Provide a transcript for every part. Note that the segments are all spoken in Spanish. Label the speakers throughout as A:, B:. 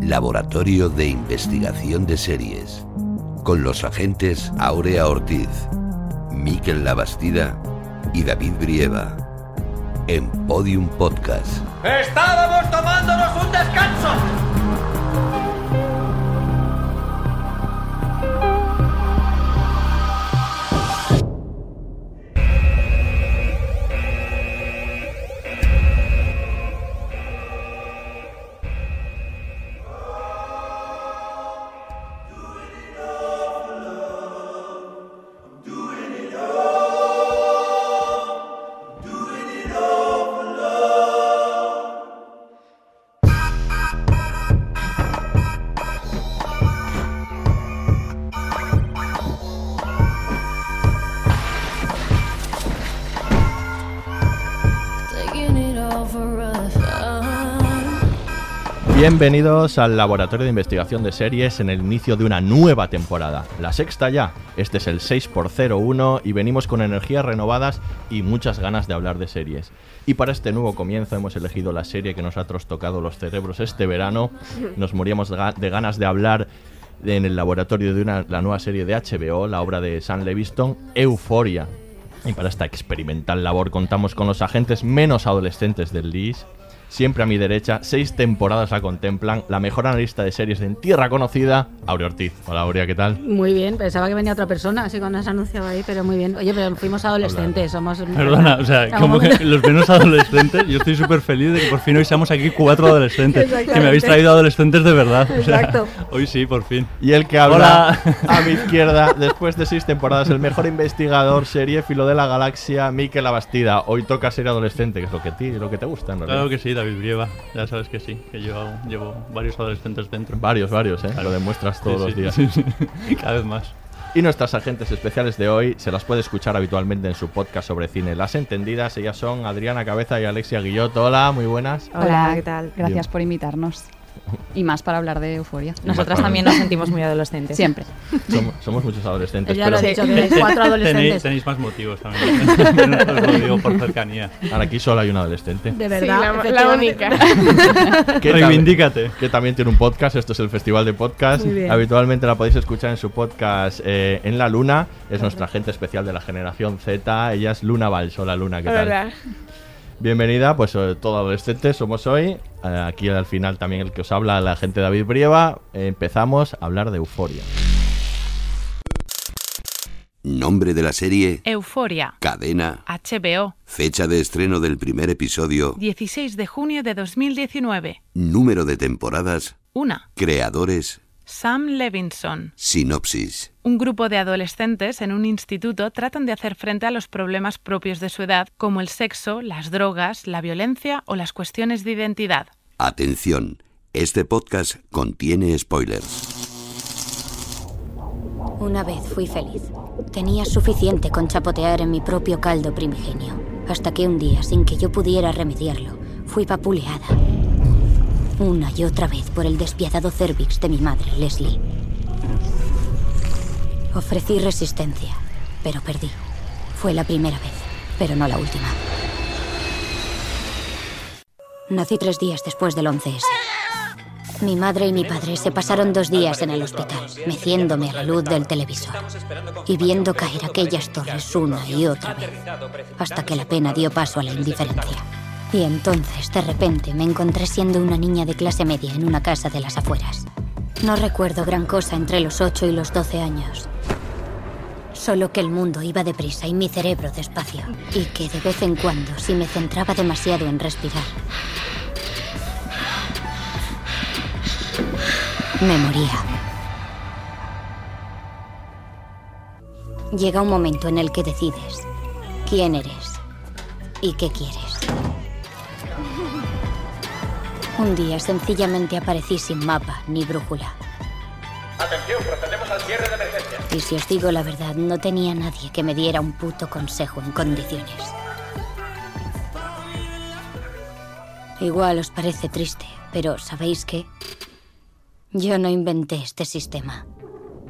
A: Laboratorio de Investigación de Series. Con los agentes Aurea Ortiz, Miquel Labastida y David Brieva. En Podium Podcast.
B: ¡Estábamos tomándonos un descanso!
C: Bienvenidos al Laboratorio de Investigación de Series en el inicio de una nueva temporada, la sexta ya. Este es el 6x01 y venimos con energías renovadas y muchas ganas de hablar de series. Y para este nuevo comienzo hemos elegido la serie que nos ha trastocado los cerebros este verano. Nos moríamos de ga- de ganas de hablar en el laboratorio de una, la nueva serie de HBO, la obra de Sam Leviston, Euforia. Y para esta experimental labor contamos con los agentes menos adolescentes del LIS. Siempre a mi derecha, seis temporadas la contemplan, la mejor analista de series en tierra conocida, Aurea Ortiz. Hola Aurea, ¿qué tal?
D: Muy bien, pensaba que venía otra persona, así cuando has anunciado ahí, pero muy bien. Oye, pero fuimos adolescentes, somos...
E: Perdona, o sea, como que los menos adolescentes, yo estoy súper feliz de que por fin hoy seamos aquí cuatro adolescentes. Que me habéis traído adolescentes de verdad. o sea,
D: Exacto.
E: hoy sí, por fin.
C: Y el que habla
E: Hola.
C: a mi izquierda, después de seis temporadas, el mejor investigador, serie filo de la galaxia, Mikel Abastida. Hoy toca ser adolescente, que es lo que, ti, lo que te gusta, en realidad.
E: Claro que sí, David Brieva. Ya sabes que sí, que yo llevo varios adolescentes dentro.
C: Varios, varios, ¿eh?
E: Claro.
C: Lo demuestras
E: Sí,
C: todos los
E: sí,
C: días.
E: sí, sí. Cada vez más.
C: Y nuestras agentes especiales de hoy se las puede escuchar habitualmente en su podcast sobre cine. Las entendidas, ellas son Adriana Cabeza y Alexia Guillot. Hola, muy buenas.
F: Hola, ¿qué tal?
C: Bien.
F: Gracias por invitarnos. Y más para hablar de euforia.
C: Nosotras también
G: nos sentimos muy adolescentes.
F: Siempre.
C: Somos, somos muchos adolescentes.
D: Ella lo
C: pero
D: dicho, que cuatro adolescentes.
E: tenéis más motivos también. Os lo digo por cercanía.
C: ahora aquí solo hay un adolescente.
D: De verdad,
G: la- la única.
C: Que
E: Reivindícate.
C: que también tiene un podcast. Esto es el Festival de Podcast.
D: Muy bien.
C: Habitualmente la podéis escuchar en su podcast eh, En la Luna. Es nuestra agente especial de la generación Z. Ella es Luna Vals. Hola Luna, ¿qué tal?
G: Hola.
C: Bienvenida, pues eh, todo adolescente somos hoy. Eh, aquí al final también el que os habla, la gente David Brieva. Empezamos a hablar de Euforia.
A: Nombre de la serie,
H: Euforia.
A: cadena,
H: HBO.
A: fecha de estreno del primer episodio,
H: 16 de junio de 2019.
A: número de temporadas,
H: 1.
A: creadores,
H: Sam Levinson.
A: sinopsis.
H: Un grupo de adolescentes en un instituto tratan de hacer frente a los problemas propios de su edad, como el sexo, las drogas, la violencia o las cuestiones de identidad.
A: Atención, este podcast contiene spoilers.
G: Una vez fui feliz. Tenía suficiente con chapotear en mi propio caldo primigenio. Hasta que un día, sin que yo pudiera remediarlo, fui vapuleada. Una y otra vez por el despiadado cervix de mi madre, Leslie. Ofrecí resistencia, pero perdí. Fue la primera vez, pero no la última. Nací tres días después del 11S. Mi madre y mi padre se pasaron dos días en el hospital, meciéndome a la luz del televisor y viendo caer aquellas torres una y otra vez, hasta que la pena dio paso a la indiferencia. Y entonces, de repente, me encontré siendo una niña de clase media en una casa de las afueras. No recuerdo gran cosa entre los 8 y los 12 años. Solo que el mundo iba deprisa y mi cerebro despacio. Y que de vez en cuando, si me centraba demasiado en respirar, me moría. Llega un momento en el que decides quién eres y qué quieres. Un día sencillamente aparecí sin mapa ni brújula.
B: Atención, procedemos al cierre de emergencia.
G: Y si os digo la verdad, no tenía nadie que me diera un puto consejo en condiciones. Igual os parece triste, pero ¿sabéis qué? Yo no inventé este sistema,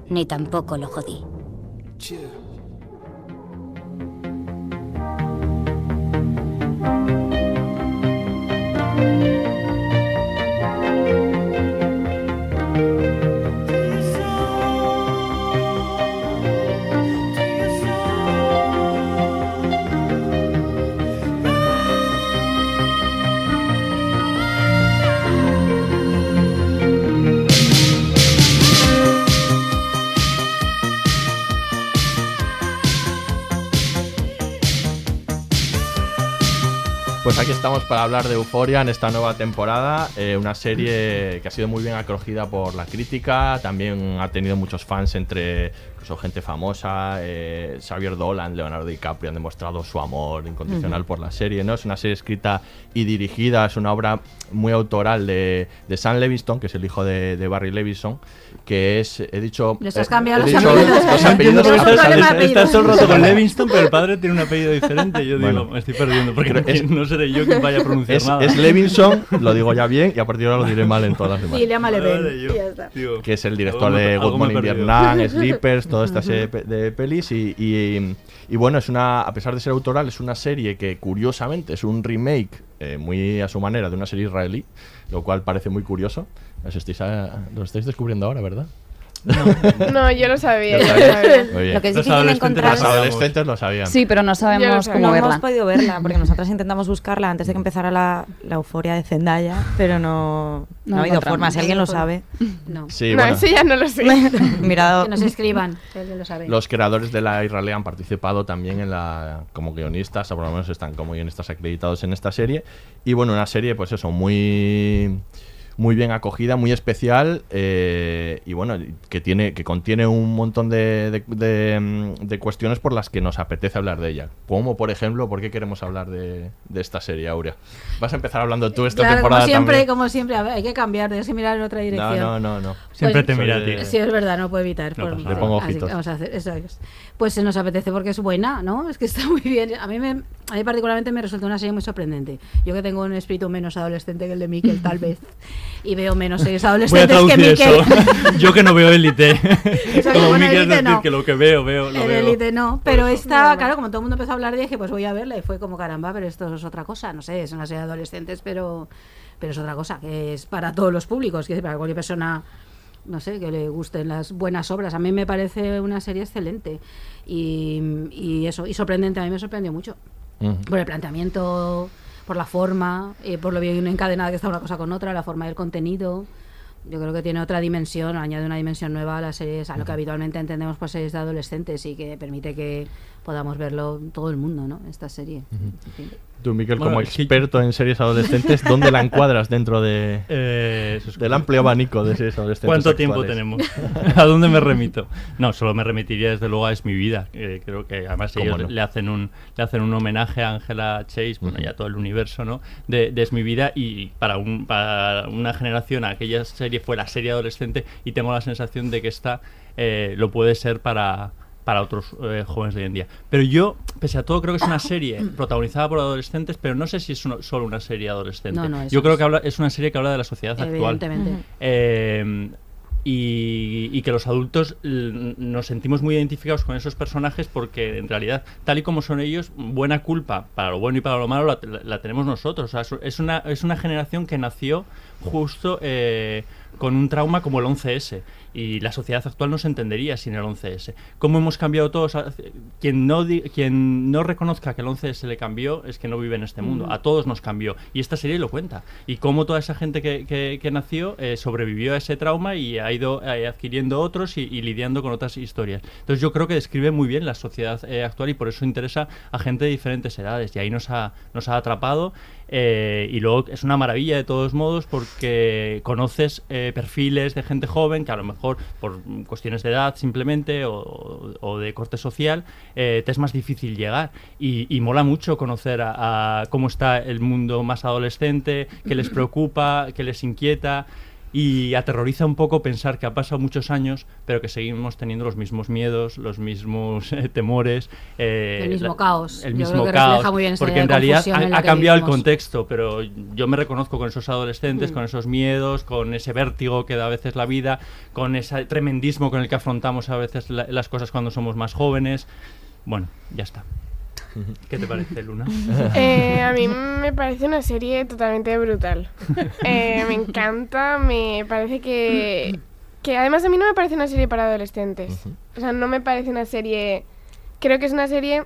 G: ni tampoco lo jodí.
C: Pues aquí estamos para hablar de Euforia en esta nueva temporada, eh, una serie que ha sido muy bien acogida por la crítica, también ha tenido muchos fans entre incluso gente famosa, eh, Xavier Dolan, Leonardo DiCaprio han demostrado su amor incondicional por la serie, ¿no? Es una serie escrita y dirigida, es una obra muy autoral de, de Sam Levinson, que es el hijo de, de Barry Levinson, que es, he dicho...
D: Les has
C: eh,
D: cambiado los apellidos. estás-
E: todo el rato con
C: Sí.
E: Levingston, pero el padre tiene un apellido diferente. Yo digo,
C: Bueno.
E: me estoy perdiendo porque
C: es-
E: no seré yo quien vaya a pronunciar
C: es,
E: nada.
C: es Levinson, lo digo ya bien, y a partir de ahora lo diré mal en todas las demás.
D: Y ya está.
E: digo,
C: que es el director de Good Morning. Vietnam, Sleepers, toda esta serie de pe- de pelis y, y- y bueno, es una a pesar de ser autoral, es una serie que curiosamente es un remake eh, muy a su manera de una serie israelí, lo cual parece muy curioso. Os estáis a- lo estáis descubriendo ahora, ¿verdad?
I: No, yo lo sabía.
C: Lo
I: sabía.
F: Lo que es
C: Los
F: difícil
C: adolescentes
F: encontrar-
C: Los adolescentes lo sabían.
F: Sí, pero no sabemos cómo
J: no
F: verla.
J: hemos podido verla porque nosotras intentamos buscarla antes de que empezara la, la euforia de Zendaya, pero no, no,
D: No
J: ha habido forma. Si alguien lo
D: No.
J: sabe.
D: No.
C: Sí,
I: no,
C: bueno.
I: eso ya no lo sé.
J: Mirado.
D: Que nos escriban, que alguien lo sabe.
C: Los creadores de la Israelí han participado también en la como guionistas, o por lo menos están como guionistas acreditados en esta serie. Y bueno, una serie, pues eso, muy muy bien acogida, muy especial eh, y bueno, que tiene que contiene un montón de, de- de, mm, de cuestiones por las que nos apetece hablar de ella. Como por ejemplo, ¿por qué queremos hablar de, de esta serie, Aurea? Vas a empezar hablando tú esta
D: Claro, como
C: temporada
D: siempre,
C: también.
D: como siempre, a ver, hay que cambiar, tienes que mirar en otra dirección.
C: No, no, no, no.
E: Siempre te mira a.
D: Sí, es verdad, no puedo evitar.
C: No
D: por-.
C: Le pongo
D: así que
C: ojitos.
D: vamos a hacer, eso es. Pues se nos apetece porque es buena, ¿no? Es que está muy bien. A mí, me, a mí particularmente me resulta una serie muy sorprendente. Yo que tengo un espíritu menos adolescente que el de Miquel, tal vez, y veo menos series
E: Voy a
D: adolescentes que
E: traducir
D: Miquel.
E: eso. Yo que no veo Élite. Como
D: bueno,
E: Miquel
D: Élite
E: decir
D: no.
E: que lo que veo, veo, lo.
D: Élite no, pero esta, claro, como todo el mundo empezó a hablar, dije, pues voy a verla y fue como caramba, pero esto es otra cosa, no sé, es una serie de adolescentes, pero, pero es otra cosa, que es para todos los públicos, que para cualquier persona, no sé, que le gusten las buenas obras. A mí me parece una serie excelente y, y eso, y sorprendente, a mí me sorprendió mucho
C: Ujú.
D: por el planteamiento, por la forma, eh, por lo bien encadenada que está una cosa con otra, la forma del contenido. Yo creo que tiene otra dimensión, añade una dimensión nueva a las series, a lo que habitualmente entendemos por series de adolescentes y que permite que podamos verlo todo el mundo, ¿no? Esta serie. En fin.
C: Tú, Miquel,
E: Bueno,
C: como
E: que-
C: experto en series adolescentes, ¿dónde la encuadras dentro de,
E: Eh, es
C: del amplio abanico de series adolescentes?
E: ¿Cuánto tiempo tenemos? ¿A dónde me remito? No, solo me remitiría desde luego a Es mi vida. creo que además
C: ¿Cómo
E: ellos
C: no?
E: le hacen un le hacen un homenaje a Angela Chase, bueno, ya todo el universo, ¿no? De, de Es mi vida y para un para una generación aquella serie fue la serie adolescente y tengo la sensación de que esta eh, lo puede ser para para otros eh, jóvenes de hoy en día. Pero yo, pese a todo, creo que es una serie protagonizada por adolescentes, pero no sé si es uno- solo una serie adolescente.
D: No, no,
E: yo creo que habla, es una serie que habla de la sociedad actual. Eh, y, y que los adultos nos sentimos muy identificados con esos personajes porque en realidad, tal y como son ellos, buena culpa para lo bueno y para lo malo la, la- la tenemos nosotros. O sea, es- es, una, es una generación que nació justo eh, con un trauma como el 11S y la sociedad actual no se entendería sin el 11S. ¿Cómo hemos cambiado todos? A- Quien no, quien no reconozca que el 11S le cambió es que no vive en este mundo. A todos nos cambió. Y esta serie lo cuenta. Y cómo toda esa gente que, que- que nació eh, sobrevivió a ese trauma y ha ido eh, adquiriendo otros y, y lidiando con otras historias. Entonces yo creo que describe muy bien la sociedad eh, actual y por eso interesa a gente de diferentes edades. Y ahí nos ha, nos ha atrapado. Eh, y luego es una maravilla de todos modos porque conoces eh, perfiles de gente joven que a lo mejor por cuestiones de edad simplemente o, de corte social eh, te es más difícil llegar. Y, y mola mucho conocer a, a cómo está el mundo más adolescente, qué les preocupa, qué les inquieta y aterroriza un poco pensar que ha pasado muchos años, pero que seguimos teniendo los mismos miedos, los mismos eh, temores. eh,
D: El mismo
E: la-
D: caos.
E: El mismo caos.
D: muy bien
E: porque en realidad
D: en
E: ha, cambiado el contexto, pero yo me reconozco con esos adolescentes,
D: Mm.
E: con esos miedos, con ese vértigo que da a veces la vida, con ese tremendismo con el que afrontamos a veces la- las cosas cuando somos más jóvenes. Bueno, ya está. ¿Qué te parece, Luna?
I: Eh, a mí me parece una serie totalmente brutal. Eh, me encanta, me parece que... Que además a mí no me parece una serie para adolescentes. O sea, no me parece una serie... Creo que es una serie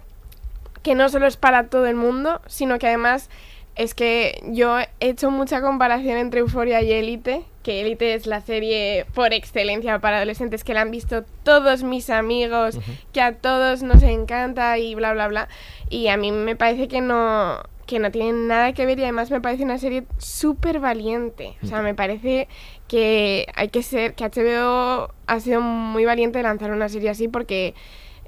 I: que no solo es para todo el mundo, sino que además es que yo he hecho mucha comparación entre Euforia y Élite, que Élite es la serie por excelencia para adolescentes que la han visto todos mis amigos, que a todos nos encanta y bla bla bla. Y a mí me parece que no que no tiene nada que ver y además me parece una serie súper valiente. O sea, me parece que hay que ser, que HBO ha sido muy valiente de lanzar una serie así porque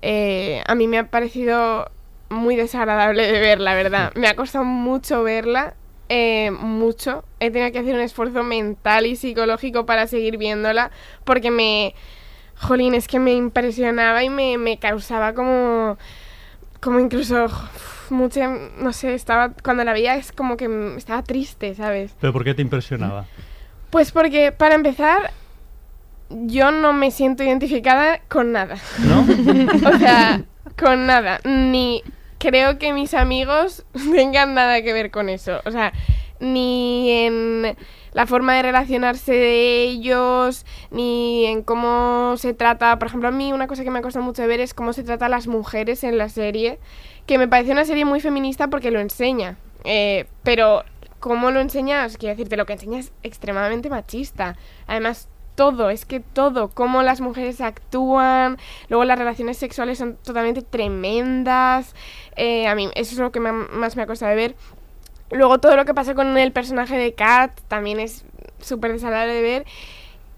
I: eh, a mí me ha parecido muy desagradable de ver, la verdad. Me ha costado mucho verla, eh, mucho. He tenido que hacer un esfuerzo mental y psicológico para seguir viéndola, porque me... Jolín, es que me impresionaba y me, me causaba como... Como incluso... Mucha, no sé, estaba cuando la veía es como que estaba triste, ¿sabes?
E: ¿Pero por qué te impresionaba?
I: Pues porque, para empezar, yo no me siento identificada con nada.
E: ¿No?
I: o sea, con nada. Ni creo que mis amigos tengan nada que ver con eso. O sea, ni en la forma de relacionarse de ellos, ni en cómo se trata. Por ejemplo, a mí una cosa que me costado mucho ver es cómo se trata a las mujeres en la serie, que me parece una serie muy feminista porque lo enseña. Eh, pero cómo lo enseñas, quiero decirte, lo que enseña es extremadamente machista. Además, todo, es que todo, cómo las mujeres actúan, luego las relaciones sexuales son totalmente tremendas. Eh, a mí, eso es lo que más me ha costado ver. Luego todo lo que pasa con el personaje de Kat también es súper desagradable de ver.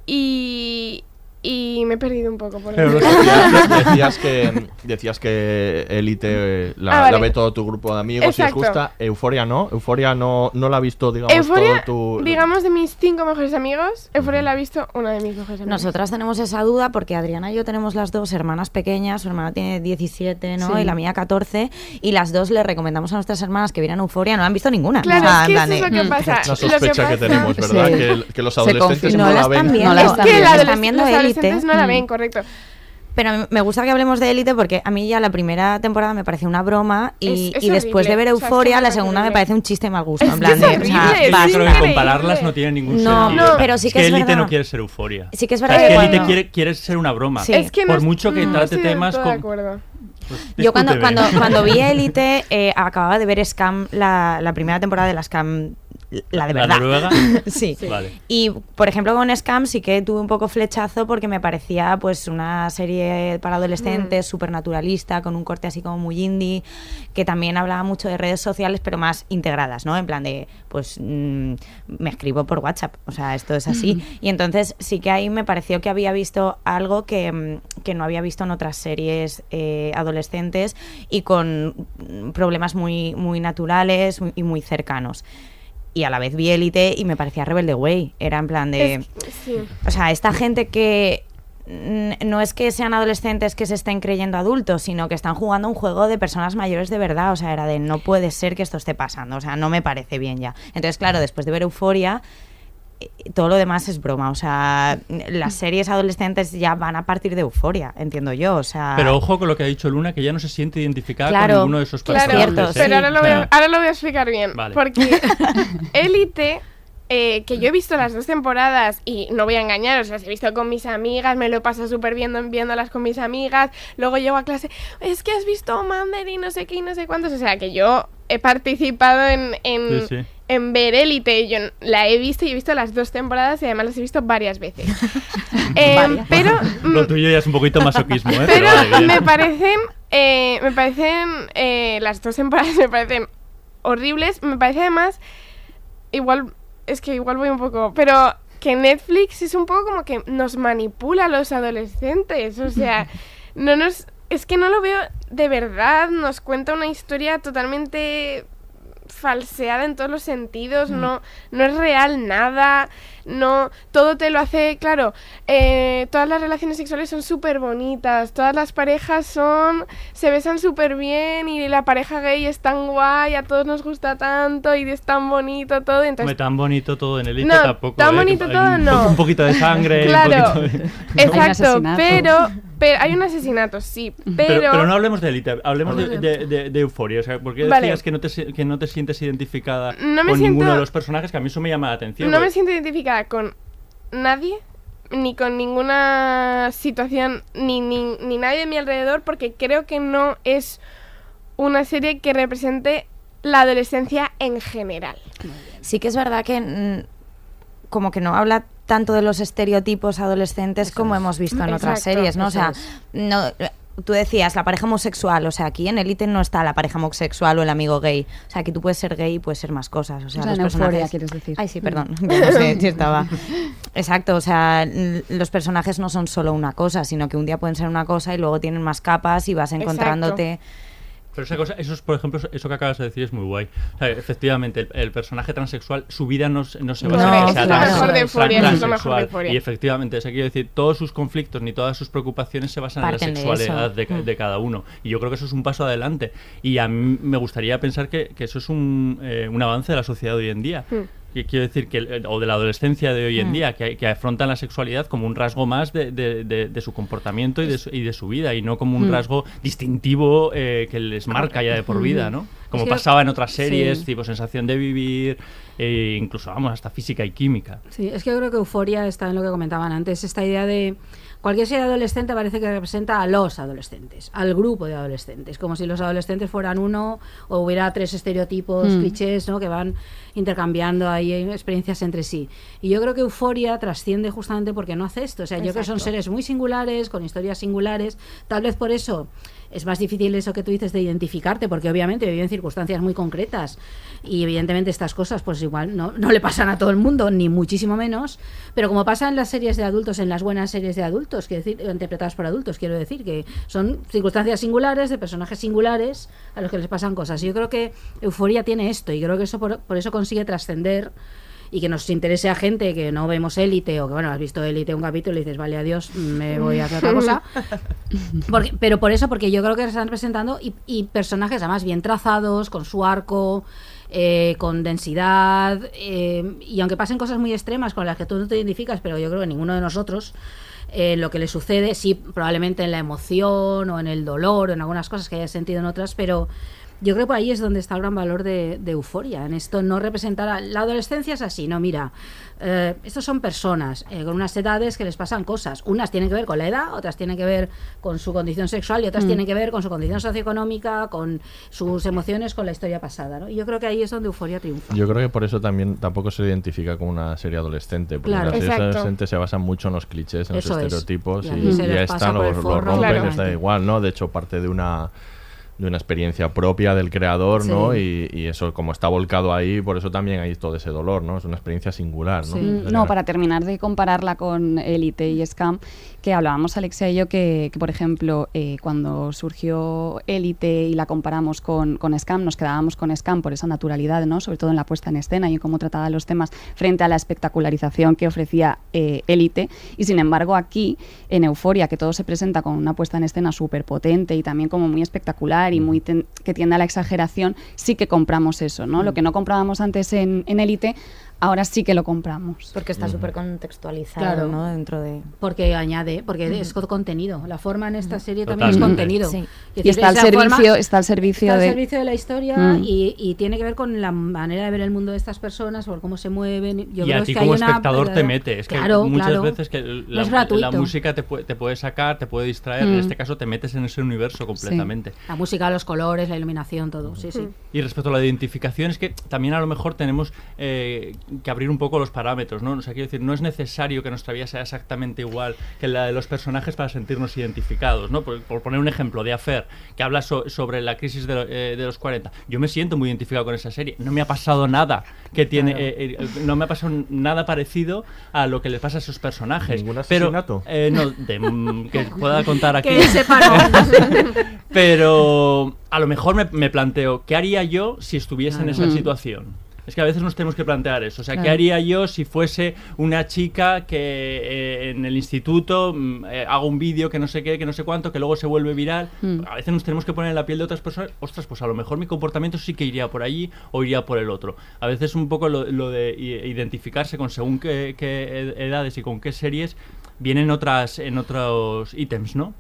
I: Y, y me he perdido un poco por
C: Pero decías, decías que decías que Elite eh, la,
I: Ah, vale.
C: la ve todo tu grupo de amigos y os
I: Exacto.
C: gusta. Euforia no, Euforia no, no la ha visto, digamos,
I: Euforia,
C: todo tu.
I: digamos, de mis cinco mejores amigos, Euforia la ha visto una de mis mejores amigos.
J: Nosotras tenemos esa duda porque Adriana y yo tenemos las dos hermanas pequeñas, su hermana tiene 17, ¿no?
I: Sí.
J: Y la mía 14, y las dos le recomendamos a nuestras hermanas que vieran Euforia, no la han visto ninguna.
I: Claro,
J: sea,
I: es que eso es lo que pasa.
C: Una
I: Lo que
C: sospecha que,
I: pasa-
C: tenemos, ¿verdad?
J: Sí.
C: Que, que los adolescentes no,
J: No la
C: la ven.
J: están viendo.
I: es que
J: viendo.
I: la
J: Están
I: no la
J: Mm.
I: ven, correcto.
J: Pero me gusta que hablemos de Élite porque a mí ya la primera temporada me pareció una broma y,
I: Es- es
J: y después de
I: horrible.
J: ver
I: O sea, es que
J: Euforia,
I: me
J: la
I: parece
J: segunda me
I: horrible.
J: parece un chiste mal gusto.
I: Es
J: en
I: que
J: plan
I: es
J: de, o
I: horrible,
J: sea,
E: que compararlas no tiene ningún
J: No,
E: sentido.
J: no, pero sí que es
E: Élite
J: verdad.
E: no quiere ser euforia.
J: Sí que es
E: O sea,
J: verdad que
E: Élite quiere, quiere ser una broma.
J: Sí.
I: Es que
E: Por mucho que
I: no
E: trate temas
I: de
E: con...
I: acuerdo.
J: Yo cuando, cuando, cuando vi Élite, eh, acababa de ver Scam, la, la primera temporada de la Scam, la de
E: ¿La
J: verdad.
E: noruega?
J: sí.
E: Vale.
J: Y, por ejemplo, con Scam sí que tuve un poco flechazo porque me parecía pues una serie para adolescentes, súper naturalista, con un corte así como muy indie, que también hablaba mucho de redes sociales, pero más integradas, ¿no? En plan de, pues, mm, me escribo por WhatsApp, o sea, esto es así. Y entonces sí que ahí me pareció que había visto algo que, mm, que no había visto en otras series eh, adolescentes y con mm, problemas muy, muy naturales y muy cercanos. Y a la vez vi Élite y me parecía Rebelde Way. Era en plan de...
I: Es- sí.
J: O sea, esta gente que no es que sean adolescentes que se estén creyendo adultos, sino que están jugando un juego de personas mayores de verdad. O sea, era de no puede ser que esto esté pasando. O sea, no me parece bien ya. Entonces, claro, después de ver Euforia, todo lo demás es broma. O sea, las series adolescentes ya van a partir de Euforia, entiendo yo. O sea,
E: Pero ojo con lo que ha dicho Luna, que ya no se siente identificada
J: Claro,
E: con ninguno de esos
I: Claro,
E: personajes.
J: cierto,
E: ¿eh?
I: pero ahora lo, voy a,
E: Claro.
I: ahora lo voy a explicar bien.
E: Vale.
I: Porque Élite, eh, que yo he visto las dos temporadas y no voy a engañaros, las he visto con mis amigas, me lo he pasado súper viendo, viéndolas con mis amigas, luego llego a clase, es que has visto Mander y no sé qué y no sé cuántos, o sea que yo he participado en, en,
E: Sí, sí.
I: En ver Élite, yo la he visto y he visto las dos temporadas y además las he visto varias veces. Em, pero
E: Lo tuyo ya es un poquito masoquismo, ¿eh?
I: pero
E: vale,
I: me parecen, eh, me parecen, eh, las dos temporadas me parecen horribles. Me parece además, igual, es que igual voy un poco, pero que Netflix es un poco como que nos manipula a los adolescentes. O sea, no nos, es que no lo veo de verdad. Nos cuenta una historia totalmente falseada en todos los sentidos, no, no es real nada, no, todo te lo hace, claro, eh, todas las relaciones sexuales son súper bonitas, todas las parejas son, se besan súper bien y la pareja gay es tan guay, a todos nos gusta tanto y es tan bonito todo,
E: Hombre,
I: entonces...
E: tan bonito todo en
I: No,
E: tampoco.
I: tan
E: ¿eh?
I: bonito todo
E: un,
I: no.
E: Un poquito de sangre.
I: Claro,
E: un poquito de-
I: Exacto, pero, pero hay un asesinato, sí, pero...
E: Pero, pero no hablemos de Elite, hablemos de, de, de- de Euforia. O sea, ¿por qué
I: Vale.
E: decías que no, te, que no te sientes identificada
I: No
E: con ninguno de los personajes? Que a mí eso me llama la atención.
I: No me siento identificada con nadie, ni con ninguna situación, ni, ni, ni nadie de mi alrededor, porque creo que no es una serie que represente la adolescencia en general.
J: Sí que es verdad que mm, como que no habla tanto de los estereotipos adolescentes como hemos visto en otras series, ¿no? O sea, no tú decías la pareja homosexual, o sea, aquí en Elite no está la pareja homosexual o el amigo gay. O sea, aquí tú puedes ser gay y puedes ser más cosas, o sea,
F: O sea,
J: los personajes
F: quieres decir.
J: Ay, sí, perdón. que no sé si estaba. Exacto, o sea, los personajes no son solo una cosa, sino que un día pueden ser una cosa y luego tienen más capas y vas encontrándote
E: Pero esa cosa, eso es, por ejemplo, eso que acabas de decir es muy guay. O sea, efectivamente, el, el personaje transexual, su vida no, se- no se basa
J: No,
E: en que sea
J: de
I: eso de
E: transexual. Y efectivamente, o sea, quiero decir, todos sus conflictos ni todas sus preocupaciones se basan
J: Parten
E: en
J: de
E: la sexualidad
J: eso.
E: de, ca-
J: Mm.
E: de cada uno. Y yo creo que eso es un paso adelante. Y a mí me gustaría pensar que, que eso es un, eh, un avance de la sociedad de hoy en día.
I: Hmm.
E: Que quiero decir que o de la adolescencia de hoy en
J: Mm.
E: día que, que afrontan la sexualidad como un rasgo más de, de- de- de su comportamiento y de su, y de su vida y no como un
D: Mm.
E: rasgo distintivo eh, que les marca ya de por vida, ¿no? Como pasaba en otras series,
D: sí.
E: tipo sensación de vivir, e incluso vamos hasta física y química.
D: Sí, es que yo creo que Euforia está en lo que comentaban antes, esta idea de cualquier serie adolescente parece que representa a los adolescentes, al grupo de adolescentes, como si los adolescentes fueran uno o hubiera tres estereotipos,
F: Mm.
D: clichés, ¿no? que van intercambiando ahí experiencias entre sí. Y yo creo que Euforia trasciende justamente porque no hace esto, o sea, yo creo que son seres muy singulares, con historias singulares, tal vez por eso es más difícil eso que tú dices de identificarte, porque obviamente viven circunstancias muy concretas y evidentemente estas cosas pues igual no, no le pasan a todo el mundo, ni muchísimo menos, pero como pasa en las series de adultos, en las buenas series de adultos, quiero decir, interpretadas por adultos, quiero decir, que son circunstancias singulares, de personajes singulares a los que les pasan cosas. Y yo creo que Euforia tiene esto y creo que eso por eso consigue trascender y que nos interese a gente que no vemos élite o que bueno has visto élite un capítulo y dices vale adiós me voy a hacer otra cosa Porque- pero por eso, porque yo creo que se están presentando y, y personajes además bien trazados, con su arco, eh, con densidad, eh, y aunque pasen cosas muy extremas con las que tú no te identificas, pero yo creo que ninguno de nosotros, eh, lo que le sucede, sí, probablemente en la emoción o en el dolor o en algunas cosas que hayas sentido en otras, pero yo creo que por ahí es donde está el gran valor de, de euforia, en esto no representar a- la adolescencia es así, no, mira, eh, estos son personas eh, con unas edades que les pasan cosas, unas tienen que ver con la edad, otras tienen que ver con su condición sexual y otras
F: Mm.
D: tienen que ver con su condición socioeconómica, con sus emociones, con la historia pasada, ¿no? Y yo creo que ahí es donde euforia triunfa.
C: Yo creo que por eso también tampoco se identifica como una serie adolescente, porque
D: Claro.
C: las series
I: Exacto.
C: adolescentes se basan mucho en los clichés, en
D: Eso
C: los
D: es.
C: estereotipos
D: Y
C: ya
D: pasa
C: está,
D: por
C: lo,
D: el
C: lo
D: forro.
C: rompen,
I: Claro.
C: da igual, ¿no? De hecho, parte de una de una experiencia propia del creador, ¿no?
D: Sí.
C: Y, y eso, como está volcado ahí, por eso también hay todo ese dolor, ¿no? Es una experiencia singular, ¿no?
D: Sí.
F: No, para terminar de compararla con Elite y Scam, que hablábamos Alexia y yo que, que, por ejemplo, eh, cuando surgió Elite y la comparamos con, con Scam, nos quedábamos con Scam por esa naturalidad, ¿no? Sobre todo en la puesta en escena y en cómo trataba los temas frente a la espectacularización que ofrecía eh, Elite. Y sin embargo, aquí, en Euforia, que todo se presenta con una puesta en escena súper potente y también como muy espectacular y muy ten- que tiende a la exageración, sí que compramos eso, ¿no? Lo que no comprábamos antes en en Elite, ahora sí que lo compramos.
J: porque está súper contextualizado,
D: Claro.
J: ¿no? Dentro de
D: Porque añade, porque es co- contenido. La forma en esta serie también
E: Totalmente.
D: es contenido.
J: Sí.
F: Y
D: decir,
F: está al
D: la forma-
F: servicio, está al servicio
D: está al
F: de...
D: servicio de la historia y, y tiene que ver con la manera de ver el mundo de estas personas, por cómo se mueven. Yo
E: y
D: creo
E: a
D: es
E: ti
D: que
E: como
D: hay una
E: espectador te mete. Es que
D: Claro,
E: muchas
D: claro.
E: veces que la música te puede, te puede sacar, te puede distraer. En
F: Mm.
E: este caso te metes en ese universo completamente.
D: La música, los colores, la iluminación, todo. Sí, sí.
E: Y respecto a la identificación, es que también a lo mejor tenemos, eh, que abrir un poco los parámetros, ¿no? O sea, quiero decir, no es necesario que nuestra vida sea exactamente igual que la de los personajes para sentirnos identificados, ¿no? Por, por poner un ejemplo de Affair, que habla so- sobre la crisis de, eh, de los 40. Yo me siento muy identificado con esa serie. No me ha pasado nada que tiene,
C: Claro.
E: eh, eh, no me ha pasado nada parecido a lo que les pasa a esos personajes.
C: ¿Ningún
E: Pero,
C: asesinato?
E: eh, no, de, mm, que pueda contar aquí. Pero a lo mejor me, me planteo, ¿qué haría yo si estuviese en esa
F: Mm.
E: situación? Es que a veces nos tenemos que plantear eso. O sea, ¿qué haría yo si fuese una chica que eh, en el instituto mm, eh, hago un vídeo que no sé qué, que no sé cuánto, que luego se vuelve viral?
F: Mm.
E: A veces nos tenemos que poner en la piel de otras personas. Ostras, pues a lo mejor mi comportamiento sí que iría por allí o iría por el otro. A veces un poco lo, lo de identificarse con según qué, qué ed- edades y con qué series vienen otras en otros ítems, ¿no?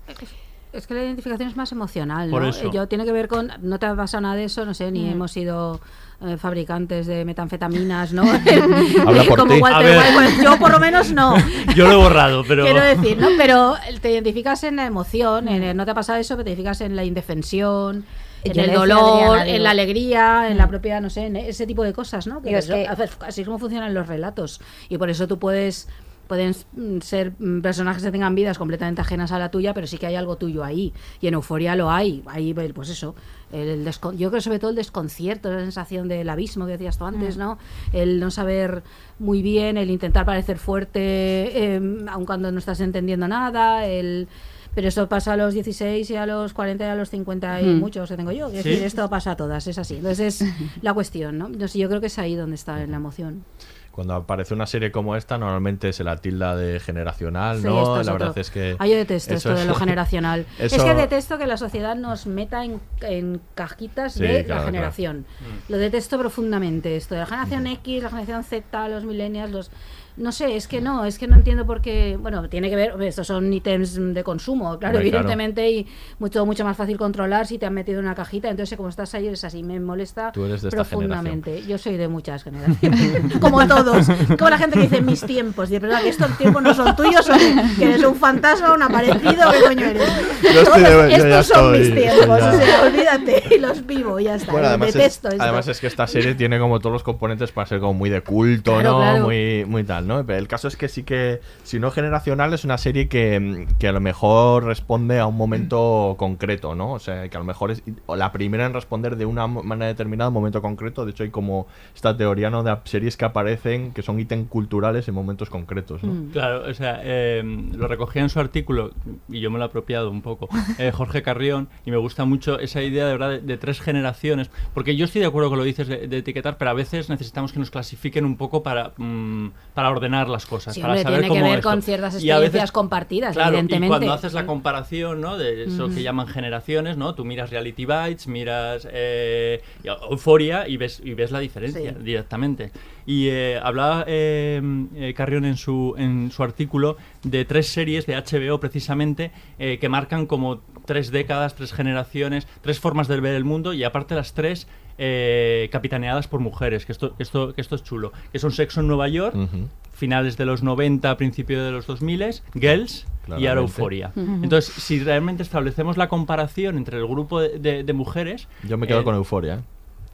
D: Es que la identificación es más emocional,
E: Por
D: ¿no?
E: eso.
D: Eh, Yo tiene que ver con, no te ha pasado nada de eso, no sé, ni
E: Mm.
D: hemos sido eh, fabricantes de metanfetaminas, ¿no?
E: Habla por
D: Como. Walter. White, pues yo por lo menos no.
E: Yo lo he borrado, pero...
D: Quiero decir, ¿no? Pero te identificas en la emoción, en el- no te ha pasado eso, pero te identificas en la indefensión, en
J: Yo
D: el dolor,
J: Adriana,
D: en la alegría, en la
J: Mm.
D: propia, no sé, en ese tipo de cosas, ¿no? Que
J: Digo, es
D: eso-
J: que-
D: así es como funcionan los relatos. Y por eso tú puedes pueden mm, ser mm, personajes que tengan vidas completamente ajenas a la tuya, pero sí que hay algo tuyo ahí. Y en Euforia lo hay. Ahí, pues eso. El descon- yo creo sobre todo el desconcierto, la sensación del abismo que decías tú antes,
J: Mm.
D: ¿no? El no saber muy bien, el intentar parecer fuerte, eh, aun cuando no estás entendiendo nada, el... Pero eso pasa a los 16 y a los 40 y a los 50 y
F: Mm.
D: muchos que tengo yo. Es
F: ¿Sí?
D: decir, esto pasa a todas, es así. Entonces es la cuestión, ¿no? Sí, yo creo que es ahí donde está la emoción.
C: Cuando aparece una serie como esta, normalmente se la tilda de generacional,
D: Sí,
C: ¿no?
D: esto
C: La verdad
D: otro.
C: es que.
D: Ah, yo detesto esto de lo generacional. Es que detesto que la sociedad nos meta en, en cajitas
C: Sí,
D: de
C: claro,
D: la generación.
E: Mm.
D: Lo detesto profundamente. Esto de la generación X, la generación Z, los millennials, los. No sé, es que no, es que no entiendo por qué. Bueno, tiene que ver, estos son ítems de consumo, claro,
C: Hombre, claro.
D: evidentemente, y mucho, mucho más fácil controlar si te han metido en una cajita. Entonces, como estás ahí, es así, me molesta
C: Tú eres de esta
D: profundamente. Yo soy de muchas generaciones, como todos. Como la gente que dice mis tiempos, dice, ¿verdad que estos tiempos no son tuyos que, que eres un fantasma, un aparecido, qué coño eres?
C: Yo estoy de-
D: Todos
C: yo ya
D: estos son mis tiempos,
C: ya.
D: o sea, olvídate, y los vivo, ya está.
C: Bueno, además, es,
D: detesto esto.
C: además es que esta serie tiene como todos los componentes para ser como muy de culto,
D: Claro,
C: ¿no?
D: claro.
C: Muy, muy tal, ¿no? Pero el caso es que sí que, si no generacional, es una serie que, mm, que a lo mejor responde a un momento concreto, ¿no? O sea, que a lo mejor es la primera en responder de una manera determinada a un momento concreto. De hecho, hay como esta teoría, ¿no? De series que aparecen que son ítems culturales en momentos concretos, ¿no?
D: Mm.
E: Claro, o sea, eh, lo recogía en su artículo, y yo me lo he apropiado un poco, eh, Jorge Carrión, y me gusta mucho esa idea de verdad de, de tres generaciones, porque yo estoy de acuerdo con lo que dices de, de etiquetar, pero a veces necesitamos que nos clasifiquen un poco para, mm, para ordenar las cosas,
D: Sí,
E: para
D: hombre,
E: saber
D: tiene que ver
E: esto.
D: con ciertas
E: veces-
D: experiencias compartidas,
E: Claro,
D: evidentemente.
E: y cuando haces la comparación, ¿no? De eso que llaman generaciones, ¿no? Tú miras Reality Bites, miras eh, Euphoria y ves, y ves la diferencia
D: Sí.
E: directamente. Y eh, hablaba eh, eh, Carrión en su, en su artículo de tres series de HBO precisamente eh, que marcan como tres décadas, tres generaciones, tres formas de ver el mundo y aparte las tres eh, capitaneadas por mujeres, que esto, que, esto, que esto es chulo, que son Sexo en Nueva York, finales de los 90, principio de los 2000, Girls y ahora.
F: Ujú.
E: Entonces, si realmente establecemos la comparación entre el grupo de, de- de mujeres...
C: Yo me quedo
E: eh,
C: con Euforia, ¿eh?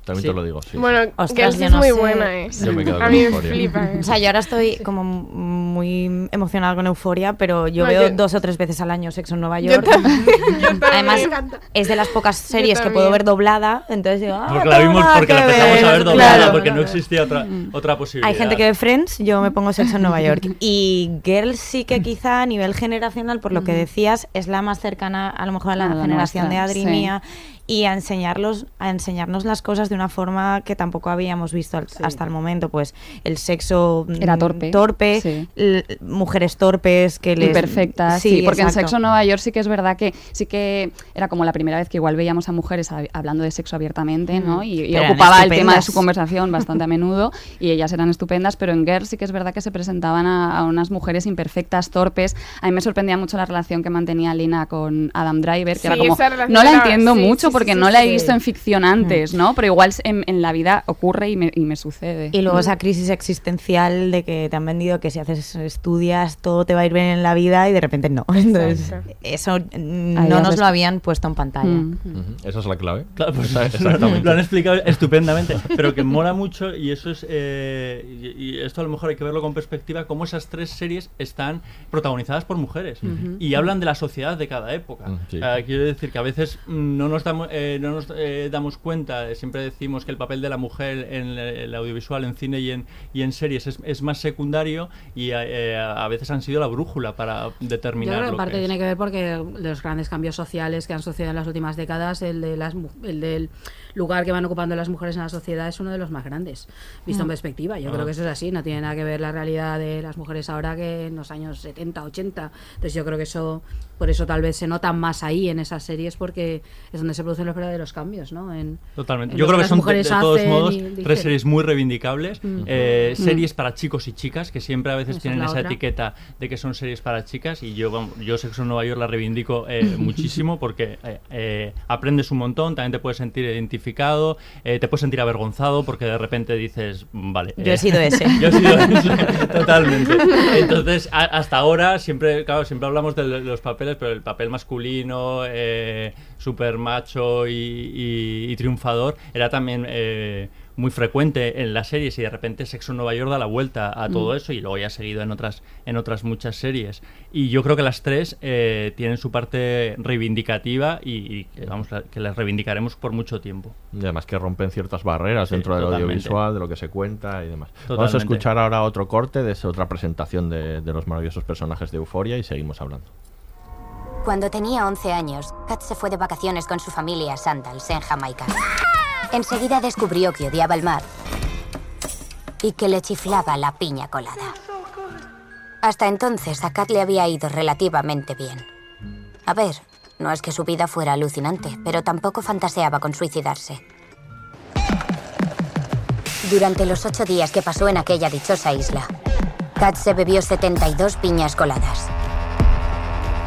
C: También
E: sí.
C: te lo digo, sí.
I: Bueno,
J: Ostras,
I: es
J: no
I: muy
J: sé.
I: buena, ¿eh?
C: Yo me quedo
I: A
C: con
I: mí me
C: Euphoria.
I: flipa. ¿eh?
J: O sea, yo ahora estoy como muy emocionada con Euforia, pero yo
I: No,
J: veo
I: yo-
J: dos o tres veces al año Sexo en Nueva
I: Yo
J: York.
I: también, yo también.
J: Además,
I: Me
J: es de las pocas series que puedo ver doblada, entonces digo, ah,
E: Porque la vimos porque la empezamos a ver doblada,
J: claro.
E: porque no existía otra, otra posibilidad.
J: Hay gente que ve Friends, yo me pongo Sexo en Nueva York. Y Girls sí que quizá a nivel generacional, por lo que decías, es la más cercana a lo mejor a la,
F: A la
J: generación
F: nuestra,
J: de Adri
F: sí.
J: mía y a enseñarlos a enseñarnos las cosas de una forma que tampoco habíamos visto al- hasta el momento pues el sexo mm,
F: Era torpe,
J: torpe
F: sí.
J: l- mujeres torpes que les
F: Imperfectas, sí, porque en. Sexo Nueva York sí que es verdad que sí que era como la primera vez que igual veíamos a mujeres hab- hablando de sexo abiertamente, ¿no?
J: Mm.
F: Y, ocupaba el tema de su conversación bastante a menudo y ellas eran estupendas, pero en Girls sí que es verdad que se presentaban a, a unas mujeres imperfectas, torpes. A mí me sorprendía mucho la relación que mantenía Lina con Adam Driver, que
I: Sí,
F: era como, no la entiendo
I: sí,
F: mucho
I: sí.
F: Porque
J: sí,
F: no la he
J: sí.
F: visto en ficción antes, ¿no? Pero igual en, en la vida ocurre y me, y me sucede.
J: Y luego esa crisis existencial de que te han vendido que si haces estudias todo te va a ir bien en la vida y de repente no. Entonces,
I: Exacto.
J: eso mm, no nos
F: ves-
J: lo habían puesto en pantalla.
F: Mm.
C: Esa es la clave.
E: Claro, pues lo han explicado estupendamente, pero que mola mucho y eso es eh, y, y esto a lo mejor hay que verlo con perspectiva cómo esas tres series están protagonizadas por mujeres y hablan de la sociedad de cada época.
C: Mm, sí.
E: Eh, quiero decir que a veces mm, no nos damos eh, no nos eh, damos cuenta, eh, siempre decimos que el papel de la mujer en el, el audiovisual, en cine y en y en series es, es más secundario y eh, a veces han sido la brújula para
D: Yo
E: determinar
D: creo que en parte
E: que
D: tiene que ver porque los grandes cambios sociales que han sucedido en las últimas décadas, el, de las, el del lugar que van ocupando las mujeres en la sociedad es uno de los más grandes, visto en
F: Mm.
D: perspectiva. Yo
E: Ah.
D: creo que eso es así, no tiene nada que ver la realidad de las mujeres ahora que en los años 70, 80. Entonces yo creo que eso, por eso tal vez se nota más ahí en esas series porque es donde se producen los verdaderos cambios, ¿no? En,
E: Totalmente.
D: en
E: Yo creo que son de, de todos modos
D: y
E: tres series muy reivindicables.
D: Mm.
E: Eh,
D: Mm.
E: Series para chicos y chicas, que siempre a veces
D: Esa es
E: tienen
D: la
E: esa
D: otra.
E: etiqueta de que son series para chicas. Y yo, vamos, yo Sexo en Nueva York la reivindico eh, muchísimo porque eh, eh, aprendes un montón, también te puedes sentir identificado, eh, te puedes sentir avergonzado porque de repente dices, "Mm, vale.
J: Yo he sido ese.
E: yo he sido ese, totalmente. Entonces, a- hasta ahora siempre, claro, siempre hablamos de los papeles, pero el papel masculino, eh, super macho y, y- y triunfador era también eh, muy frecuente en las series y de repente Sexo en Nueva York da la vuelta a todo
F: Mm.
E: eso y luego ya ha seguido en otras en otras muchas series y yo creo que las tres eh, tienen su parte reivindicativa y, y vamos que las reivindicaremos por mucho tiempo
C: Y además que rompen ciertas barreras
E: Sí,
C: dentro del
E: totalmente.
C: audiovisual, de lo que se cuenta y demás. Vamos a
E: Totalmente.
C: escuchar ahora otro corte de esa otra presentación de, de los maravillosos personajes de Euforia y seguimos hablando.
G: Cuando tenía 11 años, Kat se fue de vacaciones con su familia a Sandals, en Jamaica. Enseguida descubrió que odiaba el mar y que le chiflaba la piña colada. Hasta entonces a Kat le había ido relativamente bien. A ver, no es que su vida fuera alucinante, pero tampoco fantaseaba con suicidarse. Durante los ocho días que pasó en aquella dichosa isla, Kat se bebió 72 piñas coladas.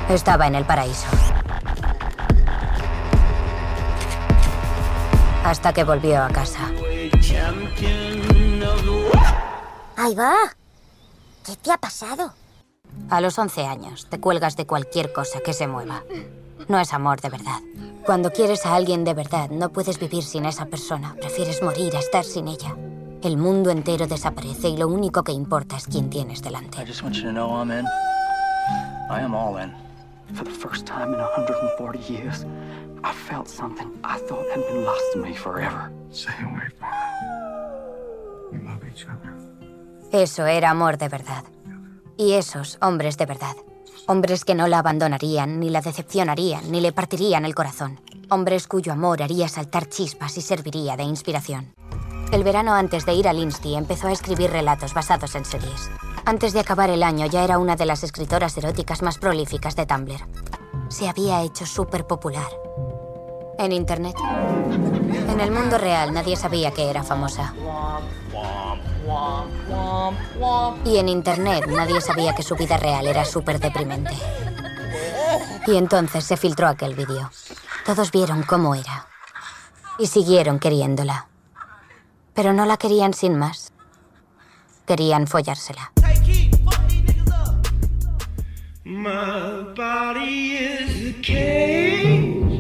G: Estaba en el paraíso. Hasta que volvió a casa. Ahí va. ¿Qué te ha pasado? A los 11 años te cuelgas de cualquier cosa que se mueva. No es amor de verdad. Cuando quieres a alguien de verdad, no puedes vivir sin esa persona. Prefieres morir a estar sin ella. El mundo entero desaparece y lo único que importa es quién tienes delante.
K: I just want you to know I'm in. I am all in. For the first time in 140 years, I felt something I thought had been lost to me forever. Stay away from her. We love each other.
G: Eso era amor de verdad. Y esos hombres de verdad. Hombres que no la abandonarían, ni la decepcionarían, ni le partirían el corazón. Hombres cuyo amor haría saltar chispas y serviría de inspiración. El verano antes de ir al Insti empezó a escribir relatos basados en series. Antes de acabar el año ya era una de las escritoras eróticas más prolíficas de Tumblr. Se había hecho súper popular. En Internet. En el mundo real nadie sabía que era famosa. Y en Internet nadie sabía que su vida real era súper deprimente. Y entonces se filtró aquel vídeo. Todos vieron cómo era. Y siguieron queriéndola. Pero no la querían sin más. Querían follársela.
L: My body is a cage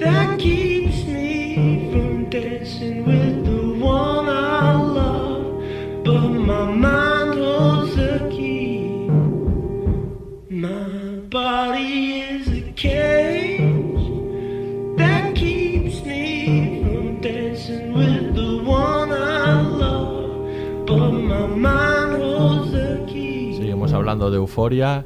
L: that keeps me from dancing with the one I love. But my mind holds the key. My body is a cage that keeps me from dancing with the one I love. But my mind holds the key.
C: Seguimos hablando de Euforia.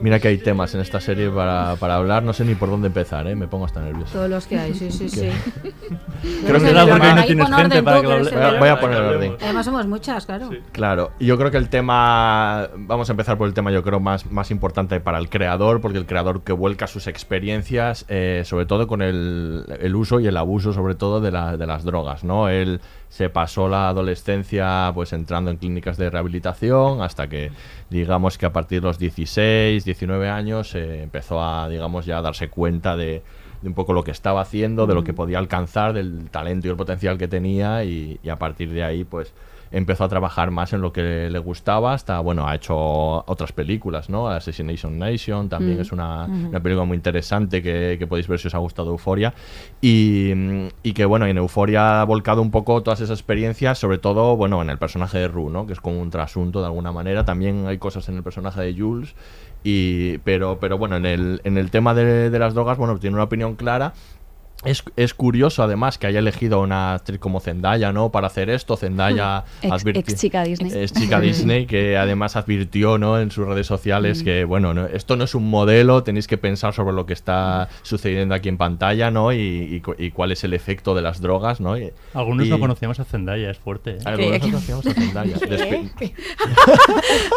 C: Mira que hay temas en esta serie para, para hablar, no sé ni por dónde empezar, ¿eh? me pongo hasta nervioso.
D: Todos los que hay, sí, sí, sí.
C: Creo que el
D: porque
C: tema-
D: no tienes gente para que lo hable-
C: Voy a- voy a poner orden.
D: Además somos muchas, claro.
C: Claro, y yo creo que el tema, vamos a empezar por el tema yo creo más, más importante para el creador, porque el creador que vuelca sus experiencias, eh, sobre todo con el, el uso y el abuso sobre todo de, la- de las drogas, ¿no? Él se pasó la adolescencia pues entrando en clínicas de rehabilitación hasta que digamos que a partir de los 16, 19 años eh, empezó a digamos ya a darse cuenta de, de un poco lo que estaba haciendo, de lo que podía alcanzar, del talento y el potencial que tenía y, y a partir de ahí pues empezó a trabajar más en lo que le gustaba hasta, bueno, ha hecho otras películas, ¿no? Assassination Nation también
M: Mm.
C: es una, una película muy interesante que, que podéis ver si os ha gustado Euforia y, y que, bueno, en Euforia ha volcado un poco todas esas experiencias, sobre todo, bueno, en el personaje de Rue, ¿no? Que es como un trasunto de alguna manera, también hay cosas en el personaje de Jules y, pero, pero bueno, en el, en el tema de, de las drogas, bueno, tiene una opinión clara. Es, es curioso además que haya elegido a una actriz como Zendaya, ¿no? Para hacer esto. Zendaya
F: Ex-
C: advirti-
F: ex chica Disney.
C: Es chica Disney que además advirtió, ¿no? En sus redes sociales que, bueno, no- esto no es un modelo, tenéis que pensar sobre lo que está sucediendo aquí en pantalla, ¿no? Y, y cu- y cuál es el efecto de las drogas, ¿no? Y-
E: Algunos
C: y-
E: no conocíamos a Zendaya, es fuerte. ¿eh?
C: Algunos no conocíamos a Zendaya. Despe-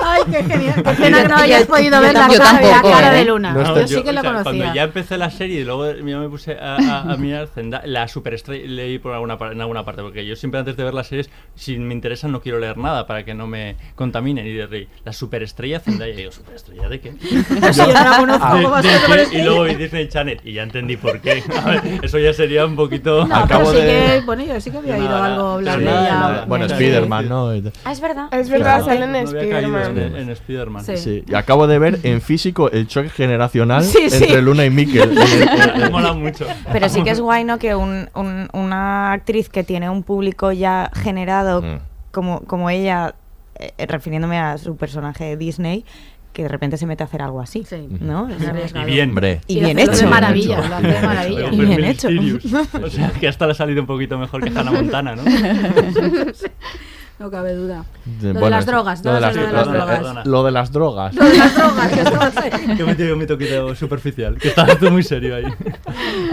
D: Ay, qué genial. Qué pena que no hayas podido ver la cara,
F: ¿eh?
D: cara de Luna.
C: No
D: yo sí que lo conocía.
E: Cuando ya empecé la serie y luego me puse a, Zendaya, la superestrella, leí por alguna, par- en alguna parte, porque yo siempre antes de ver las series, si me interesan no quiero leer nada para que no me contaminen. Y de rey, la superestrella Zendaya, y digo, ¿superestrella de qué?
D: Sí, yo no la conozco,
E: De-
D: ¿cómo va a
E: de y luego vi Disney Channel, y ya entendí por qué. A ver, eso ya sería un poquito...
D: No, pero sí que, bueno, yo sí que había oído algo hablar de ella.
C: Bueno. Spider-Man, ¿no?
J: Ah, es verdad.
I: Es verdad,
C: Claro.
I: sale en
E: No había caído
I: Spider-Man.
E: en, en Spider-Man.
D: Sí.
C: Sí, y acabo de ver en físico el choque generacional
D: Sí, sí.
C: entre Luna y Mikel.
E: Me mola mucho.
J: Pero sí que es guay, ¿no? Que un- un- una actriz que tiene un público ya generado
C: Mm.
J: como, como ella, eh, refiriéndome a su personaje de Disney, que de repente se mete a hacer algo así, ¿no?
D: Es arriesgado.
E: Y bien.
C: Hombre.
J: Y
D: Y
J: bien hecho.
D: de maravilla, lo de maravilla.
J: Y bien hecho.
E: O sea, que hasta le ha salido un poquito mejor que Hannah Montana, ¿no?
D: No cabe duda.
C: De-
D: Lo de las drogas,
C: lo
D: no
C: de las,
D: lo de
C: lo-
D: las
C: lo-
D: drogas.
C: lo de las drogas.
D: Lo de las drogas, que
E: he metido mi toquito superficial, que tú muy serio ahí.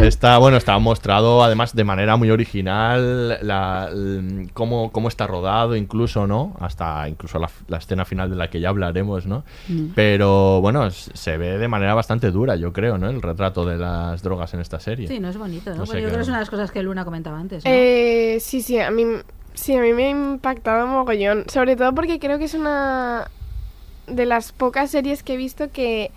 C: Está, bueno, está mostrado además de manera muy original la, l- cómo, cómo está rodado incluso, ¿no? Hasta incluso la, la escena final de la que ya hablaremos, ¿no?
D: Mm.
C: Pero bueno, se ve de manera bastante dura, yo creo, ¿no? El retrato de las drogas en esta serie.
D: Sí, no es bonito, ¿no?
C: No sé
D: Porque yo creo que es una de las cosas que Luna comentaba antes. ¿no?
I: Eh, sí, sí, a mí, sí, a mí me ha impactado mogollón. Sobre todo porque creo que es una de las pocas series que he visto que,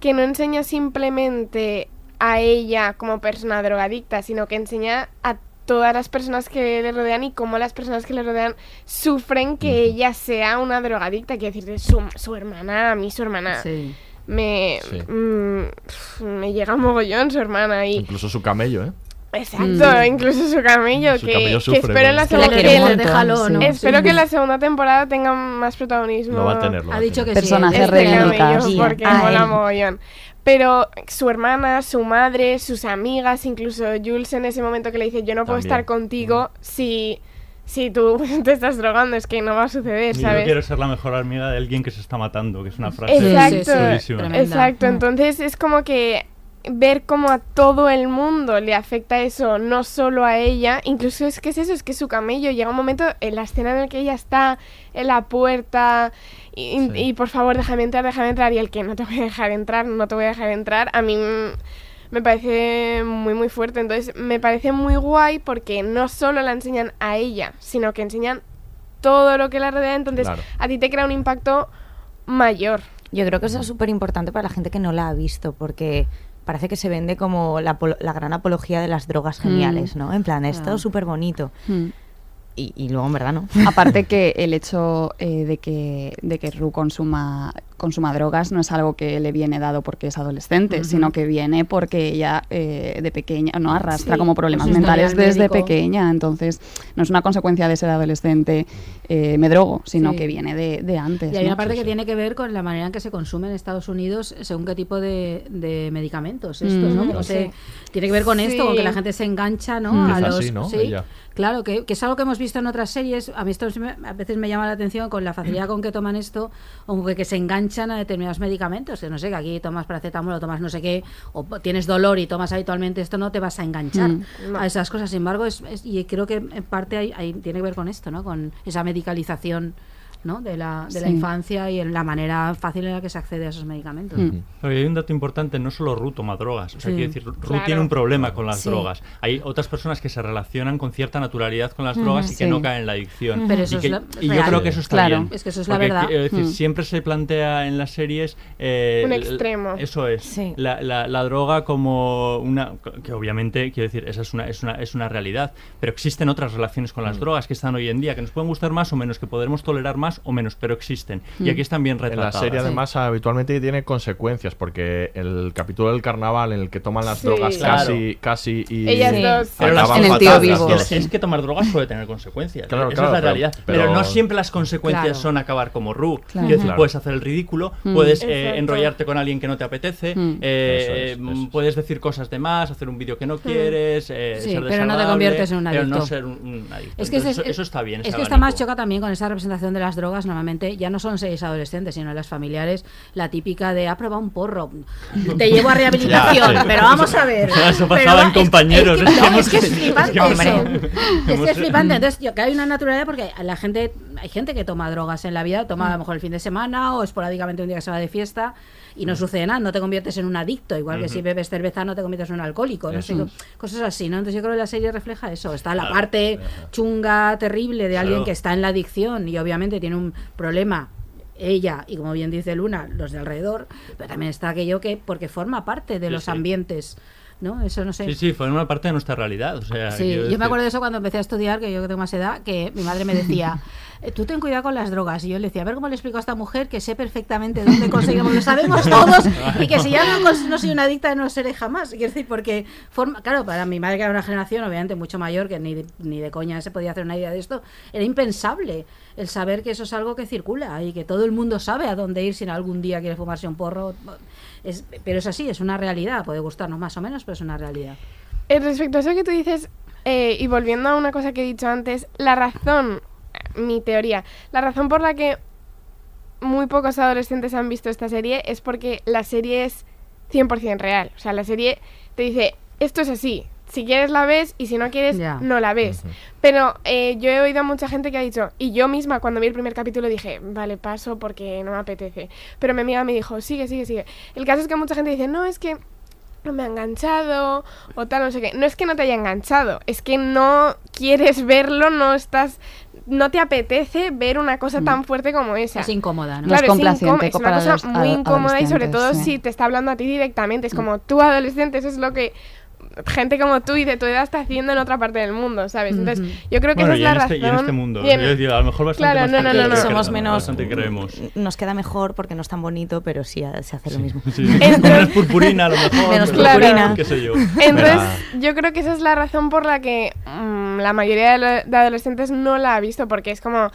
I: que no enseña simplemente a ella como persona drogadicta, sino que enseña a todas las personas que le rodean y cómo las personas que le rodean sufren que ella sea una drogadicta. Quiero decir, su, su hermana, a mí su hermana
D: Sí.
I: me,
C: Sí.
I: mm, me llega mogollón su hermana y...
C: Incluso su camello, ¿eh?
I: Exacto, incluso su camello,
C: Su
I: que,
C: camello
I: que
C: sufre
I: espero en la segunda
J: La
D: déjalo,
J: sí.
D: ¿no?
I: Espero
D: Sí.
I: que la segunda temporada tenga más protagonismo.
C: Lo va a tener, lo va
D: Ha dicho que
J: Personajes
D: sí.
I: este camello, porque
J: Ah,
I: mola mogollón. Pero su hermana, su madre, sus amigas, incluso Jules en ese momento que le dice yo no puedo
C: También.
I: estar contigo si, si tú te estás drogando, es que no va a suceder,
E: Ni yo
I: ¿sabes?
E: quiero ser la mejor amiga de alguien que se está matando, que es una frase
I: Exacto, exacto.
D: Mm.
I: Entonces es como que ver cómo a todo el mundo le afecta eso, no solo a ella, incluso es que es eso, es que su camello llega un momento en la escena en la que ella está en la puerta y,
C: Sí.
I: y, por favor déjame entrar, déjame entrar y el que no te voy a dejar entrar, no te voy a dejar entrar, a mí me parece muy muy fuerte, entonces me parece muy guay porque no solo la enseñan a ella, sino que enseñan todo lo que la rodea, entonces
C: Claro.
I: a ti te crea un impacto mayor.
J: Yo creo que eso es súper importante para la gente que no la ha visto, porque parece que se vende como la, la gran apología de las drogas geniales, ¿no? En plan, esto
D: Claro.
J: súper bonito.
F: Mm.
J: Y, y luego, en verdad, no.
F: Aparte que el hecho eh, de que de que Ru consuma consuma drogas no es algo que le viene dado porque es adolescente, sino que viene porque ella eh, de pequeña no arrastra
D: Sí,
F: como problemas
D: pues
F: mentales desde
D: médico.
F: pequeña, entonces no es una consecuencia de ser adolescente eh, me drogo, sino
D: Sí.
F: que viene de, de antes.
D: Y hay
F: ¿no?
D: una parte que tiene que ver con la manera en que se consume en Estados Unidos según qué tipo de, de medicamentos estos, ¿no?
F: Mm.
I: Sí.
D: tiene que ver con esto, con que la gente se engancha, ¿no?
F: Mm.
D: A los,
C: así, ¿no?
D: claro, que, que es algo que hemos visto en otras series. A mí esto a veces me llama la atención con la facilidad con que toman esto, o que, que se enganchan a determinados medicamentos. Que no sé, que aquí tomas paracetamol o tomas no sé qué, o tienes dolor y tomas habitualmente esto, no te vas a enganchar
F: Mm.
D: a esas cosas. Sin embargo, es, es- y creo que en parte hay, hay- tiene que ver con esto, ¿no? Con esa medicalización ¿no? de, la, de la infancia y en la manera fácil en la que se accede a esos medicamentos.
E: Pero hay un dato importante, no solo Ruth toma drogas. O sea,
D: Sí.
E: quiero decir, Ruth
D: Claro.
E: tiene un problema con las
D: Sí.
E: drogas. Hay otras personas que se relacionan con cierta naturalidad con las
D: Ujú.
E: drogas y que no caen en la adicción.
D: Pero eso
E: y
D: es la-
E: y yo creo que eso está
D: Claro.
E: bien.
D: Es que eso es la verdad.
E: quiero decir,
D: Mm.
E: siempre se plantea en las series... eh,
I: Un extremo.
E: Eso es. La, la- la droga como una... Que obviamente, quiero decir, esa es una, es una, es una realidad. Pero existen otras relaciones con las
C: Mm.
E: drogas que están hoy en día, que nos pueden gustar más o menos, que podremos tolerar más o menos, pero existen. Y
C: Mm.
E: aquí están bien
C: En la
E: retratadas.
C: serie además habitualmente tiene consecuencias porque el capítulo del carnaval en el que toman las
E: Sí.
C: drogas
E: Claro.
C: casi casi y
E: Ellas dos. Pero las- en el tío
C: las
E: vivo.
C: dos.
E: Es que tomar drogas puede tener consecuencias.
C: Claro,
E: Esa
C: claro,
E: es la
C: pero-
E: realidad. Pero,
C: pero-
E: no siempre las consecuencias
C: Claro.
E: son acabar como Ru. Quiero decir,
C: Claro.
E: puedes hacer el ridículo,
C: Mm.
E: puedes eh, enrollarte con alguien que no te apetece,
C: Mm.
E: eh,
C: Eso es, eso
E: puedes decir cosas de más, hacer un vídeo que no quieres, eh,
D: Sí,
E: ser
D: pero no te conviertes en un
E: pero no
D: adicto.
E: ser un, un adicto.
D: Es que
E: Entonces, eso, eso está bien.
D: Es que está más choca también con esa representación de las drogas, normalmente ya no son seis adolescentes, sino las familiares, la típica de ha probado un porro, te llevo a rehabilitación,
E: Ya, sí.
D: pero vamos a ver.
E: Eso
D: Pero
E: pasaba
D: va-
E: en
D: es-
E: compañeros.
D: Es, que, no, es que es
E: tenido-
D: flipante
E: que hemos-
D: eso. Es que es flipante. Entonces, yo, que hay una naturalidad porque la gente, hay gente que toma drogas en la vida, toma a lo mejor el fin de semana o esporádicamente un día que se va de fiesta y no sucede nada, no te conviertes en un adicto, igual que si bebes cerveza no te conviertes en un alcohólico, no sé, cosas así, ¿no? Entonces yo creo que la serie refleja eso, está la
E: Claro.
D: parte chunga, terrible de alguien
E: Claro.
D: que está en la adicción y obviamente tiene un problema ella y como bien dice Luna, los de alrededor, pero también está aquello que porque forma parte de
E: Sí,
D: los
E: sí.
D: ambientes, ¿no? Eso no sé.
E: Sí, sí, fue una parte de nuestra realidad. O sea,
D: Sí, yo
E: decir-
D: me acuerdo de eso cuando empecé a estudiar, que yo que tengo más edad, que mi madre me decía, eh, tú ten cuidado con las drogas. Y yo le decía, a ver cómo le explico a esta mujer que sé perfectamente dónde conseguimos, lo sabemos todos, y que si ya no, no soy una adicta no seré jamás. Quiero decir, porque, forma, claro, para mi madre que era una generación obviamente mucho mayor, que ni ni de coña se podía hacer una idea de esto, era impensable el saber que eso es algo que circula y que todo el mundo sabe a dónde ir si algún día quiere fumarse un porro. Es, pero es así, es una realidad, puede gustarnos más o menos, pero es una realidad.
I: Eh, respecto a eso que tú dices, eh, y volviendo a una cosa que he dicho antes, la razón, mi teoría, la razón por la que muy pocos adolescentes han visto esta serie es porque la serie es 100% real. O sea, la serie te dice, esto es así. Si quieres la ves y si no quieres, no la ves. Pero eh, yo he oído a mucha gente que ha dicho, y yo misma cuando vi el primer capítulo dije, vale, paso porque no me apetece. Pero mi amiga me dijo, sigue, sigue, sigue. El caso es que mucha gente dice, no, es que no me ha enganchado o tal, no sé qué. No es que no te haya enganchado, es que no quieres verlo, no estás, no te apetece ver una cosa tan fuerte como esa.
D: Es incómoda, ¿no?
I: Claro,
F: No es complaciente
I: incómoda, es una cosa muy incómoda y sobre todo
F: sí.
I: si te está hablando a ti directamente. Es como tú adolescente, eso es lo que gente como tú y de tu edad está haciendo en otra parte del mundo, ¿sabes? Entonces, yo creo que
E: Bueno,
I: esa es la
E: en este-
I: razón.
E: y en este mundo,
I: y en-
E: yo decía, a lo mejor bastante
I: Claro,
E: más
I: no, no,
E: que-
I: no, no.
E: que-
J: Somos
E: que-
J: menos.
E: bastante creemos.
J: Nos queda mejor porque no es tan bonito, pero sí se hace lo mismo.
E: Sí, sí. Menos purpurina, a lo mejor.
J: Menos purpurina.
E: qué sé yo.
I: Entonces, yo creo que esa es la razón por la que mm, la mayoría de, lo- de adolescentes no la ha visto, porque es como,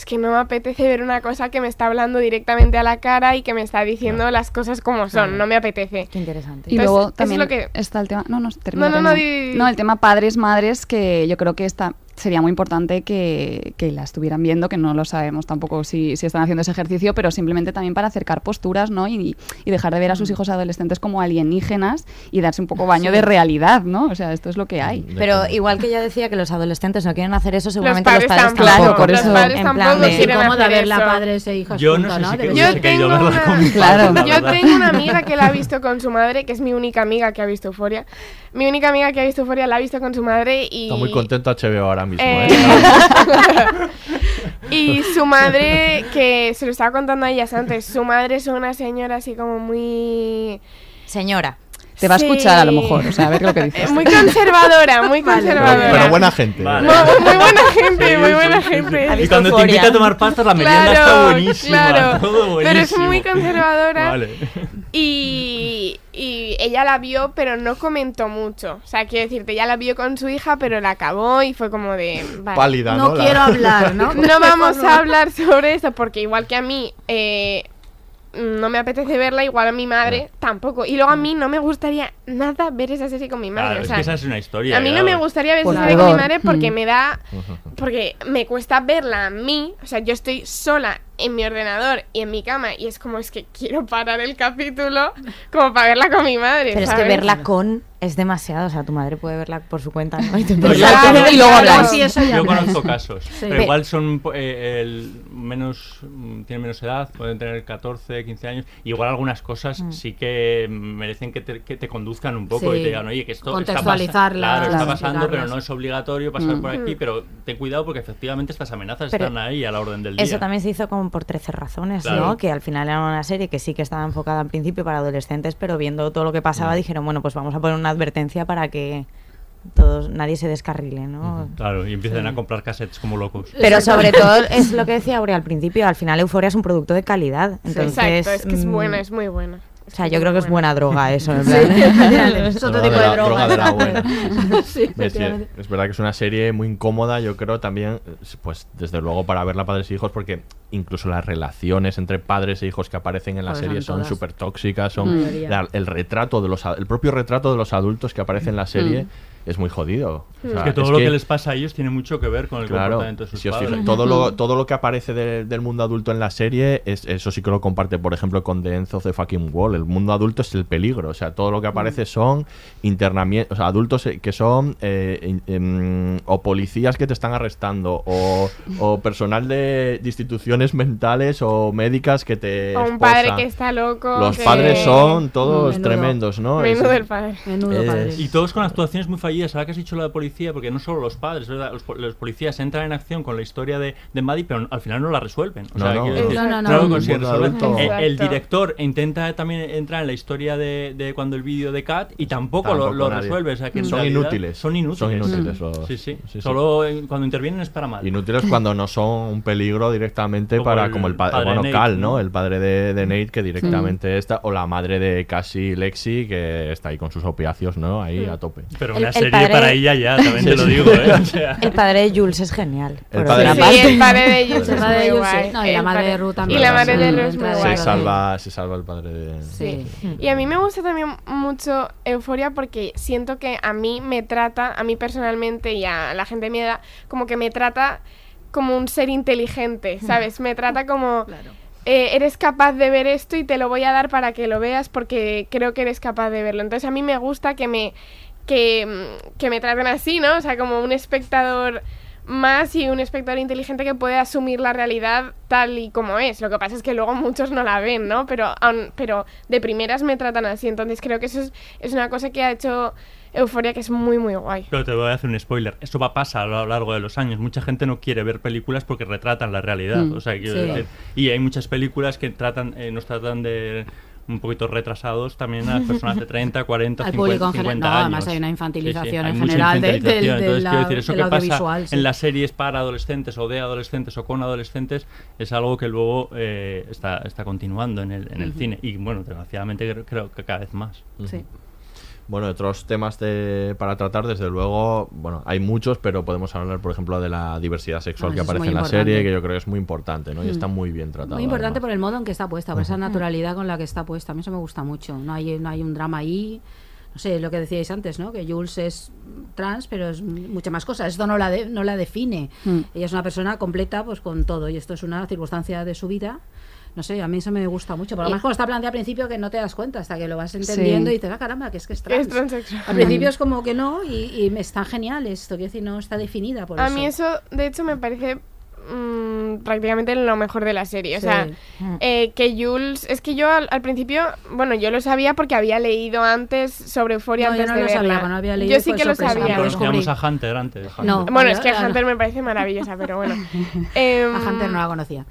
I: es que no me apetece ver una cosa que me está hablando directamente a la cara y que me está diciendo las cosas como son, no me apetece.
J: Qué interesante.
F: Y luego
I: eso es
F: también
I: lo que-
F: está el tema. No, no, termina,
I: No, no, no,
F: termina.
I: di- di-
F: No, el tema padres, madres, que yo creo que está, sería muy importante que, que la estuvieran viendo, que no lo sabemos tampoco si, si están haciendo ese ejercicio, pero simplemente también para acercar posturas, ¿no? Y, y dejar de ver a sus hijos adolescentes como alienígenas y darse un poco baño
J: Sí.
F: de realidad, ¿no? O sea, esto es lo que hay.
J: Pero igual que ella decía que los adolescentes no quieren hacer eso, seguramente
I: padres
J: los padres,
I: tampoco.
F: Claro, por
I: Los
F: eso.
I: padres
J: en plan de-
I: hacer
D: verla padres e hijas
E: Yo no
D: juntas,
E: sé si que-
D: Debe
E: yo
I: tengo una-
E: con mi
F: Claro.
I: Yo tengo una amiga que la ha visto con su madre, que es mi única amiga que ha visto Euforia. Mi única amiga que ha visto Euforia la ha visto con su madre y...
C: Está muy contento HBO ahora mismo,
I: Eh,
C: ¿eh?
I: y su madre, que se lo estaba contando a ellas antes, su madre es una señora así como muy...
J: Señora.
F: Te va a
I: Sí.
F: escuchar a lo mejor, o sea, a ver lo que dices.
I: Muy conservadora, muy conservadora.
C: pero buena gente.
E: Vale.
I: Muy, muy buena gente,
E: Sí,
I: muy buena
E: sí,
I: gente.
E: sí. Y cuando te invita a tomar pastas, la merienda está buenísima.
I: Claro,
E: todo
I: pero es
E: buenísimo.
I: muy conservadora.
E: Vale.
I: Y, y ella la vio, pero no comentó mucho. O sea, quiero decirte, ella la vio con su hija, pero la acabó y fue como de... vale.
C: Pálida, ¿no?
D: No
C: La-
D: quiero hablar, ¿no?
I: No vamos a hablar sobre eso, porque igual que a mí... eh, no me apetece verla, igual a mi madre tampoco. Y luego a mí no me gustaría nada ver esa serie con mi madre.
E: Claro,
I: o
E: es
I: sea,
E: que esa es una historia.
I: a mí no me gustaría ver
F: Por
I: esa serie con mi madre porque
F: Mm.
I: me da. Porque me cuesta verla a mí. O sea, yo estoy sola en mi ordenador y en mi cama y es como es que quiero parar el capítulo como para verla con mi madre.
J: Pero es que verla con Es demasiado, o sea, tu madre puede verla por su cuenta ¿no? y, tú
E: No, yo-
J: y luego habláis.
E: Yo conozco casos,
J: Sí.
E: pero
J: Pe-
E: igual son eh, el menos mm, tienen menos edad, pueden tener 14, 15 años. Igual algunas cosas
D: Mm.
E: sí que merecen que te, que te conduzcan un poco
D: Sí.
E: y te digan, oye, que esto está, pas-
D: Contextualizarlas,
E: claro, está
D: claro,
E: pasando, pero no es obligatorio pasar
J: Mm.
E: por aquí,
J: Mm.
E: pero ten cuidado porque efectivamente estas amenazas
J: Pero
E: están ahí a la orden del día.
J: Eso también se hizo como por 13 razones,
E: Claro.
J: ¿no? Que al final era una serie que sí que estaba enfocada en principio para adolescentes, pero viendo todo lo que pasaba
E: Mm.
J: dijeron, bueno, pues vamos a poner una advertencia para que todos nadie se descarrile, ¿no?
E: Claro, y empiezan
J: Sí.
E: a comprar cassettes como locos.
J: Pero sobre todo es lo que decía Aurea al principio, al final Euforia es un producto de calidad. Entonces,
I: Exacto, es que es
J: mm,
I: buena, es muy buena.
J: O sea, yo creo que es buena droga eso. en plan.
D: es otro tipo de
C: la-
D: droga.
C: de la buena.
D: Sí,
C: Ves, sí,
D: efectivamente.
C: es verdad que es una serie muy incómoda, yo creo también, pues desde luego para verla padres e hijos, porque incluso las relaciones entre padres e hijos que aparecen en la
D: Pues
C: serie
D: son
C: súper tóxicas, son
D: Mm.
C: la- el retrato de los el propio retrato de los adultos que aparece en la serie es muy jodido. O
E: Es que todo lo que... les pasa a ellos tiene mucho que ver con el
C: Claro,
E: comportamiento de sus
C: si
E: padres.
C: todo lo, todo lo que aparece de- del mundo adulto en la serie, es, eso sí que lo comparte, por ejemplo, con The End of the Fucking Wall. El mundo adulto es el peligro. O sea, todo lo que aparece son internamientos, o sea, adultos eh, que son eh, in- em, o policías que te están arrestando, o, o personal de, de instituciones mentales o médicas que te.
I: O un padre que está loco.
C: Los
I: que-
C: padres son todos
I: Menudo.
C: tremendos, ¿no?
I: Menudo
C: Es-
I: el padre.
C: padre.
E: Y todos con actuaciones muy fallidas. Ahora que has dicho lo de policía, porque no solo los padres, ¿verdad? Los, los policías entran en acción con la historia de, de Maddie, pero al final no la resuelven. O
C: No,
E: sea,
C: no.
E: quiero decir,
C: No, no, no.
E: El, director intenta también entrar en la historia de, de cuando el vídeo de Cat y tampoco,
C: Tampoco
E: lo, resuelve. O sea, que
C: Son inútiles.
E: Son inútiles.
C: Son inútiles los-
E: Sí, sí.
C: sí, sí.
E: Solo en- cuando intervienen es para mal.
C: Inútiles cuando no son un peligro directamente
E: Como
C: para,
E: el
C: como el padre,
E: padre
C: bueno,
E: Nate,
C: Cal,
E: ¿no?
C: ¿no? El padre de, de Nate que directamente está, o la madre de Cassie Lexi que está ahí con sus opiáceos, ¿no? Ahí a tope.
E: Pero
J: El-
E: una
J: el
E: serie
J: padre-
E: para ella ya, también te lo digo, ¿eh? O sea,
J: El padre de Jules es genial.
C: El padre.
I: Sí, el padre de Jules es muy guay.
D: No, y la madre de Ruth también.
I: Y la madre de Ruth es muy guay.
C: Se salva, se salva el padre de...
D: Sí.
I: Y a mí me gusta también mucho Euforia porque siento que a mí me trata, a mí personalmente y a la gente de mi edad, como que me trata como un ser inteligente, ¿sabes? Me trata como... eh, eres capaz de ver esto y te lo voy a dar para que lo veas porque creo que eres capaz de verlo. Entonces a mí me gusta que me, que, mm, que me traten así, ¿no? O sea, como un espectador más y un espectador inteligente que puede asumir la realidad tal y como es. Lo que pasa es que luego muchos no la ven, ¿no? Pero, aun- pero de primeras me tratan así. Entonces creo que eso es, es una cosa que ha hecho Euforia que es muy, muy guay.
E: Pero te voy a hacer un spoiler. Eso va a pasar a lo largo de los años. Mucha gente no quiere ver películas porque retratan la realidad.
D: Mm,
E: o sea, quiero
D: sí.
E: decir, y hay muchas películas que tratan, eh, nos tratan de un poquito retrasados también a las personas de 30, 40,
D: Al
E: 50,
D: público en general.
E: 50
D: No,
E: años.
D: además hay una infantilización
E: hay
D: en general de- de
E: Entonces,
D: la-
E: quiero decir, eso
D: del
E: que pasa
D: sí.
E: en las series para adolescentes o de adolescentes o con adolescentes es algo que luego eh, está, está continuando en el, en el cine. Y bueno, desgraciadamente creo, creo que cada vez más.
D: Sí.
C: Bueno, otros temas de- para tratar, desde luego, bueno, hay muchos, pero podemos hablar, por ejemplo, de la diversidad sexual
D: Ah,
C: que aparece en la
D: importante.
C: serie, que yo creo que es muy importante, ¿no? Y
D: Mm.
C: está muy bien tratado.
D: Muy importante
C: además.
D: por el modo en que está puesta, por esa naturalidad con la que está puesta. A mí eso me gusta mucho. No hay, no hay un drama ahí. No sé, lo que decíais antes, ¿no? Que Jules es trans, pero es mucha más cosas. Esto no la, de- no la define.
F: Mm.
D: Ella es una persona completa pues con todo. Y esto es una circunstancia de su vida. No sé, a mí eso me gusta mucho. Por lo menos como está planteado al principio que no te das cuenta hasta que lo vas entendiendo y dices, ah, caramba, que es que es
I: es
D: trans.
I: transexual.
D: Al principio es como que no y, y me está genial esto. Quiero decir, no está definida por
I: a
D: eso.
I: mí eso, de hecho, me parece mm, prácticamente lo mejor de la serie. O
D: Sí.
I: sea,
D: Mm.
I: eh, que Jules... Es que yo al, al principio, bueno, yo lo sabía porque había leído antes sobre Euforia
D: No, yo
I: antes
D: no
I: de
D: lo sabía,
I: verla.
D: había leído
I: yo sí que lo sabía.
D: pero
E: Conocíamos a Hunter antes.
D: No,
I: Bueno, es
D: yo-
I: que
D: claro.
I: Hunter me parece maravillosa, pero bueno. Em,
D: A Hunter no la conocía.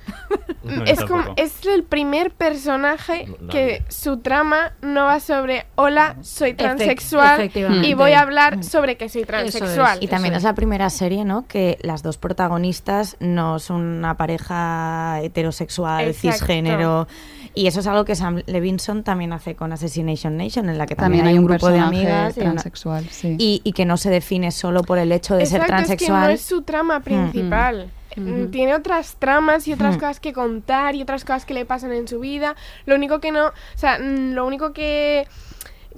E: No, yo
I: es, como, es el primer personaje que su trama no va sobre hola, soy transexual y voy a hablar sobre que soy
D: es.
I: transexual.
J: Y también
D: Eso
J: es la primera serie, ¿no? Que las dos protagonistas no una pareja heterosexual,
I: Exacto.
J: cisgénero. Y eso es algo que Sam Levinson también hace con Assassination Nation, en la que
F: También
J: también,
F: hay
J: un
F: un
J: grupo de amigas y una-
F: transexual, sí.
J: y, y que no se define solo por el hecho de ser transexual.
I: Es que no es su trama principal. Mm, Tiene otras tramas y otras
J: Mm.
I: cosas que contar y otras cosas que le pasan en su vida. Lo único que no, o sea, mm, lo único que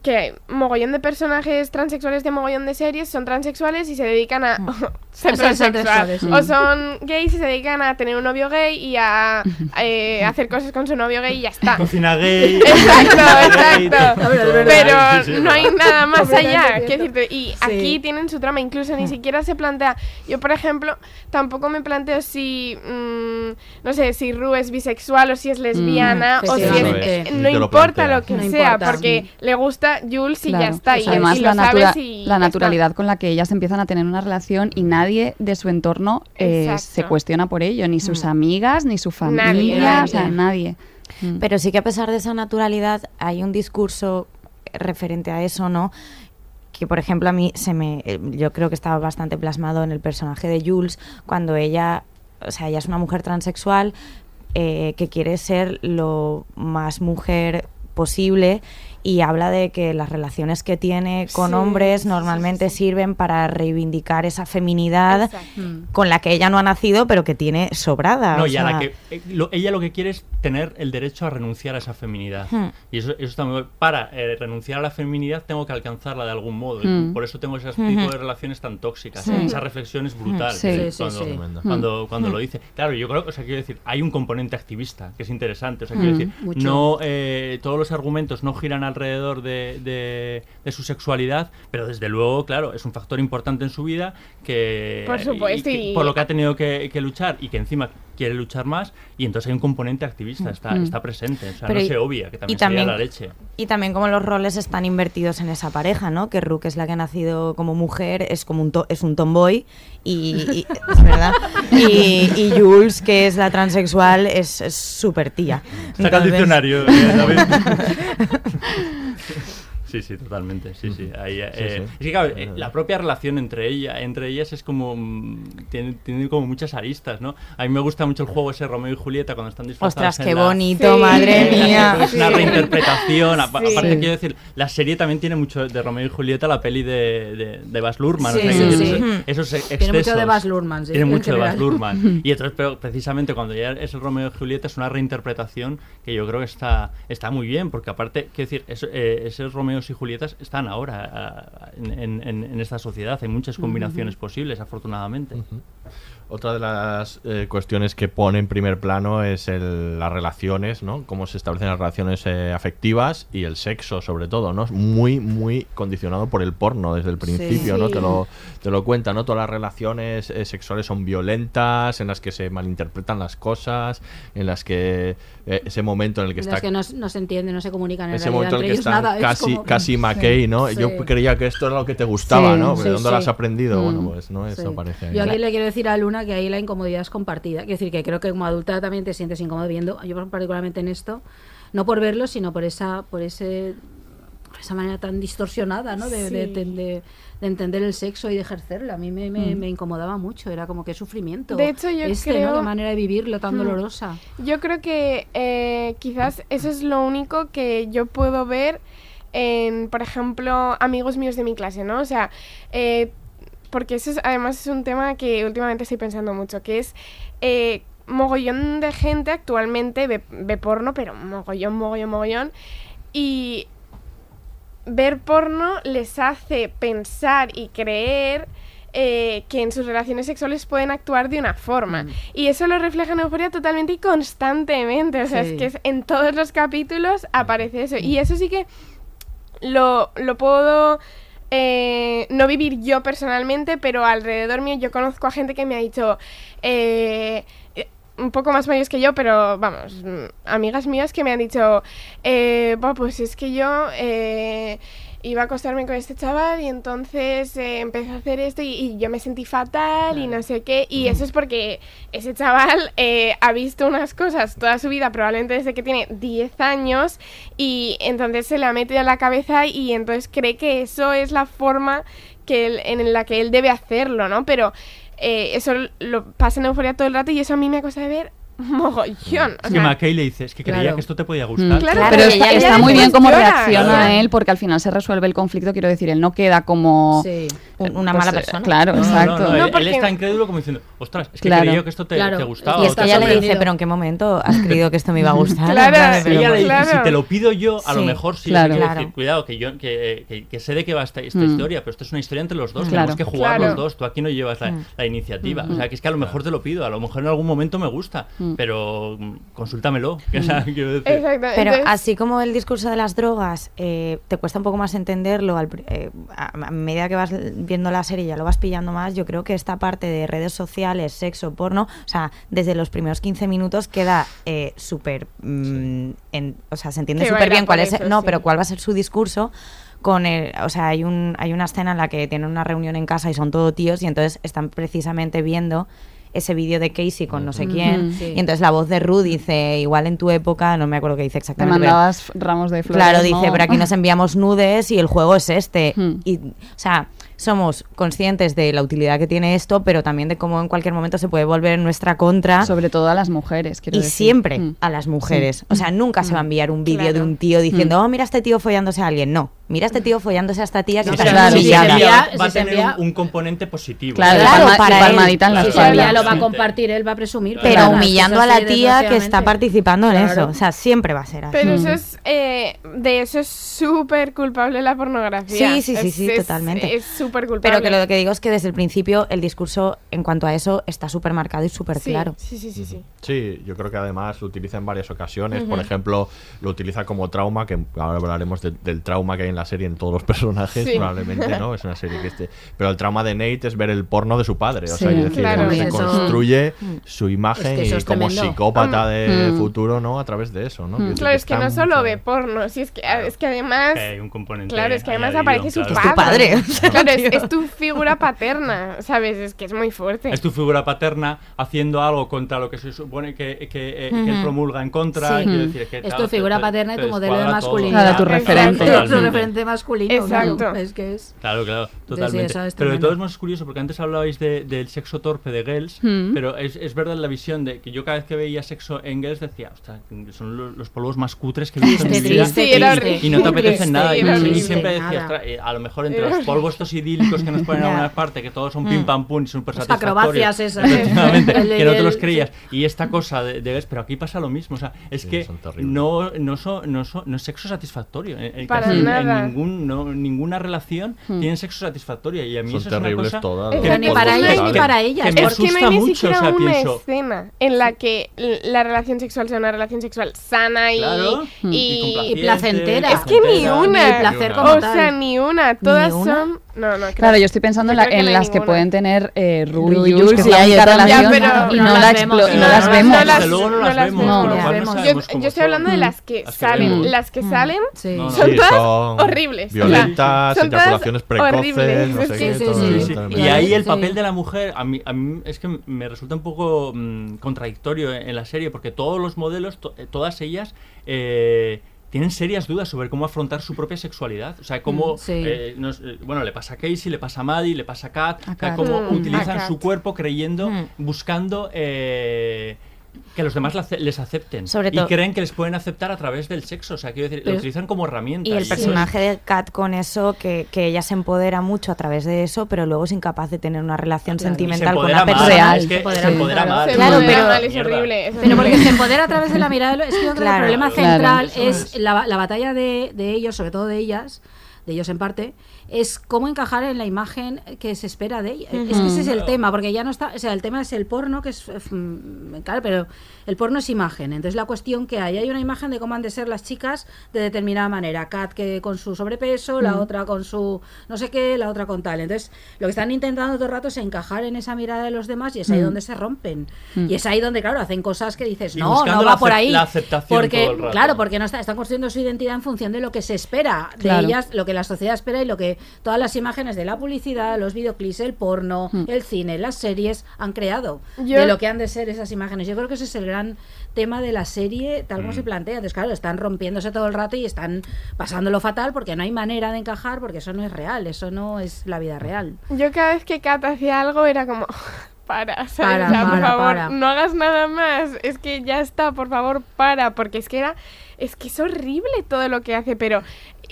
I: que mogollón de personajes transexuales de mogollón de series son transexuales y se dedican a ser
D: A ser
I: transexual.
D: transexuales,
I: O son gays y se dedican a tener un novio gay y a eh, hacer cosas con su novio gay y ya está.
E: Cocina gay.
I: Exacto, exacto. Pero no hay nada más allá. decirte, y
D: Sí.
I: aquí tienen su trama, incluso ni siquiera se plantea. Yo, por ejemplo, tampoco me planteo si, mm, no sé, si Ru es bisexual o si es lesbiana
D: Mm,
I: o si es. no importa lo que
D: No
I: sea,
D: importa.
I: porque le gusta Jules y ya está. Y,
F: Además,
I: y
F: la,
I: lo
F: natura-
I: sabes y
F: la naturalidad con la que ellas empiezan a tener una relación y nadie de su entorno eh, se cuestiona por ello, ni sus amigas, ni su familia,
I: Nadie,
F: o sea, nadie. Mm.
J: Pero sí que a pesar de esa naturalidad hay un discurso referente a eso, ¿no? Que por ejemplo a mí se me, eh, yo creo que estaba bastante plasmado en el personaje de Jules cuando ella, o sea, ella es una mujer transexual eh, que quiere ser lo más mujer posible y habla de que las relaciones que tiene con
I: Sí,
J: hombres
I: sí,
J: normalmente sirven para reivindicar esa feminidad
I: Exacto.
J: con la que ella no ha nacido pero que tiene sobrada.
E: No,
J: o
E: y a la
J: sea,
E: que eh, lo- ella lo que quiere es tener el derecho a renunciar a esa feminidad.
J: Hmm.
E: Y eso, eso está muy bien. Para eh, renunciar a la feminidad tengo que alcanzarla de algún modo.
F: Hmm.
E: Por eso tengo ese tipo de relaciones tan tóxicas.
F: Sí.
E: Esa reflexión es brutal
F: Sí.
E: eh,
D: Sí, sí,
E: cuando,
D: sí.
E: cuando, cuando
J: Hmm.
E: lo dice. Claro, yo creo, o sea, quiero decir, hay un componente activista que es interesante. O sea,
F: Hmm.
E: quiero decir,
D: Mucho.
E: no eh, todos los argumentos no giran alrededor de, de- de su sexualidad, pero desde luego, claro, es un factor importante en su vida que
I: Por supuesto,
E: que-
I: y-
E: por lo que ha tenido que, que luchar y que encima quiere luchar más y entonces hay un componente activista, está,
F: Mm.
E: está presente, o sea,
J: Pero
E: no
J: y-
E: se obvia, que también,
J: y también-
E: sería la leche.
J: Y también como los roles están invertidos en esa pareja, ¿no? Que Rook es la que ha nacido como mujer, es como un to- es un tomboy y, y- es verdad. Y, y Jules, que es la transexual, es súper tía.
E: Saca el diccionario, eh. Sí, sí, totalmente. Sí, sí. Ahí, eh,
C: Sí, sí.
E: Es que, claro, eh, la propia relación entre ella, entre ellas es como. mm, Tiene, tiene como muchas aristas, ¿no? A mí me gusta mucho el juego ese Romeo y Julieta cuando están disfrazados.
J: Ostras, qué
E: la-
J: bonito,
I: Sí.
J: madre mía.
E: Es una
I: Sí.
E: reinterpretación. Apa-
I: Sí.
E: Aparte,
F: Sí.
E: quiero decir, la serie también tiene mucho de Romeo y Julieta, la peli de, de, de Baz Luhrmann. o
D: Sí,
E: sea,
D: sí, sí.
E: Esos, esos
D: Tiene mucho de
E: excesos.
D: Baz Luhrmann, sí,
E: Tiene
D: en
E: mucho de Baz
D: general.
E: Luhrmann. Y entonces, pero precisamente cuando ya es el Romeo y Julieta, es una reinterpretación que yo creo que está, está muy bien, porque aparte, quiero decir, eso- eh, esos Romeos y Julietas están ahora ah, en, en- en- en esta sociedad. Hay muchas combinaciones posibles, afortunadamente.
C: Otra de las eh, cuestiones que pone en primer plano es el- las relaciones, ¿no? Cómo se establecen las relaciones eh, afectivas y el sexo, sobre todo, ¿no? Es muy, muy condicionado por el porno desde el principio, ¿no? Te lo, te lo cuenta, ¿no? Todas las relaciones eh, sexuales son violentas, en las que se malinterpretan las cosas, en las que eh, ese momento en el que
D: En
C: está
D: las que no, no se entiende, no se comunican en
C: ese
D: realidad
C: momento en el que están
D: nada. es
C: casi,
D: como-
C: casi McKay, ¿no?
D: Sí.
C: Yo creía que esto era lo que te gustaba,
F: Sí,
C: ¿no? ¿De dónde lo has aprendido?
F: Mm.
C: Bueno, pues no, eso
D: Sí.
C: aparece ahí.
D: Yo aquí le quiero decir a Luna que ahí la incomodidad es compartida. Quiero decir que creo que como adulta también te sientes incómodo viendo, yo particularmente en esto, no por verlo, sino por esa, por ese esa manera tan distorsionada, ¿no? De,
I: Sí.
D: de- de- de entender el sexo y de ejercerlo. A mí me, me- me incomodaba mucho, era como que sufrimiento.
I: De hecho, yo
D: este, ¿no?
I: creo-
D: Qué manera de vivirlo tan
I: Hmm.
D: dolorosa.
I: Yo creo que eh, quizás eso es lo único que yo puedo ver en, por ejemplo, amigos míos de mi clase, ¿no? O sea, eh, porque eso es, además es un tema que últimamente estoy pensando mucho, que es eh, mogollón de gente actualmente ve, ve porno, pero mogollón, mogollón, mogollón, y ver porno les hace pensar y creer eh, que en sus relaciones sexuales pueden actuar de una forma.
D: Mm.
I: Y eso lo refleja en Euforia totalmente y constantemente. O sea,
D: Sí.
I: es que es- en todos los capítulos aparece eso. Y eso sí que lo, lo puedo eh, no vivir yo personalmente, pero alrededor mío yo conozco a gente que me ha dicho... eh, eh, un poco más mayores que yo, pero vamos, mm, amigas mías que me han dicho, eh, "Buah, pues es que yo eh, iba a acostarme con este chaval y entonces eh, empecé a hacer esto y, y yo me sentí fatal y no sé qué. Y eso es porque ese chaval eh, ha visto unas cosas toda su vida, probablemente desde que tiene 10 años, y entonces se le ha metido en la cabeza y entonces cree que eso es la forma que él- en la que él debe hacerlo, ¿no? Pero eh, eso lo pasa en euforia todo el rato y eso a mí me cuesta de ver mogollón. o
E: que
I: sea,
E: McKay le dice, es que creía
D: Claro.
E: que esto te podía
I: Mm.
E: gustar.
I: Claro,
F: pero está, muy bien cómo reacciona él, porque al final se resuelve el conflicto. Quiero decir, él no queda como
D: Sí.
J: Un- una
F: pues,
J: mala
F: eh,
J: persona.
F: Claro,
E: No,
F: exacto.
E: no,
I: No,
E: él, está incrédulo como diciendo, ostras, es que
F: Claro.
E: creía que esto te,
D: Claro.
E: te gustaba.
D: Y
J: es que ella le dice, pero ¿en qué momento has creído que esto me iba a gustar?
I: Claro,
E: Ella le dice,
I: Claro.
E: si te lo pido yo, a lo mejor sí.
F: claro.
J: Claro.
E: decir, cuidado, que yo que, que- que sé de qué va esta, esta
F: Mm.
E: historia, pero esto es una historia entre los dos.
F: Claro.
E: Tenemos que jugar
I: Claro.
E: los dos. Tú aquí no llevas la,
J: Mm.
E: la iniciativa. O sea, que es que a lo mejor te lo pido, a lo mejor en algún momento me gusta,
F: Mm.
E: pero mm, consúltamelo. Quiero decir.
I: Exacto.
J: Pero así como el discurso de las drogas eh, te cuesta un poco más entenderlo al eh, a, a medida que vas viendo la serie ya lo vas pillando más, yo creo que esta parte de redes sociales, sexo, porno, o sea, desde los primeros 15 minutos queda eh, súper... mm, o sea, se entiende súper bien cuál
I: por
J: es...
I: eso,
J: no,
I: sí.
J: pero cuál va a ser su discurso con el, o sea, hay un hay una escena en la que tienen una reunión en casa y son todo tíos y entonces están precisamente viendo ese vídeo de Casey con no sé quién.
D: Sí.
J: y entonces la voz de Ruth dice igual en tu época no me acuerdo qué dice
F: Te
J: exactamente pero-
F: mandabas ramos de flores.
J: Claro, dice,
F: ¿no?
J: pero aquí nos enviamos nudes y el juego es este. Y, o sea, somos conscientes de la utilidad que tiene esto, pero también de cómo en cualquier momento se puede volver en nuestra contra.
F: Sobre todo a las mujeres, quiero
J: y
F: decir.
J: siempre
F: Mm.
J: a las mujeres. O sea, nunca se va a enviar un vídeo de un tío diciendo,
F: Mm.
J: oh, mira este tío follándose a alguien. No, mira este tío follándose a esta tía que
D: No,
J: está
F: claro,
D: si se envía-
E: va a tener un, un componente positivo.
F: Claro,
J: Claro, para él.
F: palmadita en la
D: Si se lo va a compartir, él va a presumir.
J: Pero
D: claro,
J: humillando
D: es
J: a la tía que está participando en
D: Claro.
J: eso. O sea, siempre va a ser así.
I: Pero
F: Mm.
I: eso es, eh, de eso es súper culpable la pornografía.
J: Sí, sí, sí,
I: Es-
J: sí,
I: es-
J: totalmente.
I: Es súper culpable.
J: Pero que lo que digo es que desde el principio el discurso en cuanto a eso está súper marcado y súper
I: sí,
J: claro.
I: Sí, sí, sí, sí.
C: Sí, yo creo que además lo utiliza en varias ocasiones. Por ejemplo, lo utiliza como trauma, que ahora hablaremos de- del trauma que hay en la serie en todos los personajes,
I: Sí.
C: probablemente, ¿no? Es una serie que esté. Pero el trauma de Nate es ver el porno de su padre. O sea, quiero decir,
I: claro.
C: se
D: Eso-
C: construye su imagen
D: Es que
C: y
D: es
C: como
D: tremendo.
C: psicópata de
F: Mm.
C: futuro, ¿no? A través de eso, ¿no? Decir
I: Claro, es que no solo
C: mucho-
I: ve porno, sí, es que, es que además...
E: Que hay un componente
I: Claro, es que además aparece su.
J: Es padre.
I: Claro, es,
J: tío.
I: es tu figura paterna, ¿sabes? Es que es muy fuerte.
E: Es tu figura paterna haciendo algo contra lo que se supone que, que, eh, que él promulga en contra.
D: Sí.
E: decir, que,
D: Es
E: claro,
D: tu figura
E: te-
D: paterna y tu modelo de masculino.
F: Claro, tu referente.
D: Tu referente masculino.
I: Exacto.
D: claro, Es que es.
E: Claro, claro,
D: sí,
E: totalmente.
D: eso es
E: pero de todos modos es curioso porque antes hablabais de- del sexo torpe de Girls,
F: Mm.
E: pero es, es verdad la visión de que yo cada vez que veía sexo en Girls decía, ostras, son lo- los, polvos más cutres que he visto en mi
D: Triste,
E: vida.
I: Sí.
E: Y no te
I: triste,
E: nada. Y, siempre decía, eh, a lo mejor entre los polvos estos idílicos que nos ponen a
J: Ya.
E: una parte, que todos son pim pam pum y súper satisfactorios.
D: acrobacias esas. El-
E: que no te los creías. Y esta cosa de, de pero aquí pasa lo mismo. O sea, es
C: Sí,
E: que
C: terribles.
E: no, no, son- no, son- no es sexo satisfactorio. En, en
I: Para
E: casi en-
I: nada.
E: en ningún, no, ninguna relación tiene sexo satisfactorio. Y a mí
C: Son
E: eso es una
C: terribles
E: cosa
C: todas.
I: Que ni
C: polvos
D: para ellas
C: que
D: ni para ellas.
E: que me
I: es que no hay ni
E: mucho.
I: siquiera
E: o sea,
I: una
E: pienso,
I: escena en la que la relación sexual sea una relación sexual sana y,
E: Claro.
I: y,
D: placentera.
I: es que ni una.
D: Ni placer
C: Ni
D: como
I: o
D: tal.
I: sea, ni una. Todas
J: una?
I: son. No, no. creo-
F: Claro, yo estoy pensando en, la- en
I: no
F: las que pueden tener eh, Ru
J: Ru
F: y Jules, que
J: sí, hay
F: relación,
I: Ya, pero
F: y
D: no
F: no,
D: las
F: la
D: vemos,
F: no las vemos.
I: Yo, estoy
E: son.
I: hablando de las que
E: Las
I: salen. Las que salen
D: Sí.
I: Son
C: Sí,
I: todas
C: son
I: horribles.
C: Violentas,
I: son todas
C: eyaculaciones precoces, no sé qué.
D: sí, sí,
E: Sí. Y ahí el
D: Sí.
E: papel de la mujer, a mí, a mí es que me resulta un poco mm, contradictorio en la serie, porque todos los modelos, to- eh, todas ellas, eh, tienen serias dudas sobre cómo afrontar su propia sexualidad. O sea, cómo.
D: Mm, sí.
E: eh, nos- eh, bueno, le pasa a Casey, le pasa a Maddie, le pasa a Kat.
F: A
E: o sea,
F: Kat.
E: cómo
I: Mm,
E: utilizan su cuerpo creyendo,
J: Mm.
E: buscando. eh, que los demás la ace- les acepten
J: Sobre
E: y
J: todo-
E: creen que les pueden aceptar a través del sexo, o sea, quiero decir,
D: Pero-
E: lo utilizan como herramienta.
J: Y el
E: es-
J: personaje de Kat con eso, que, que ella se empodera mucho a través de eso, pero luego es incapaz de tener una relación
D: Claro.
E: Y se
J: sentimental con una persona.
F: Real.
E: es que
D: Se empodera
E: se
D: mal,
E: empodera
D: claro.
E: mal.
I: Se
J: Claro,
I: empodera
J: pero-
I: mal, es horrible.
D: Pero porque se empodera a través de la mirada. de lo- Es que yo creo que
J: Claro.
D: el problema
F: Claro.
D: central es. la, la batalla de, de ellos, sobre todo de ellas, de ellos en parte, es cómo encajar en la imagen que se espera de ellas. Es que ese es el tema, porque ya no está. O sea, el tema es el porno, que es. eh, mm, Claro, pero el porno es imagen. Entonces, la cuestión que hay: hay una imagen de cómo han de ser las chicas de determinada manera. Kat que con su sobrepeso, la otra con su no sé qué, la otra con tal. Entonces, lo que están intentando todo el rato es encajar en esa mirada de los demás y es ahí
F: Mm.
D: donde se rompen.
F: Mm.
D: Y es ahí donde, claro, hacen cosas que dices,
E: Y
D: no, no va por ahí.
E: la aceptación
D: porque,
E: todo el rato.
D: claro, porque no está, están construyendo su identidad en función de lo que se espera de ellas, lo que la sociedad espera y lo que todas las imágenes de la publicidad, los videoclips, el porno,
F: Mm.
D: el cine, las series han creado
I: Yo-
D: de lo que han de ser esas imágenes. Yo creo que ese es el gran tema de la serie, tal como
E: Mm.
D: se plantea. Entonces, claro, están rompiéndose todo el rato y están pasándolo fatal porque no hay manera de encajar, porque eso no es real, eso no es la vida real.
I: Yo cada vez que Kat hacía algo era como... para, ¿sabes?
D: Para,
I: O sea, por favor,
D: para.
I: no hagas nada más. Es que ya está, por favor, para. Porque es que era. Es que es horrible todo lo que hace, pero.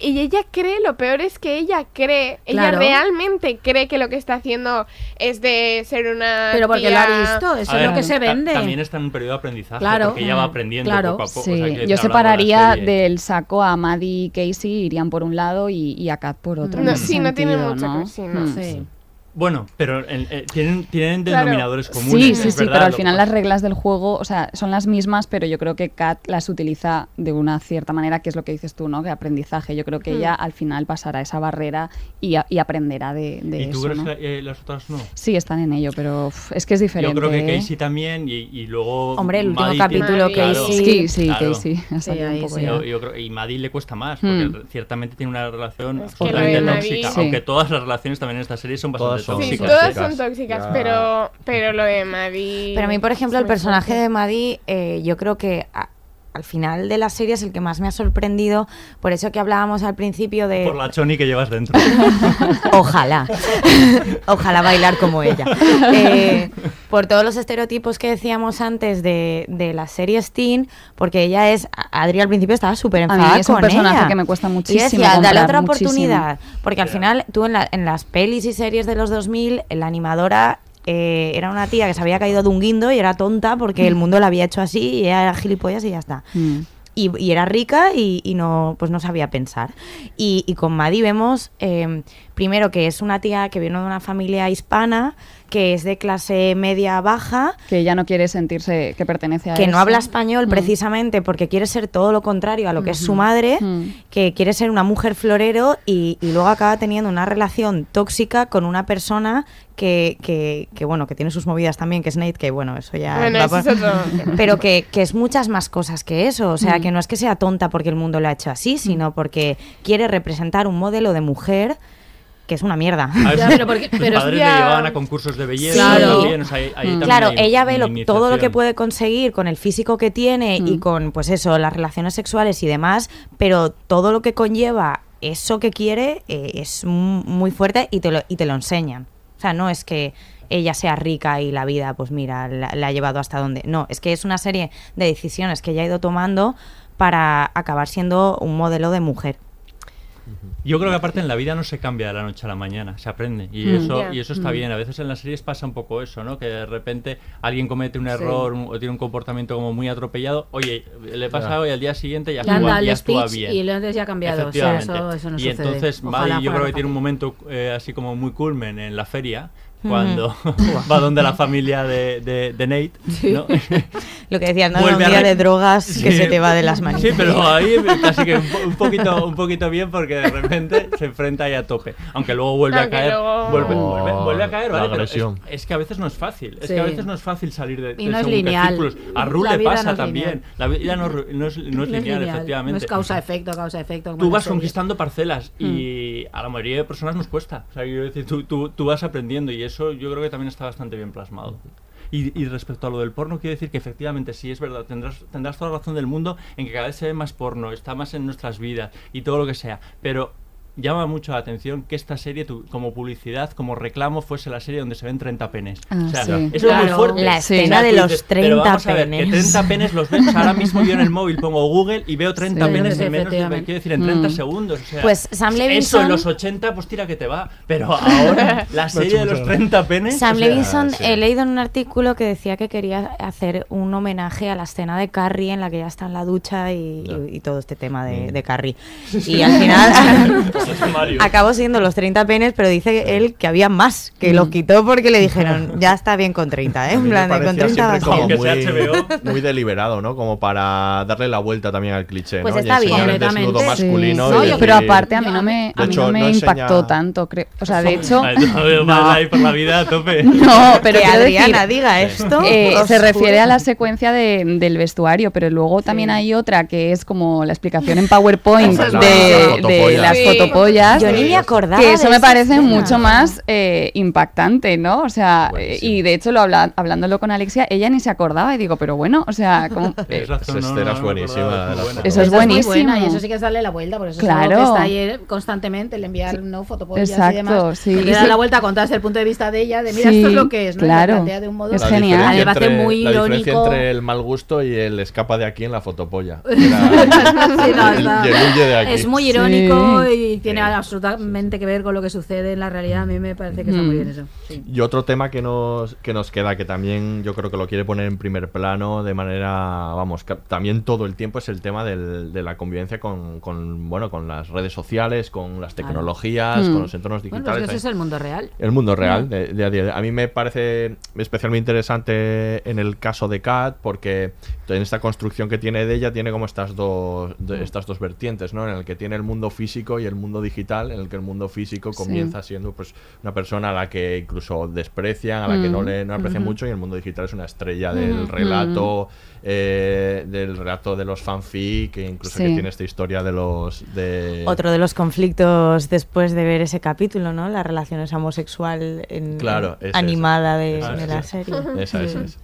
I: Y ella cree, lo peor es que ella cree, ella
D: Claro.
I: realmente cree que lo que está haciendo es de ser una.
D: Pero porque lo
I: tía-
D: ha visto, eso es lo que se
E: ta-
D: vende.
E: También está en un periodo de aprendizaje,
D: Claro.
E: porque ella va aprendiendo
D: claro.
E: poco a poco.
F: Sí,
E: o sea, que
F: yo
E: de
F: separaría del saco a Maddie y Casey, irían por un lado y, y a Kat por otro.
I: No, sí, no tiene mucho
F: ¿no?
I: que sí, no.
D: Sí.
E: Bueno, pero eh, eh, tienen, tienen
I: Claro.
E: denominadores
F: Sí,
E: comunes.
F: sí, sí,
E: verdad,
F: pero al final las reglas del juego, o sea, son las mismas, pero yo creo que Kat las utiliza de una cierta manera, que es lo que dices tú, ¿no? Que aprendizaje. Yo creo que ella al final pasará esa barrera y, a- y aprenderá de, de
E: ¿Y tú
F: eso,
E: crees
F: ¿no?
E: que eh, las otras no?
F: Sí, están en ello, pero uf, es que es diferente.
E: Yo creo que. Casey también y, y luego.
J: Hombre, el último
E: Maddie tiene-
J: capítulo,
E: claro,
J: Casey-
F: Sí, sí,
E: claro.
F: Casey.
D: ahí sí.
F: ya.
E: Yo, yo creo, y Maddie le cuesta más, porque
C: Hmm.
E: ciertamente tiene una relación
I: Es
E: absolutamente tóxica.
F: Sí.
E: Aunque todas las relaciones también en esta serie son bastante
C: Todas son
I: Sí,
E: tóxicas.
I: todas son tóxicas,
C: Ya.
I: pero, pero lo de Maddie.
J: Pero a mí, por ejemplo, el personaje de Maddie, eh, yo creo que a- al final de la serie es el que más me ha sorprendido. Por eso que hablábamos al principio de.
E: Por la choni que llevas dentro.
J: Ojalá. Ojalá bailar como ella. Eh, por todos los estereotipos que decíamos antes de, de las series teen, porque ella es. Adri al principio estaba súper
F: A
J: enfadada
F: mí es un
J: con
F: personaje
J: ella.
F: que me cuesta
J: Y
F: muchísimo
J: decía, dale otra
F: muchísimo".
J: oportunidad. Porque al final, tú en, la- en las pelis y series de los 2000, la animadora. Eh, era una tía que se había caído de un guindo y era tonta porque el mundo la había hecho así y ella era gilipollas y ya está.
F: Mm.
J: y, y era rica y, y no pues no sabía pensar. Y, y con Maddie vemos eh, primero que es una tía que viene de una familia hispana que es de clase media baja
F: Que ella no quiere sentirse que pertenece a
J: que no habla español
F: Mm.
J: precisamente porque quiere ser todo lo contrario a lo que es su madre,
F: Mm.
J: que quiere ser una mujer florero y, y luego acaba teniendo una relación tóxica con una persona que, que, que, bueno, que tiene sus movidas también, que es Nate, que bueno, eso ya...
I: Bueno, eso
J: por-. Pero que, que es muchas más cosas que eso, o sea,
F: Mm.
J: que no es que sea tonta porque el mundo lo ha hecho así, sino porque quiere representar un modelo de mujer que es una mierda.
E: A ver, sus-
D: pero porque-
E: sus
D: pero es
E: padres
D: ya-
E: le llevaban a concursos de belleza
J: Claro.
E: también, o sea, ahí- ahí
D: Mm.
E: también
J: Claro,
E: hay
J: ella ve lo- todo lo que puede conseguir con el físico que tiene y
F: Mm.
J: con, pues eso, las relaciones sexuales y demás, pero todo lo que conlleva eso que quiere eh, es mu- muy fuerte y te, lo, y te lo enseñan. O sea, no es que ella sea rica y la vida, pues mira, la, la ha llevado hasta donde. No, es que es una serie de decisiones que ella ha ido tomando para acabar siendo un modelo de mujer.
E: Yo creo que aparte en la vida no se cambia de la noche a la mañana, se aprende. Y
F: Mm.
E: eso, y eso está
F: Mm.
E: bien. A veces en las series pasa un poco eso, ¿no? Que de repente alguien comete un
D: Sí.
E: error un- o tiene un comportamiento como muy atropellado. Oye, le pasa
C: Ya.
E: hoy al día siguiente ya actúa, ya actúa bien.
D: y el antes ya ha cambiado. O sea, eso, eso no
E: y
D: sucede.
E: entonces
D: Ojalá
E: yo creo que tiene un momento eh, así como muy culmen en la feria cuando va donde la familia de, de, de Nate ¿no?
J: Lo que decías, ¿no?
E: Vuelve
J: un día de drogas que
E: Sí.
J: se te va de las manos.
E: Sí, pero ahí casi que un, po- un poquito, un poquito bien porque de repente se enfrenta ahí a tope. Aunque luego vuelve
I: Aunque
E: a caer.
I: luego-
E: Vuelve,
C: Oh,
E: vuelve, vuelve a caer,
C: la
E: ¿vale? Pero es,
C: agresión.
E: es que a veces no es fácil. Es
D: Sí.
E: que a veces no es fácil salir de,
D: Y
E: de
D: no es lineal.
E: círculos. A Ru le pasa
D: no es
E: también.
D: lineal.
E: La vida no, no es, no es lineal, efectivamente.
D: No es causa-efecto, causa-efecto.
E: Tú vas
D: serie.
E: conquistando parcelas
D: Mm.
E: y a la mayoría de personas nos cuesta. O sea, quiero decir, tú, tú, tú vas aprendiendo y eso yo creo que también está bastante bien plasmado. Y, respecto a lo del porno, quiero decir que efectivamente sí es verdad, tendrás, tendrás toda la razón del mundo en que cada vez se ve más porno, está más en nuestras vidas y todo lo que sea. Pero llama mucho la atención que esta serie, tu- como publicidad, como reclamo, fuese la serie donde se ven 30 penes.
F: Ah,
E: o sea,
F: sí.
E: eso es muy
D: Claro.
E: fuerte.
J: La escena de los
E: dices, pero
J: 30
E: vamos a ver, que
J: penes.
E: 30 penes los ves. Ahora mismo yo en el móvil pongo Google y veo 30
F: Sí,
E: penes en menos de, quiero decir, en 30
F: Mm.
E: segundos. o sea,
J: Pues Sam
E: Eso
J: Levinson-
E: en los 80, pues tira que te va. Pero ahora, la serie de los 30 penes.
J: Sam
E: o sea,
J: Levinson,
C: sí.
J: he leído en un artículo que decía que quería hacer un homenaje a la escena de Carrie en la que ella está en la ducha y, y- y todo este tema de,
C: Mm.
J: de Carrie. Y al final
E: Mario.
J: acabó siendo los 30 penes, pero dice él que había más, que los quitó porque le dijeron, ya está bien con 30, ¿eh? En plan, de, con
C: parecía
J: 30
C: siempre
J: vas
C: como muy,
E: HBO.
C: muy deliberado, ¿no? Como para darle la vuelta también al cliché,
J: Pues
C: ¿no?
J: está
C: y
J: bien.
C: el desnudo masculino.
D: Sí. No,
C: decir-
F: Pero aparte a mí no me, a mí
C: hecho,
F: no me
C: no enseña-
F: impactó tanto, creo. O sea, de hecho...
E: Por la vida a tope.
F: No, pero
J: que Adriana
F: decir,
J: diga esto.
F: eh, se refiere a la secuencia de- del vestuario, pero luego también hay otra que es como la explicación en PowerPoint de, las fotopollas
J: Yo ni me acordaba
F: Que eso
J: de
F: me parece
J: escena.
F: mucho más eh, impactante, ¿no? O sea, y de hecho, lo habla- hablándolo con Alexia, ella ni se acordaba y digo, pero bueno, o sea, ¿cómo- eh,
C: Esa escena es buenísima. de la foto.
F: Eso es buenísimo.
D: buena y eso sí que es darle la vuelta, por eso es que está ahí eh, constantemente, el enviar no fotopollas y
F: Exacto,
D: demás.
F: sí.
D: Le
F: Y
D: da la vuelta a contar desde el punto de vista de ella, de mira,
F: Sí,
D: esto es lo que es, ¿no?
F: Claro.
D: plantea de un modo
F: Es genial.
C: diferencia
D: Además, hace
C: entre-
D: muy
C: la diferencia
D: irónico.
C: entre el mal gusto y el escapa de aquí en la fotopolla.
D: Sí, no,
C: y el-
D: está-
C: y el huye de aquí.
D: Es muy irónico y tiene absolutamente que ver con lo que sucede en la realidad. A mí me parece que está muy
F: Mm.
D: bien eso. sí.
C: Y otro tema que nos, que nos queda, que también yo creo que lo quiere poner en primer plano de manera, vamos, que también todo el tiempo es el tema del- de la convivencia con, con, bueno, con las redes sociales, con las tecnologías,
D: Mm.
C: con los entornos
D: Bueno,
C: digitales.
D: pues que ese es el mundo real.
C: El mundo real.
D: Mm.
C: de- de a día de- a mí me parece especialmente interesante en el caso de Kat porque en esta construcción que tiene de ella tiene como estas dos, de-
D: Mm.
C: estas dos vertientes, ¿no? En el que tiene el mundo físico y el mundo digital, en el que el mundo físico
F: Sí.
C: comienza siendo pues una persona a la que incluso desprecian, a la que no
F: Mm.
C: le no aprecian mucho y el mundo digital es una estrella del relato, eh, del relato de los fanfic, que incluso que tiene esta historia de los de
J: Otro de los conflictos después de ver ese capítulo, ¿no? La relación esa homosexual en,
C: Claro,
J: animada de, la
C: esa.
J: serie.
C: Esa, esa, esa.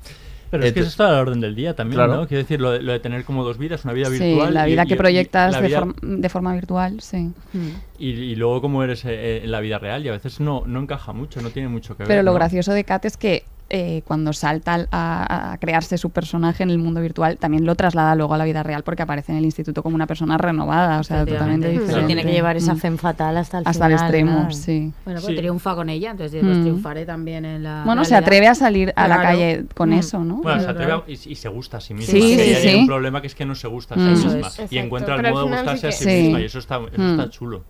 E: Pero es que eso está a la orden del día también,
C: Claro.
E: ¿no? Quiero decir, lo de, lo de tener como dos vidas, una vida
F: sí,
E: virtual.
F: la
E: y-
F: vida
E: y-
F: que
E: y
F: proyectas de,
E: vida-
F: forma- de forma virtual, sí.
E: y, y luego cómo eres eh, en la vida real y a veces no, no encaja mucho, no tiene mucho que ver.
F: Pero lo
E: ¿no?
F: gracioso de Kat es que eh, cuando salta al- a, a crearse su personaje en el mundo virtual, también lo traslada luego a la vida real porque aparece en el instituto como una persona renovada, o sea, totalmente diferente.
J: tiene que llevar esa
F: Mm.
J: femme fatal hasta el
F: Hasta el extremo,
J: ¿no?
F: sí.
D: Bueno, pues
E: Sí.
D: triunfa con ella, entonces pues
F: Mm.
D: triunfaré también en la.
F: Bueno, se atreve a salir a la calle con
D: Mm.
F: eso, ¿no?
E: Bueno, se atreve a- y, y se gusta a sí misma.
F: Sí,
E: que
F: sí,
E: ella tiene
F: sí.
E: un problema que es que no se gusta a sí misma. Y encuentra el
J: pero
E: modo de gustarse a
J: sí
E: sí misma
F: Sí.
E: y eso está, eso
F: Mm.
E: está chulo.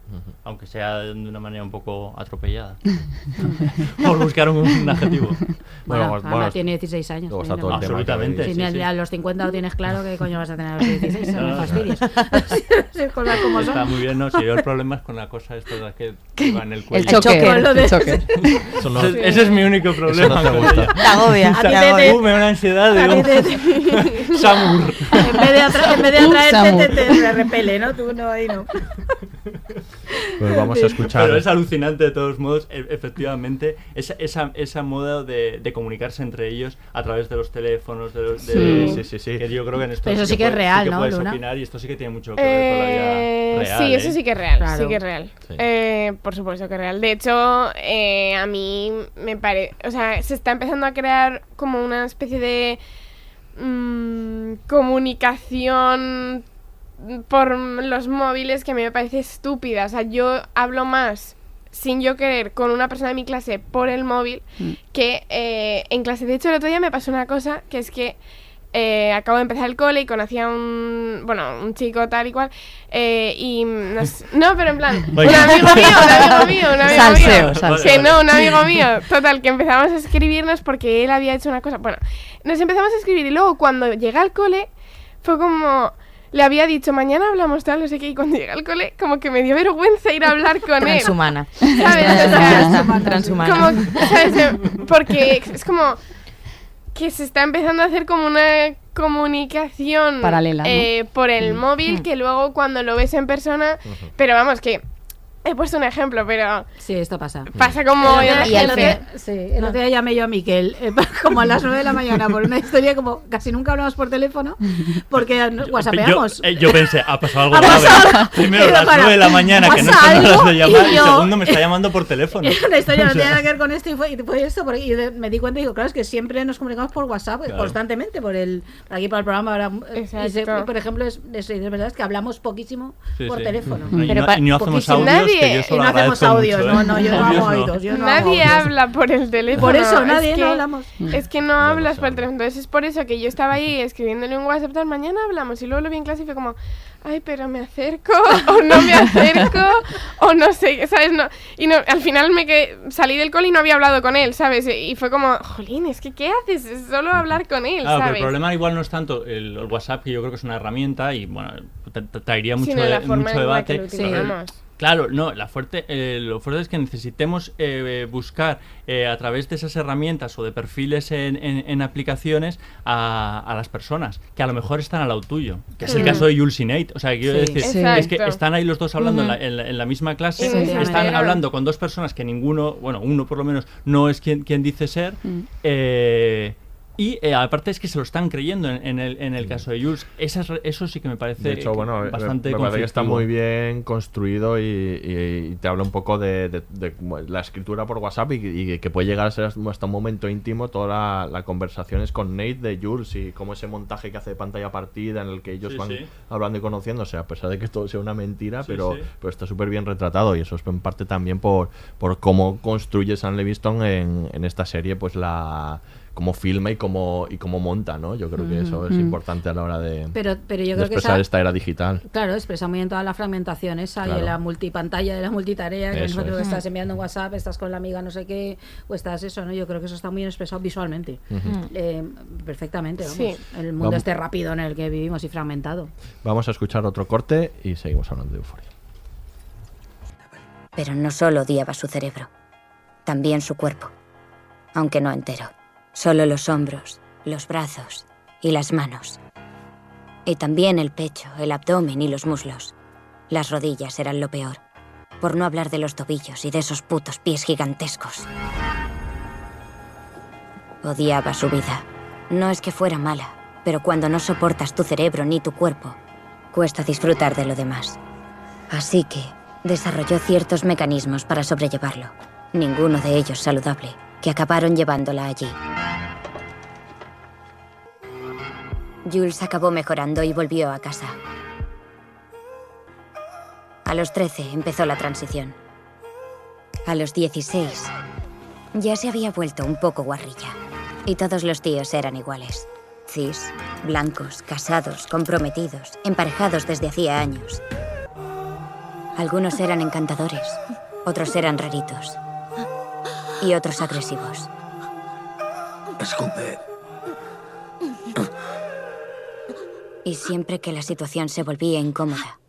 E: Aunque sea de una manera un poco atropellada. Por buscar un, un adjetivo.
D: Bueno,
C: Bueno,
D: Ana
C: bueno,
D: tiene 16 años.
C: luego está
D: mira,
C: todo el
D: vamos.
C: tema que
E: Absolutamente,
D: Si
E: sí, sí.
D: a los 50 lo tienes claro, ¿qué coño vas a tener a los 16? No
E: No, no.
D: fastidies. Sí, cosas como son.
E: Está muy bien, ¿no? Si yo el problema es con la cosa esta de que va en el cuello.
F: El choque, el choque.
C: Eso no-
E: Ese, ese es mi único problema.
C: te
E: con
C: gusta.
E: ella.
J: Te agobia,
E: O sea,
J: te agobia.
E: uh, me da una ansiedad, digo.
D: te-
E: Samur.
D: En vez de, atra- en vez de atraerte, te, te, te repele, ¿no? Tú no, ahí no.
C: Pues vamos a escuchar.
E: Pero es alucinante de todos modos, e- efectivamente, esa, esa, esa moda de, de comunicarse entre ellos a través de los teléfonos, de los... de-
C: Sí, sí, sí, sí.
E: Que yo creo que en esto
D: eso sí que es
E: puede-
D: real,
E: que
D: ¿no,
E: puedes
D: Luna?
E: opinar y esto sí que tiene mucho que ver con la
I: Eh,
E: vida real.
I: sí, eso
E: ¿eh?
I: sí que es real,
D: Claro.
I: sí que es real.
C: Sí.
I: Eh, por supuesto que es real. De hecho, eh, a mí me parece, o sea, se está empezando a crear como una especie de mm, comunicación por los móviles que a mí me parece estúpida. O sea, yo hablo más sin yo querer con una persona de mi clase por el móvil
F: Mm.
I: que eh, en clase. De hecho, el otro día me pasó una cosa que es que eh, acabo de empezar el cole y conocí a un, bueno, un chico tal y cual. eh, y no, sé- no, pero en plan, un amigo mío, un amigo mío, un amigo
F: Salseo,
I: mío.
F: salseo.
I: Que no, un amigo mío. Total, que empezamos a escribirnos porque él había hecho una cosa. Bueno, nos empezamos a escribir y luego cuando llegué al cole fue como... Le había dicho, mañana hablamos tal, no sé qué, y cuando llegué al cole, como que me dio vergüenza ir a hablar con él.
J: Transhumana. Transhumana.
I: como, ¿sabes? Porque es como que se está empezando a hacer como una comunicación
F: Paralela, ¿no?
I: eh, por el móvil que luego cuando lo ves en persona, pero vamos que he puesto un ejemplo, pero
D: Sí, esto pasa.
I: pasa como
D: El otro-
J: Y
D: el
J: al
D: otro día- sí, el otro día llamé yo a Miquel eh, como a las 9 de la mañana por una historia como casi nunca hablamos por teléfono porque nos whatsappeamos.
E: Yo, eh, yo pensé, ha pasado algo
D: Ha
E: grave.
D: pasado-
E: Primero
D: Pero
E: las
D: para-
E: 9 de la mañana que no son horas de llamar
D: y
E: y segundo me está llamando por teléfono.
D: Era una historia no
E: O sea,
D: tenía nada que ver con esto y fue, y fue esto porque y de- me di cuenta y digo, claro, es que siempre nos comunicamos por WhatsApp eh,
E: Claro.
D: constantemente, por el por aquí por el programa. ahora, y se- por ejemplo, es, es, es verdad es que hablamos poquísimo
E: Sí,
D: por
E: sí.
D: teléfono.
E: Y,
J: Pero
E: no, y hacemos audios,
I: Nadie-
E: yo
D: Y
E: solo
D: no hacemos audios,
E: mucho, ¿eh?
D: no, yo no hago yo no hago
I: nadie
D: audios.
I: habla por el teléfono.
D: Por eso
I: es
D: nadie
I: que-
D: no hablamos.
I: Es que no hablas por el teléfono. Entonces es por eso que yo estaba ahí escribiéndole un WhatsApp tal, mañana hablamos. Y luego lo vi en clase y fue como, ay, pero me acerco, o no me acerco, o no sé, ¿sabes? No, y no, al final me quedé, salí del cole y no había hablado con él, ¿sabes? Y fue como, jolín, es que ¿qué haces? Es solo hablar con él,
E: Claro, pero
I: ¿sabes?
E: el problema igual no es tanto el, el WhatsApp, que yo creo que es una herramienta y bueno, tra- tra- traería mucho, de- mucho debate. pero
I: utilizamos.
E: Claro, no, la fuerte, eh, lo fuerte es que necesitemos eh, buscar eh, a través de esas herramientas o de perfiles en, en- en aplicaciones a, a las personas que a lo mejor están al lado tuyo, que es el caso de Jules y Nate. O sea, quiero
D: Sí.
E: decir,
D: Sí.
E: es que están ahí los dos hablando en, la, en la- en la misma clase,
D: Sí,
E: están hablando con dos personas que ninguno, bueno, uno por lo menos no es quien, quien dice ser. eh, y eh, aparte es que se lo están creyendo en, en el, en el caso de Jules. Esas eso sí que me parece
C: De hecho,
E: que-
C: bueno, me-
E: bastante
C: me, parece que está muy bien construido y, y- y te habla un poco de, de- de como la escritura por WhatsApp y, y que puede llegar a ser hasta un momento íntimo toda la, la conversación es con Nate de Jules y como ese montaje que hace de pantalla partida en el que ellos
E: Sí,
C: van
E: sí.
C: hablando y conociéndose, a pesar de que todo sea una mentira,
E: Sí,
C: pero,
E: sí.
C: pero está súper bien retratado y eso es en parte también por, por cómo construye Sam Levinson en, en esta serie, pues la cómo filma y cómo, y cómo monta, ¿no? Yo creo que eso es importante a la hora de,
D: Pero- pero yo
C: de
D: creo que
C: expresar
D: esa-
C: esta era digital.
D: Claro, expresa muy bien toda la fragmentación esa y
C: Claro.
D: en la multipantalla de la multitarea, que
C: Eso
D: nosotros
C: es.
D: estás enviando en WhatsApp, estás con la amiga no sé qué, o estás eso, ¿no? Yo creo que eso está muy bien expresado visualmente. Eh, perfectamente, vamos.
I: Sí.
D: El mundo
C: Vamos.
D: este rápido en el que vivimos y fragmentado.
C: Vamos a escuchar otro corte y seguimos hablando de euforia.
G: Pero no solo odiaba su cerebro, también su cuerpo, aunque no entero. Solo los hombros, los brazos y las manos. Y también el pecho, el abdomen y los muslos. Las rodillas eran lo peor, por no hablar de los tobillos y de esos putos pies gigantescos. Odiaba su vida. No es que fuera mala, pero cuando no soportas tu cerebro ni tu cuerpo, cuesta disfrutar de lo demás. Así que desarrolló ciertos mecanismos para sobrellevarlo, ninguno de ellos saludable, que acabaron llevándola allí. Jules acabó mejorando y volvió a casa. A los 13 empezó la transición. A los 16 ya se había vuelto un poco guarrilla. Y todos los tíos eran iguales. Cis, blancos, casados, comprometidos, emparejados desde hacía años. Algunos eran encantadores, otros eran raritos. Y otros agresivos.
N: Escupe.
G: Y siempre que la situación se volvía incómoda,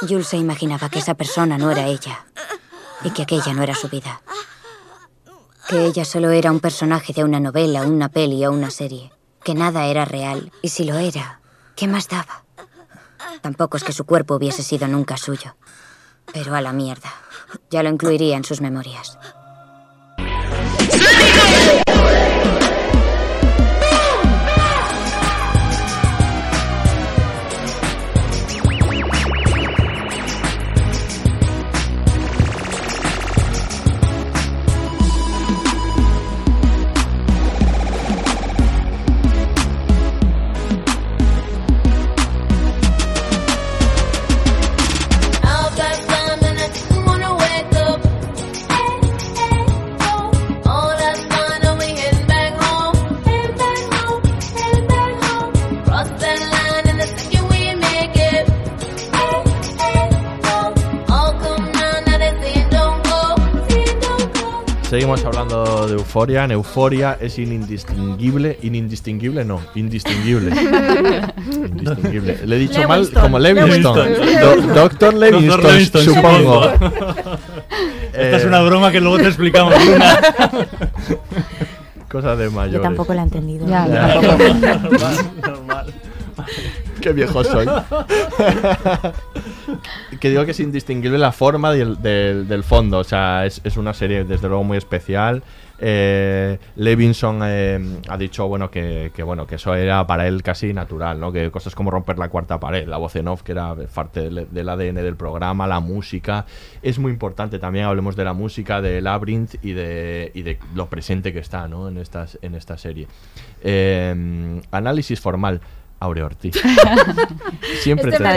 G: Jules se imaginaba que esa persona no era ella y que aquella no era su vida. Que ella solo era un personaje de una novela, una peli o una serie. Que nada era real y si lo era, ¿qué más daba? Tampoco es que su cuerpo hubiese sido nunca suyo. Pero a la mierda. Ya lo incluiría en sus memorias.
C: Hablando de euforia. En euforia es indistinguible. Indistinguible, no, indistinguible. indistinguible. Le he dicho mal como Levingston.
E: Lewinston.
C: Doctor Levingston,
E: Doctor Levingston,
C: supongo.
E: supongo. Esta es
C: Eh,
E: una broma que luego te explicamos.
C: Cosas de mayores.
J: Yo tampoco la he entendido.
F: Ya,
C: Ya.
E: normal, normal.
C: Qué viejo soy. Que digo que es indistinguible la forma del, del- del fondo. O sea, es, es una serie desde luego muy especial. Eh, Levinson eh, ha dicho bueno que, que, bueno que eso era para él casi natural, ¿no? Que cosas como romper la cuarta pared, la voz en off, que era parte del, ADN del programa, la música, es muy importante. También hablemos de la música, de Labyrinth y de, y de lo presente que está, ¿no? En estas, en esta serie. Eh, análisis formal. Aurea Ortiz. Siempre
D: Este
C: te
D: me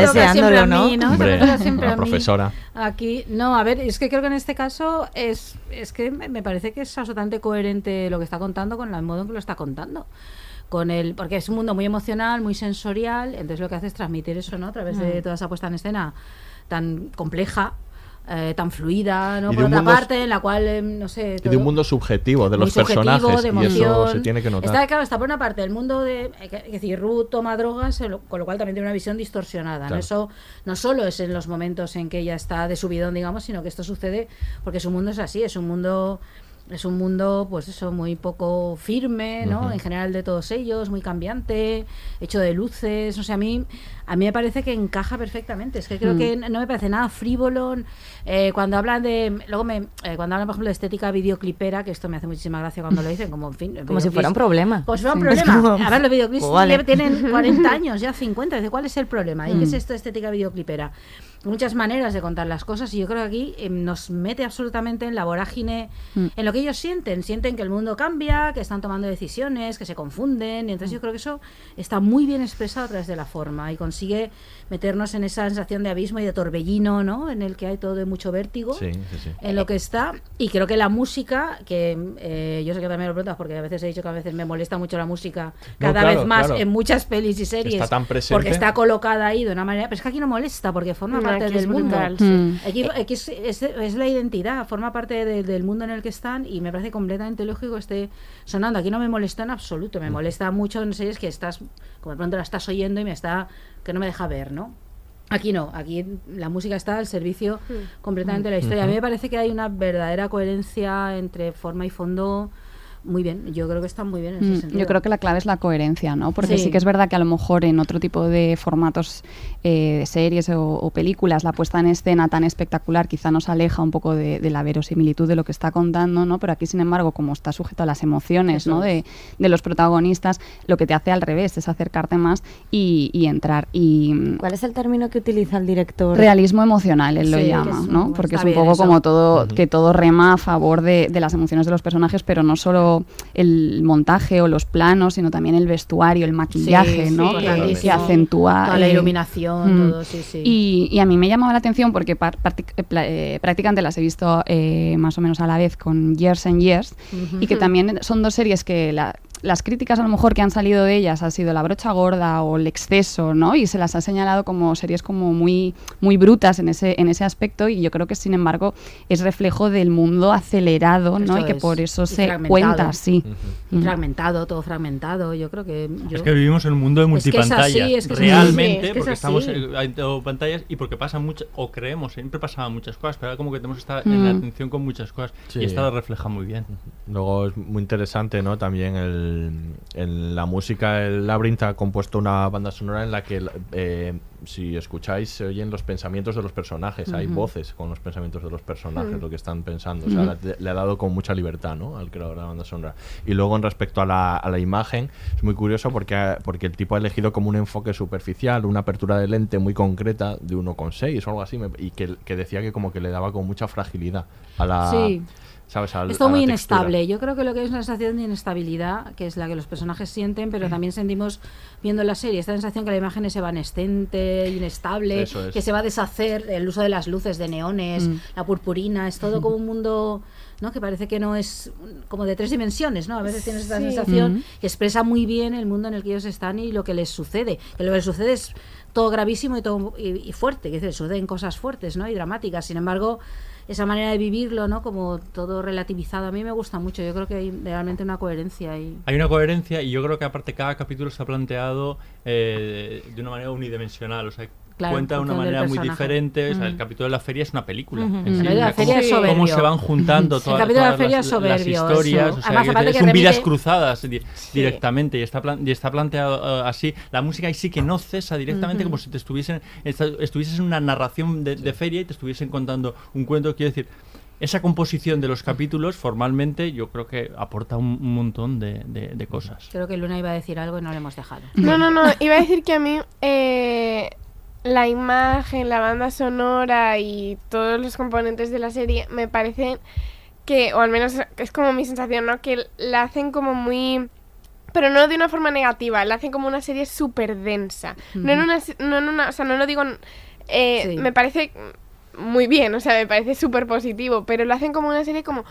D: mí, ¿no?
C: Hombre,
D: siempre
C: la
D: a mí.
C: profesora.
D: Aquí, no, a ver, es que creo que en este caso es, es que me me parece que es absolutamente coherente lo que está contando con el modo en que lo está contando. Con el, porque es un mundo muy emocional, muy sensorial, entonces lo que hace es transmitir eso, ¿no? A través de
J: Mm.
D: toda esa puesta en escena tan compleja. Eh, tan fluida, ¿no? Por otra parte, en la cual, eh, no sé...
C: Y de un mundo subjetivo de
D: muy
C: los personajes.
D: de
C: y eso se tiene que notar.
D: Está, claro, está por una parte el mundo de. eh, Es decir, Ruth toma drogas, con lo cual también tiene una visión distorsionada. ¿no? Eso no solo es en los momentos en que ella está de subidón, digamos, sino que esto sucede porque su mundo es así, es un mundo. Es un mundo, pues eso, muy poco firme, ¿no? En general de todos ellos, muy cambiante, hecho de luces. O sea, a mí, a mí me parece que encaja perfectamente. Es que creo
M: Mm.
D: que no me parece nada frívolo. Eh, cuando hablan de. Luego me. eh, cuando hablan, por ejemplo, de estética videoclipera, que esto me hace muchísima gracia cuando lo dicen, como en fin.
J: Como si fuera un problema.
D: Como si fuera un problema.
J: como-
D: A ver, los videoclips
J: Pues vale.
D: tienen 40 años, ya 50. Dice, ¿cuál es el problema? ¿Y qué es
J: Mm.
D: esto de estética videoclipera? Muchas maneras de contar las cosas y yo creo que aquí eh, nos mete absolutamente en la vorágine,
J: Mm.
D: en lo que ellos sienten. Sienten que el mundo cambia, que están tomando decisiones, que se confunden. Y entonces yo creo que eso está muy bien expresado a través de la forma y consigue meternos en esa sensación de abismo y de torbellino, ¿no? En el que hay todo de mucho vértigo
C: Sí, sí, sí.
D: en lo que está y creo que la música que eh, yo sé que también lo preguntas porque a veces he dicho que a veces me molesta mucho la música
C: No,
D: cada
C: claro,
D: vez más
C: claro.
D: en muchas pelis y series
C: Está tan presente.
D: porque está colocada ahí de una manera pero es que aquí no molesta porque forma
I: No,
D: parte
I: aquí
D: del
I: es
D: mundo.
I: Brutal, sí. Mm.
D: aquí, aquí es, es- es la identidad forma parte de- del mundo en el que están y me parece completamente lógico que esté sonando. Aquí no me molesta en absoluto me molesta mucho en series que estás como de pronto la estás oyendo y me está que no me deja ver no Aquí no, aquí la música está al servicio completamente de la historia. A mí me parece que hay una verdadera coherencia entre forma y fondo muy bien. Yo creo que está muy bien en ese
F: Mm,
D: sentido.
F: Yo creo que la clave es la coherencia, ¿no? Porque sí,
D: Sí.
F: que es verdad que a lo mejor en otro tipo de formatos eh, de series o, o películas la puesta en escena tan espectacular quizá nos aleja un poco de, de la verosimilitud de lo que está contando, ¿no? Pero aquí, sin embargo, como está sujeto a las emociones,
J: Eso
F: ¿no? De, de los protagonistas, lo que te hace al revés es acercarte más y, y entrar. Y mm,
J: ¿Cuál es el término que utiliza el director?
F: Realismo emocional, él lo
J: Sí,
F: llama, ¿no? Porque es un poco
J: eso.
F: como todo, que todo rema a favor de, de las emociones de los personajes, pero no solo el montaje o los planos, sino también el vestuario, el maquillaje,
D: Sí,
F: ¿no?
D: sí,
F: Que- acentúa.
D: Toda la iluminación, todo, sí, sí.
F: Y, y a mí me llamaba la atención porque eh, eh, prácticamente las he visto eh, más o menos a la vez con Years and Years y que también son dos series que la- las críticas a lo mejor que han salido de ellas ha sido la brocha gorda o el exceso, ¿no? Y se las ha señalado como series como muy, muy brutas en ese, en ese aspecto y yo creo que sin embargo es reflejo del mundo acelerado, ¿no?
D: Eso
F: y que
D: es.
F: por eso
D: Y
F: se cuenta así.
D: Y
F: Mm.
D: fragmentado, todo fragmentado. Yo creo que. yo-
E: Es que vivimos en un mundo de
D: Es que es así,
E: multipantallas. realmente,
D: es que es
E: porque estamos en, pantallas y porque pasan muchas, o creemos, siempre pasaban muchas cosas, pero ahora como que tenemos que estar en la
C: Mm.
E: atención con muchas cosas.
C: Sí.
E: Y esta lo refleja muy bien.
C: Luego es muy interesante, ¿no? También el, en la música, el Labyrinth ha compuesto una banda sonora en la que, eh, si escucháis, se oyen los pensamientos de los personajes. Hay
M: Ujú.
C: voces con los pensamientos de los personajes,
M: Ujú.
C: lo que están pensando. O sea,
M: Ujú.
C: le, le ha dado con mucha libertad, ¿no? Al creador de la banda sonora. Y luego, en respecto a la, a la imagen, es muy curioso porque, porque el tipo ha elegido como un enfoque superficial, una apertura de lente muy concreta de 1,6 o algo así, me- y que, que decía que como que le daba con mucha fragilidad a la...
D: Sí.
C: ¿Sabes? Al-
D: Es todo
C: a la
D: muy inestable. Yo creo que lo que es una sensación de inestabilidad, que es la que los personajes sienten, pero también sentimos viendo la serie esta sensación que la imagen es evanescente, inestable,
C: es.
D: que se va a deshacer, el uso de las luces, de neones,
F: Mm.
D: la purpurina, es todo como un mundo ¿no? que parece que no es mm, como de tres dimensiones, ¿no? A veces tienes esta
I: Sí.
D: sensación
F: Mm.
D: que expresa muy bien el mundo en el que ellos están y lo que les sucede. Que lo que les sucede es todo gravísimo y todo y, y fuerte, que se suceden cosas fuertes, ¿no? Y dramáticas. Sin embargo, esa manera de vivirlo, ¿no? Como todo relativizado, a mí me gusta mucho. Yo creo que hay realmente una coherencia ahí.
E: Hay una coherencia y yo creo que aparte cada capítulo está planteado eh, de una manera unidimensional, o
D: Claro,
E: cuenta de una manera muy diferente, o sea, el capítulo de la feria es una película.
D: Ujú.
E: en
D: El
E: sí,
D: capítulo de la
E: o sea,
D: feria
E: cómo,
D: es
E: cómo
D: soberbio.
E: se van juntando
D: El
E: todas,
D: capítulo de la feria
E: las,
D: es
E: las
D: soberbio,
E: historias,
D: eso.
E: o sea,
D: Además,
E: que son vidas cruzadas di- directamente y está, plan- y está planteado eh, así. La música ahí sí que no cesa directamente como si te estuviesen estuvieses en una narración de, de feria y te estuviesen contando un cuento, quiero decir, esa composición de los capítulos formalmente yo creo que aporta un, un montón de, de- de cosas.
D: Creo que Luna iba a decir algo y no le hemos dejado.
I: No, no, no. Iba a decir que a mí eh, la imagen, la banda sonora y todos los componentes de la serie me parecen que, o al menos es como mi sensación, ¿no? Que la hacen como muy... Pero no de una forma negativa, la hacen como una serie súper densa. No en una... No en una o sea, no lo digo... eh,
D: Sí.
I: Me parece muy bien, o sea, me parece súper positivo, pero lo hacen como una serie como...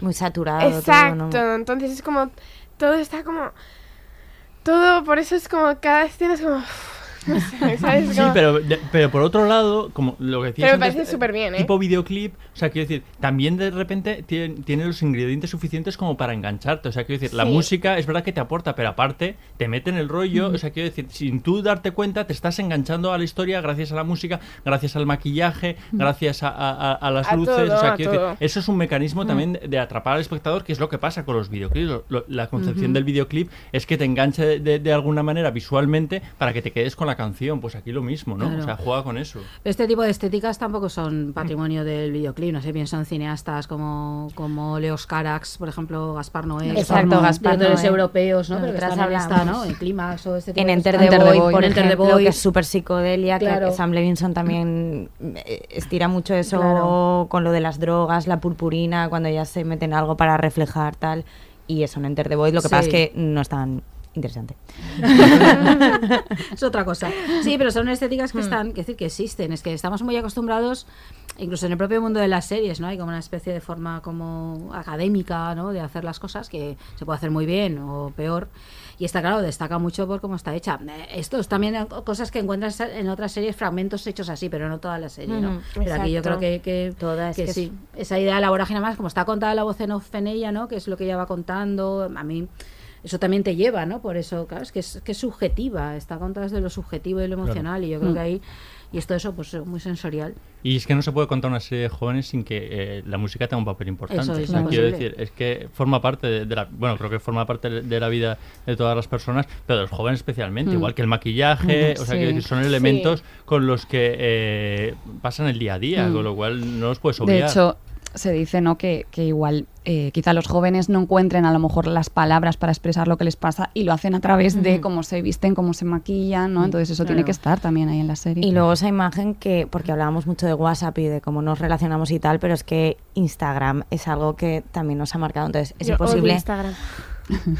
J: Muy saturado. todo,
I: Exacto,
J: ¿no?
I: entonces es como todo está como todo por eso es como cada escena es como ¿Sabes?
E: Sí,
I: Como-
E: pero, de- pero por otro lado, como lo que decías
I: Pero me
E: antes,
I: parece súper bien, ¿eh?
E: tipo videoclip, o sea, quiero decir, también de repente tiene, tiene los ingredientes suficientes como para engancharte, o sea, quiero decir, la
I: Sí.
E: música es verdad que te aporta, pero aparte te mete en el rollo, o sea, quiero decir, sin tú darte cuenta, te estás enganchando a la historia gracias a la música, gracias al maquillaje, gracias a, a- a- a las
I: A
E: luces,
I: todo,
E: o sea,
I: a
E: quiero
I: todo.
E: decir, eso es un mecanismo también de, de atrapar al espectador, que es lo que pasa con los videoclips. Lo- lo- la concepción del videoclip es que te enganche de, de- de alguna manera visualmente para que te quedes con la canción. Pues aquí lo mismo, ¿no?
D: Claro.
E: O sea, juega con eso.
D: Este tipo de estéticas tampoco son patrimonio del videoclip, no sé, pienso en cineastas como, como Leos Carax, por ejemplo, Gaspar Noé,
J: Exacto, Gaspar Noé.
D: europeos, ¿no? Pero que están en esta. ¿no? En Clímax o este tipo
J: En
D: de
J: Enter the Void,
D: por Enter the
J: ejemplo, que es súper psicodelia,
D: Claro.
J: que Sam Levinson también eh, estira mucho eso
D: Claro.
J: con lo de las drogas, la purpurina, cuando ya se meten algo para reflejar tal, y eso en Enter the Void, lo que pasa es
D: Sí.
J: que no es tan interesante.
D: es otra cosa. Sí, pero son estéticas que
J: Hmm.
D: están, que decir, que existen. Es que estamos muy acostumbrados, incluso en el propio mundo de las series, ¿no? Hay como una especie de forma como académica, ¿no? De hacer las cosas que se puede hacer muy bien o peor. Y está claro, destaca mucho por cómo está hecha. Eh, Esto es también cosas que encuentras en otras series, fragmentos hechos así, pero no toda la serie, ¿no?
J: Ujú,
D: Pero aquí yo creo que, que,
J: Toda, es
D: que
J: que es-
D: sí. Esa idea de la vorágine más, como está contada la voz en off en ella, ¿no? Que es lo que ella va contando. A mí eso también te lleva, ¿no? Por eso, claro, es que es, que es subjetiva, está contada desde lo subjetivo y lo emocional, y yo creo
E: Mm.
D: que ahí, y esto eso, pues muy sensorial.
E: Y es que no se puede contar una serie de jóvenes sin que eh, la música tenga un papel importante.
D: Eso es
E: O sea, quiero decir, es que forma parte de, de la. Bueno, creo que forma parte de de la vida de todas las personas, pero de los jóvenes especialmente.
D: Mm.
E: Igual que el maquillaje,
D: Ujú,
E: o sea,
D: sí.
E: quiero decir, son
D: Sí.
E: elementos con los que eh, pasan el día a día,
F: Mm.
E: con lo cual no los puedes
F: De
E: obviar.
F: hecho, se dice ¿no? que, que igual eh, quizá los jóvenes no encuentren a lo mejor las palabras para expresar lo que les pasa y lo hacen a través de cómo se visten, cómo se maquillan, ¿no? Entonces eso tiene que estar también ahí en la serie.
J: Y luego esa imagen que, porque hablábamos mucho de WhatsApp y de cómo nos relacionamos y tal, pero es que Instagram es algo que también nos ha marcado, entonces es
I: Yo odio
J: imposible.
I: Instagram.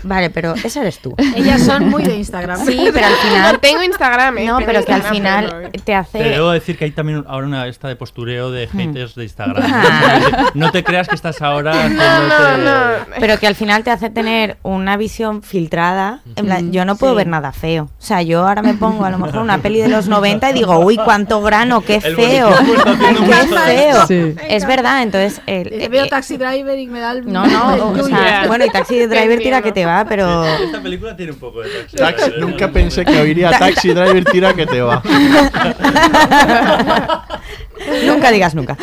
J: Vale, pero ese eres tú.
D: Ellas son muy de Instagram.
J: Sí, pero al final.
I: Tengo Instagram, ¿eh?
J: No,
I: Tengo
J: pero que al final
I: pero-
J: te hace.
E: Te debo decir que hay también ahora una esta de postureo de
J: Hmm.
E: haters de Instagram.
J: Ah.
E: no te creas que estás ahora haciéndote-
J: Pero que al final te hace tener una visión filtrada. En plan,
F: Mm,
J: yo no puedo
F: sí.
J: ver nada feo. O sea, yo ahora me pongo a lo mejor una peli de los 90 y digo, uy, cuánto grano, qué
E: El
J: feo. Qué feo.
F: Sí.
J: Es verdad, entonces. el-
D: Eh,
J: eh,
D: Veo
J: eh,
D: Taxi Driver y me da el...
J: no, no, o sea, bueno, y Taxi Driver tira que te va, pero.
E: Esta película tiene un poco de taxi.
C: Taxi-
E: Driver,
C: nunca
E: ¿no?
C: pensé que oiría Taxi Driver tira que te va.
J: nunca digas nunca.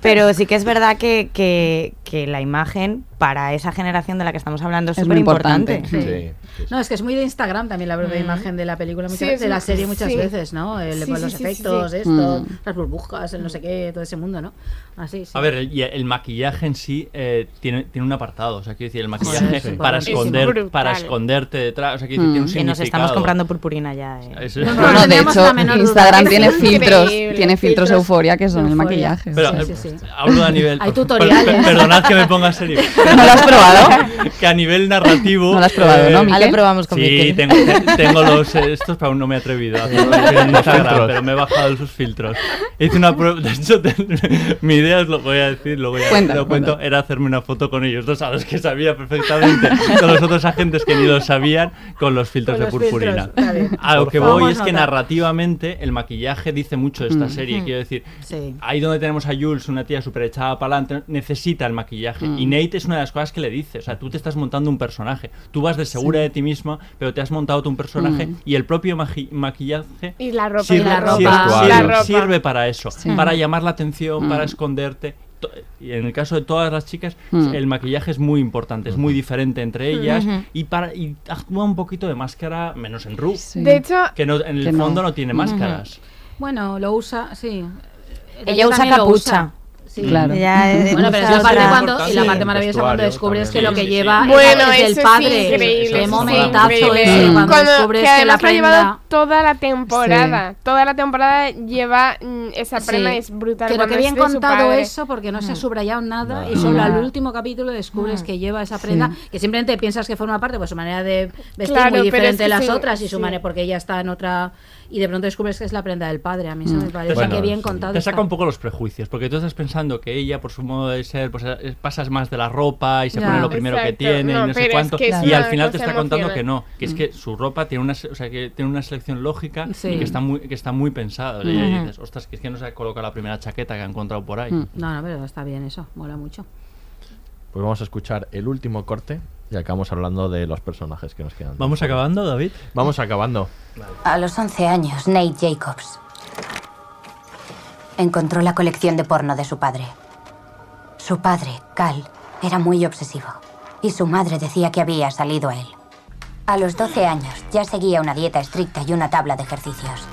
J: Pero sí que es verdad que, que, que la imagen para esa generación de la que estamos hablando es
F: Es
J: súper
F: muy
J: importante.
F: importante.
C: Sí.
D: No, es que es muy de Instagram también la propia imagen de la película, muchas
I: Sí,
D: de
I: es
D: la serie muchas
I: sí.
D: veces, ¿no? El,
I: Sí, sí,
D: los
I: sí, sí,
D: efectos,
I: sí.
D: esto,
F: Mm.
D: las burbujas, el no sé qué, todo ese mundo, ¿no? Así, sí.
E: A ver, y el maquillaje en sí eh, tiene, tiene un apartado. O sea, quiero decir, el maquillaje
D: sí.
E: para,
D: Es
E: esconder,
I: brutal.
E: para esconderte detrás. O sea, quiero decir,
F: Mm.
E: tiene un
J: Que nos estamos
E: significado.
J: comprando purpurina ya. eh.
D: No,
F: No, no, de hecho. Instagram
D: Es
F: tiene filtros, tiene filtros
D: Filtros
F: euforia que son
D: de
F: el
D: euforia.
F: maquillaje.
E: Pero,
D: Sí,
E: eh,
D: sí, sí.
E: hablo a nivel.
D: Hay tutoriales.
E: per- perdonad que me ponga serio.
F: ¿No lo has probado?
E: que a nivel narrativo.
F: ¿No lo has probado, no,
J: Ah,
F: Miquel?
J: lo probamos con
E: Sí, tengo, te- tengo los eh, estos, pero aún no me he atrevido a hacerlo en Instagram,
C: filtros.
E: pero me he bajado sus filtros. Hice una prueba, de hecho, te- mi idea os lo voy a decir, lo voy a
F: Cuéntalo,
E: lo cuento,
F: cuéntalo.
E: era hacerme una foto con ellos dos, a los que sabía perfectamente, con los otros agentes que ni lo sabían, con los filtros
D: Con
E: de
D: los
E: purpurina.
D: filtros.
E: A lo que voy es que narrativamente el maquillaje dice mucho de esta
F: Mm.
E: serie, quiero decir,
D: Sí.
E: ahí donde tenemos a Jules, una tía súper echada para adelante, necesita el maquillaje.
F: Mm.
E: Y Nate es una de las cosas que le dice. O sea, tú te estás montando un personaje. Tú vas de segura de ti misma, pero te has montado tú un personaje
F: Mm.
E: y el propio maquillaje
I: Y la ropa,
E: sirve,
I: y la ropa.
E: sirve- sirve-
I: La ropa.
E: sirve para eso,
F: Sí.
E: para llamar la atención,
F: Mm.
E: para esconderte. To- Y en el caso de todas las chicas,
F: Mm.
E: el maquillaje es muy importante, es muy diferente entre ellas
J: Ujú.
E: y para y actúa un poquito de máscara, menos en Ru,
F: Sí.
I: De hecho,
E: que no, en el
F: Que no.
E: fondo no tiene
J: Ujú.
E: máscaras.
D: Bueno, lo usa, sí.
J: Ella usa capucha.
D: Sí.
F: Claro.
J: Ella, eh,
D: Bueno, pero es la parte cuando, y la
E: Sí.
D: parte maravillosa cuando descubres que lo que
E: Sí, sí,
D: lleva
E: sí.
I: Bueno,
D: es
I: es
D: padre.
I: increíble,
D: Qué
I: eso
D: momentazo
I: es increíble.
D: ese
F: Mm.
D: cuando,
I: Cuando,
D: descubres
I: que
D: que, la
I: lo ha llevado
D: prenda...
I: toda la temporada. Toda la temporada lleva mm, esa
D: Sí.
I: prenda y es brutal.
D: Creo que bien contado eso porque no se ha subrayado nada
C: Nada.
D: y solo
F: Nada.
D: al último capítulo descubres
J: Mm.
D: que lleva esa prenda que simplemente piensas que forma parte pues su manera de vestir
I: Claro,
D: muy diferente
I: es que
D: de las
I: sí,
D: otras y su
I: sí.
D: manera porque ella está en otra y de pronto descubres que es la prenda del padre a mí eso
F: Mm.
D: me parece
C: Bueno,
D: que bien
C: sí.
D: contado
E: Te
D: está.
E: saca un poco los prejuicios, porque tú estás pensando que ella, por su modo de ser, pues eh, pasas más de la ropa y se
I: Ya.
E: pone lo primero
I: Exacto.
E: que tiene
I: No,
E: y no sé
I: es
E: cuánto.
I: que
E: y al final te está contando que no, que es que su ropa tiene una, o sea, que tiene una selección lógica
D: Sí.
E: y que está muy, que está muy pensada. Y dices, ostras, que es que no se ha colocado la primera chaqueta que ha encontrado por ahí.
D: No, no, pero está bien eso, mola mucho.
C: Pues vamos a escuchar el último corte y acabamos hablando de los personajes que nos quedan.
E: ¿Vamos acabando, David?
C: Vamos acabando.
G: A los 11 años, Nate Jacobs encontró la colección de porno de su padre. Su padre, Cal, era muy obsesivo y su madre decía que había salido a él. A los 12 años ya seguía una dieta estricta y una tabla de ejercicios.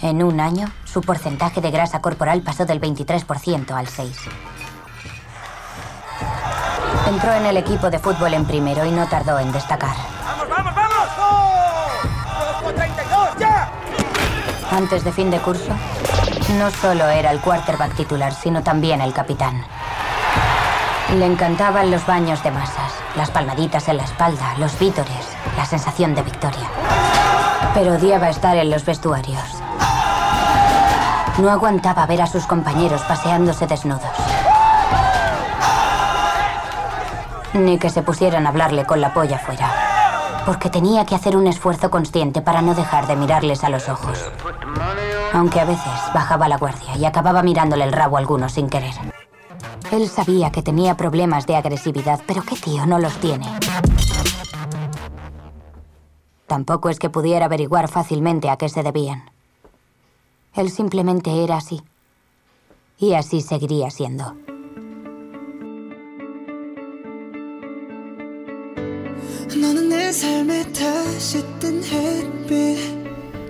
G: En un año, su porcentaje de grasa corporal pasó del 23% al 6%. Entró en el equipo de fútbol en primero y no tardó en destacar.
L: ¡Vamos, vamos, vamos! ¡Oh! ¡Dos por 32, ya!
G: Antes de fin de curso, no solo era el quarterback titular, sino también el capitán. Le encantaban los baños de masas, las palmaditas en la espalda, los vítores, la sensación de victoria. Pero odiaba estar en los vestuarios. No aguantaba ver a sus compañeros paseándose desnudos. Ni que se pusieran a hablarle con la polla fuera. Porque tenía que hacer un esfuerzo consciente para no dejar de mirarles a los ojos. Aunque a veces bajaba la guardia y acababa mirándole el rabo a algunos sin querer. Él sabía que tenía problemas de agresividad, pero ¿qué tío no los tiene? Tampoco es que pudiera averiguar fácilmente a qué se debían. Él simplemente era así. Y así seguiría siendo.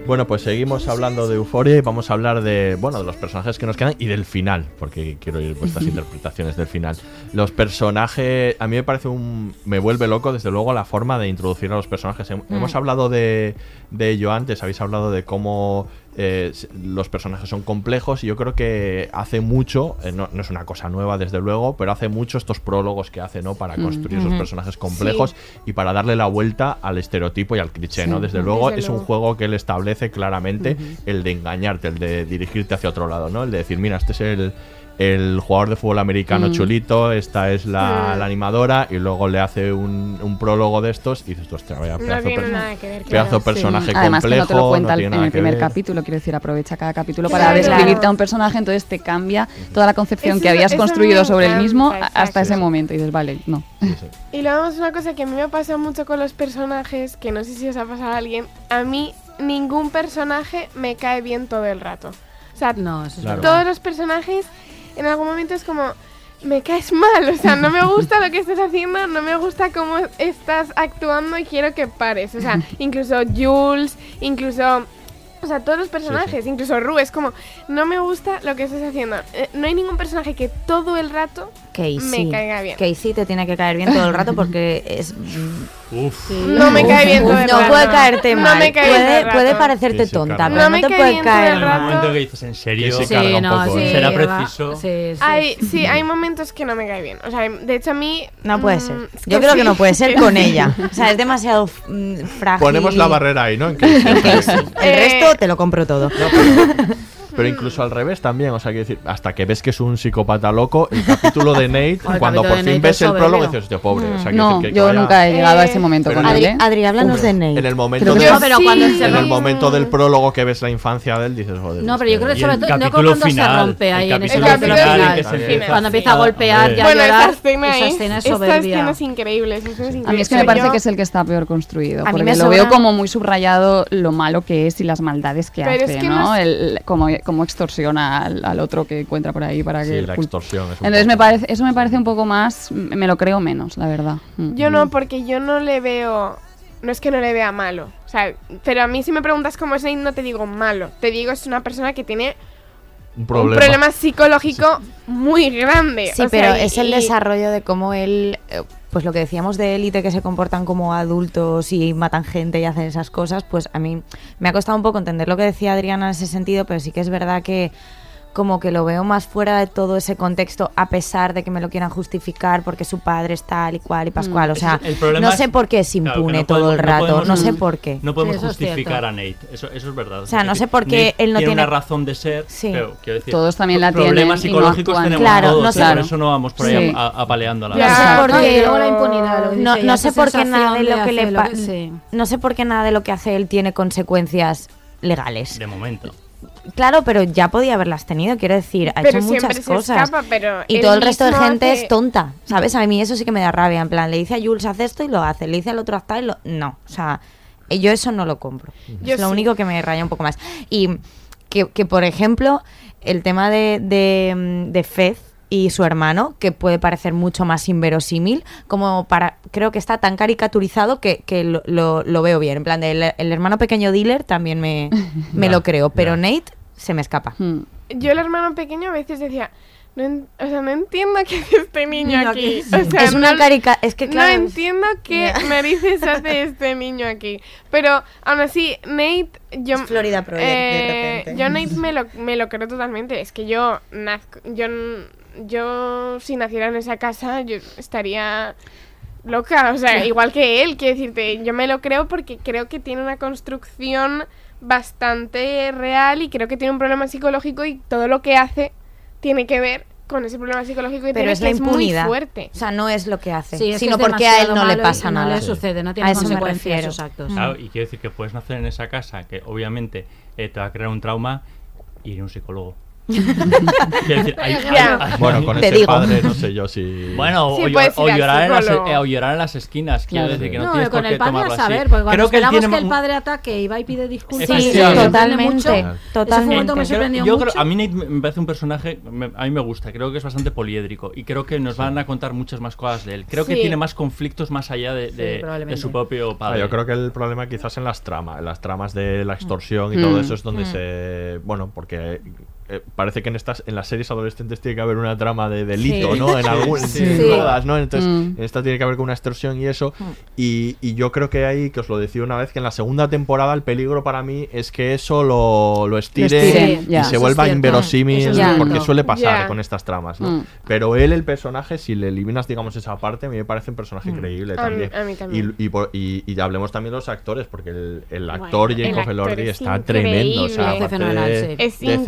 C: Bueno, pues seguimos hablando de Euforia y vamos a hablar de, bueno, de los personajes que nos quedan y del final, porque quiero oír vuestras interpretaciones del final. Los personajes, a mí me parece un, me vuelve loco, desde luego, la forma de introducir a los personajes.
M: Mm.
C: Hemos hablado de, de ello antes, habéis hablado de cómo eh, los personajes son complejos y yo creo que hace mucho, eh, no, no es una cosa nueva desde luego, pero hace mucho estos prólogos que hace, ¿no? Para
M: Mm,
C: construir esos personajes complejos
M: Sí.
C: y para darle la vuelta al estereotipo y al cliché,
M: Sí.
C: ¿no? Desde luego
M: Desde
C: es un juego que él establece claramente el de engañarte, el de dirigirte hacia otro lado, ¿no? El de decir, mira, este es el, el jugador de fútbol americano
M: Mm.
C: chulito, esta es la,
I: Mm.
C: la animadora, y luego le hace un, un prólogo de estos y dices, hostia, vaya
I: No
C: pedazo,
I: tiene
C: per-
I: nada que ver,
C: pedazo
I: claro.
C: personaje
F: Además
C: complejo,
F: que no te lo cuenta
C: no
F: en
C: nada
F: el
C: que
F: primer
C: ver.
F: capítulo, quiero decir, aprovecha cada capítulo
I: Claro,
F: para
I: claro.
F: describirte a un personaje, entonces te cambia toda la concepción
I: Eso-
F: que habías construido sobre el mismo a- hasta
I: exacto.
F: ese momento y dices, vale, no.
I: Y luego es una cosa que a mí me pasa mucho con los personajes, que no sé si os ha pasado a alguien, a mí ningún personaje me cae bien todo el rato. O sea,
D: No, eso es
C: Claro.
I: todos los personajes en algún momento es como, me caes mal, o sea, no me gusta lo que estás haciendo, no me gusta cómo estás actuando y quiero que pares. O sea, incluso Jules, incluso... O sea, todos los personajes, incluso Ru, es como, no me gusta lo que estás haciendo. Eh, no hay ningún personaje que todo el rato
J: Casey.
I: me caiga bien.
J: Casey te tiene que caer bien todo el rato porque es.
E: Uf.
I: No me cae bien todo el
J: No
I: rato.
J: puede caerte
I: No
J: mal.
I: me cae
J: puede, puede parecerte
E: Sí, sí,
J: tonta,
E: claro.
J: pero
I: No
J: no,
I: me
J: te
I: cae
J: puede
I: bien todo
J: caer
E: En el momento que dices, ¿en serio?
C: Sí, sí, carga un
D: no,
C: poco,
D: sí,
C: ¿eh?
E: ¿Será preciso?
D: sí, sí,
I: Hay,
D: sí.
I: sí, hay momentos que no me cae bien. O sea, de hecho a mí...
J: No puede
I: mm,
J: ser.
I: es
J: Yo creo que no puede ser con ella. O sea, es demasiado mm, frágil.
C: Ponemos la barrera ahí, ¿no? En que-
J: en Casey. El
I: Eh,
J: resto te lo compro todo.
C: Pero incluso al revés también, o sea, quiero decir, hasta que ves que es un psicópata loco, el capítulo de Nate, cuando por fin
D: Nate
C: ves
D: es
C: el prólogo, dices, hostia, pobre. o sea, quiero
F: No,
C: decir que-
F: yo
C: vaya-
F: nunca he llegado a
I: Eh,
F: ese momento
C: pero
F: con
C: en
F: él, ¿eh?
J: Adri, háblanos de Nate.
C: En el momento
D: Creo que
C: de-
D: no, pero cuando se
C: en el
D: rompe-
C: momento del prólogo que ves la infancia de él, dices, joder.
D: No, pero yo creo que sobre todo no cuando se
E: final,
D: rompe
E: el
D: ahí en ese
E: capítulo
I: final, se
D: Cuando empieza a golpear y a
I: Bueno,
D: llorar,
I: esa escena, es,
D: soberbia.
I: increíble.
F: A mí es que me parece que es el que está peor construido, porque lo veo como muy subrayado lo malo que es y las maldades que
I: Pero es
F: hace,
I: que
F: ¿no?
I: no es-
F: El, como, como extorsiona al, al otro que encuentra por ahí para que...
C: Sí, la extorsión. es
F: Entonces me parece, eso me parece un poco más, me lo creo menos, la verdad. Mm.
I: Yo no, porque yo no le veo... No es que no le vea malo. O sea, pero a mí si me preguntas cómo es Nate, no te digo malo. Te digo es una persona que tiene
C: Un
I: un
C: problema.
I: problema psicológico muy grande.
J: Sí,
I: o sea,
J: pero
I: y-
J: es el desarrollo de cómo él, eh, pues lo que decíamos de élite que se comportan como adultos y matan gente y hacen esas cosas, pues a mí me ha costado un poco entender lo que decía Adriana en ese sentido, pero sí que es verdad que como que lo veo más fuera de todo ese contexto, a pesar de que me lo quieran justificar porque su padre es tal y cual y pascual. O sea,
E: El
J: no sé por qué es
E: claro,
J: impune
E: no
J: todo
E: podemos-
J: el rato, no,
E: podemos-
J: sé por qué.
E: No podemos
J: Eso
E: justificar a Nate, eso, eso es verdad.
J: O sea,
E: Es
J: no
E: decir,
J: sé por qué
E: Nate
J: él no
E: tiene
J: tiene-
E: una razón de ser,
J: Sí.
E: pero quiero decir,
F: Todos también la
E: problemas
F: tienen y no
E: psicológicos
F: actúan.
E: tenemos
J: Claro,
E: todos,
J: no sé.
E: por eso no vamos por ahí
F: Sí.
E: apaleando la
J: No sé por
D: no,
J: qué-
D: la impunidad,
J: no, no sé por qué nada de lo que le
D: hacer lo
J: pa-
D: que- sí.
J: no sé por qué nada de lo que hace él tiene consecuencias legales.
E: De momento.
J: Claro, pero ya podía haberlas tenido, quiero decir, ha
I: Pero
J: hecho muchas cosas.
I: escapa, pero
J: y todo el resto de gente
I: hace-
J: es tonta, ¿sabes? A mí eso sí que me da rabia, en plan, le dice a Jules haz esto y lo hace, le dice al otro haz tal y lo... No, o sea, eh, yo eso no lo compro.
I: Yo
J: es lo
I: sí.
J: único que me raya un poco más. Y que, que, por ejemplo, el tema de, de, mm, de Fez y su hermano, que puede parecer mucho más inverosímil, como para, creo que está tan caricaturizado que, que lo, lo- lo veo bien. En plan, de el, el hermano pequeño dealer también me, me lo creo, pero. Nate se me escapa.
I: Yo el hermano pequeño a veces decía, no, en- o sea, no entiendo qué hace este niño aquí. O sea,
J: Es una
I: no-
J: carica- es que, claro,
I: No entiendo qué
J: Ya.
I: narices hace este niño aquí. Pero aún así, Nate, yo...
J: Florida Project, de
I: eh,
J: repente.
I: Yo Nate me lo, me lo creo totalmente. Es que yo, nazco, yo, yo si naciera en esa casa, yo estaría loca. O sea, igual que él, quiero decirte, yo me lo creo porque creo que tiene una construcción bastante real y creo que tiene un problema psicológico y todo lo que hace tiene que ver con ese problema psicológico que
J: Pero
I: tiene
J: es
I: que
J: la
I: es muy
J: impunidad.
I: fuerte.
J: O sea, no es lo que hace,
D: Sí, es que
J: sino porque a él no le pasa
D: no
J: nada.
D: le sucede, no tiene
J: a eso me
D: consecuencias
J: refiero.
D: sus actos.
E: Claro, y quiero decir que puedes nacer en esa casa que obviamente eh, te va a crear un trauma y ir a un psicólogo. Quiero decir, hay-
I: Ya.
E: hay- hay-
C: Bueno, con
J: Te
C: ese
J: digo.
C: padre no sé yo si...
E: Bueno,
I: Sí,
E: o, llor- llorar en las, eh, o llorar en las esquinas. Quiero
C: Claro.
E: decir que no,
D: No,
E: tienes
D: con
E: por qué
D: el padre a
E: tomarlo
D: saber,
E: así.
D: porque cuando
E: Creo que él
D: esperamos
E: tiene
D: que el padre ataque y va y pide disculpas,
J: Sí,
D: sorprende
J: totalmente, totalmente.
D: momento me sorprendió
E: yo
D: mucho.
E: creo, a mí Nate me parece un personaje, me- a mí me gusta, creo que es bastante poliédrico y creo que nos van a contar muchas más cosas de él. Creo que
I: Sí.
E: tiene más conflictos más allá de,
D: Sí,
E: de- de
D: probablemente.
E: su propio
C: Ah,
E: padre.
C: yo creo que el problema quizás en las tramas, en las tramas de la extorsión y
F: Mm.
C: todo eso es donde
J: Mm.
C: se... Bueno, porque eh, parece que en estas en las series adolescentes tiene que haber una trama de delito,
J: Sí.
C: ¿no? En algún,
E: Sí.
C: en
D: Sí.
C: todas, ¿no? Entonces,
F: Mm.
C: en esta tiene que haber con una extorsión y eso. Y, y yo creo que ahí, que os lo decía una vez, que en la segunda temporada el peligro para mí es que eso lo, lo estire y
F: ya.
C: se
F: Eso
C: vuelva
D: es
C: inverosímil,
F: es
C: porque suele pasar
I: Ya.
C: con estas tramas, ¿no?
F: Mm.
C: Pero él, el personaje, si le eliminas, digamos, esa parte, a mí me parece un personaje creíble
I: A mí-
C: también.
I: a mí también.
C: Y, y, por- y- y hablemos también de los actores, porque el, el actor
I: Bueno,
C: Jacob Elordi
I: es
C: está tremendo. O sea,
I: increíble.
D: fenomenal,
C: de,
D: sí.
I: Es
C: de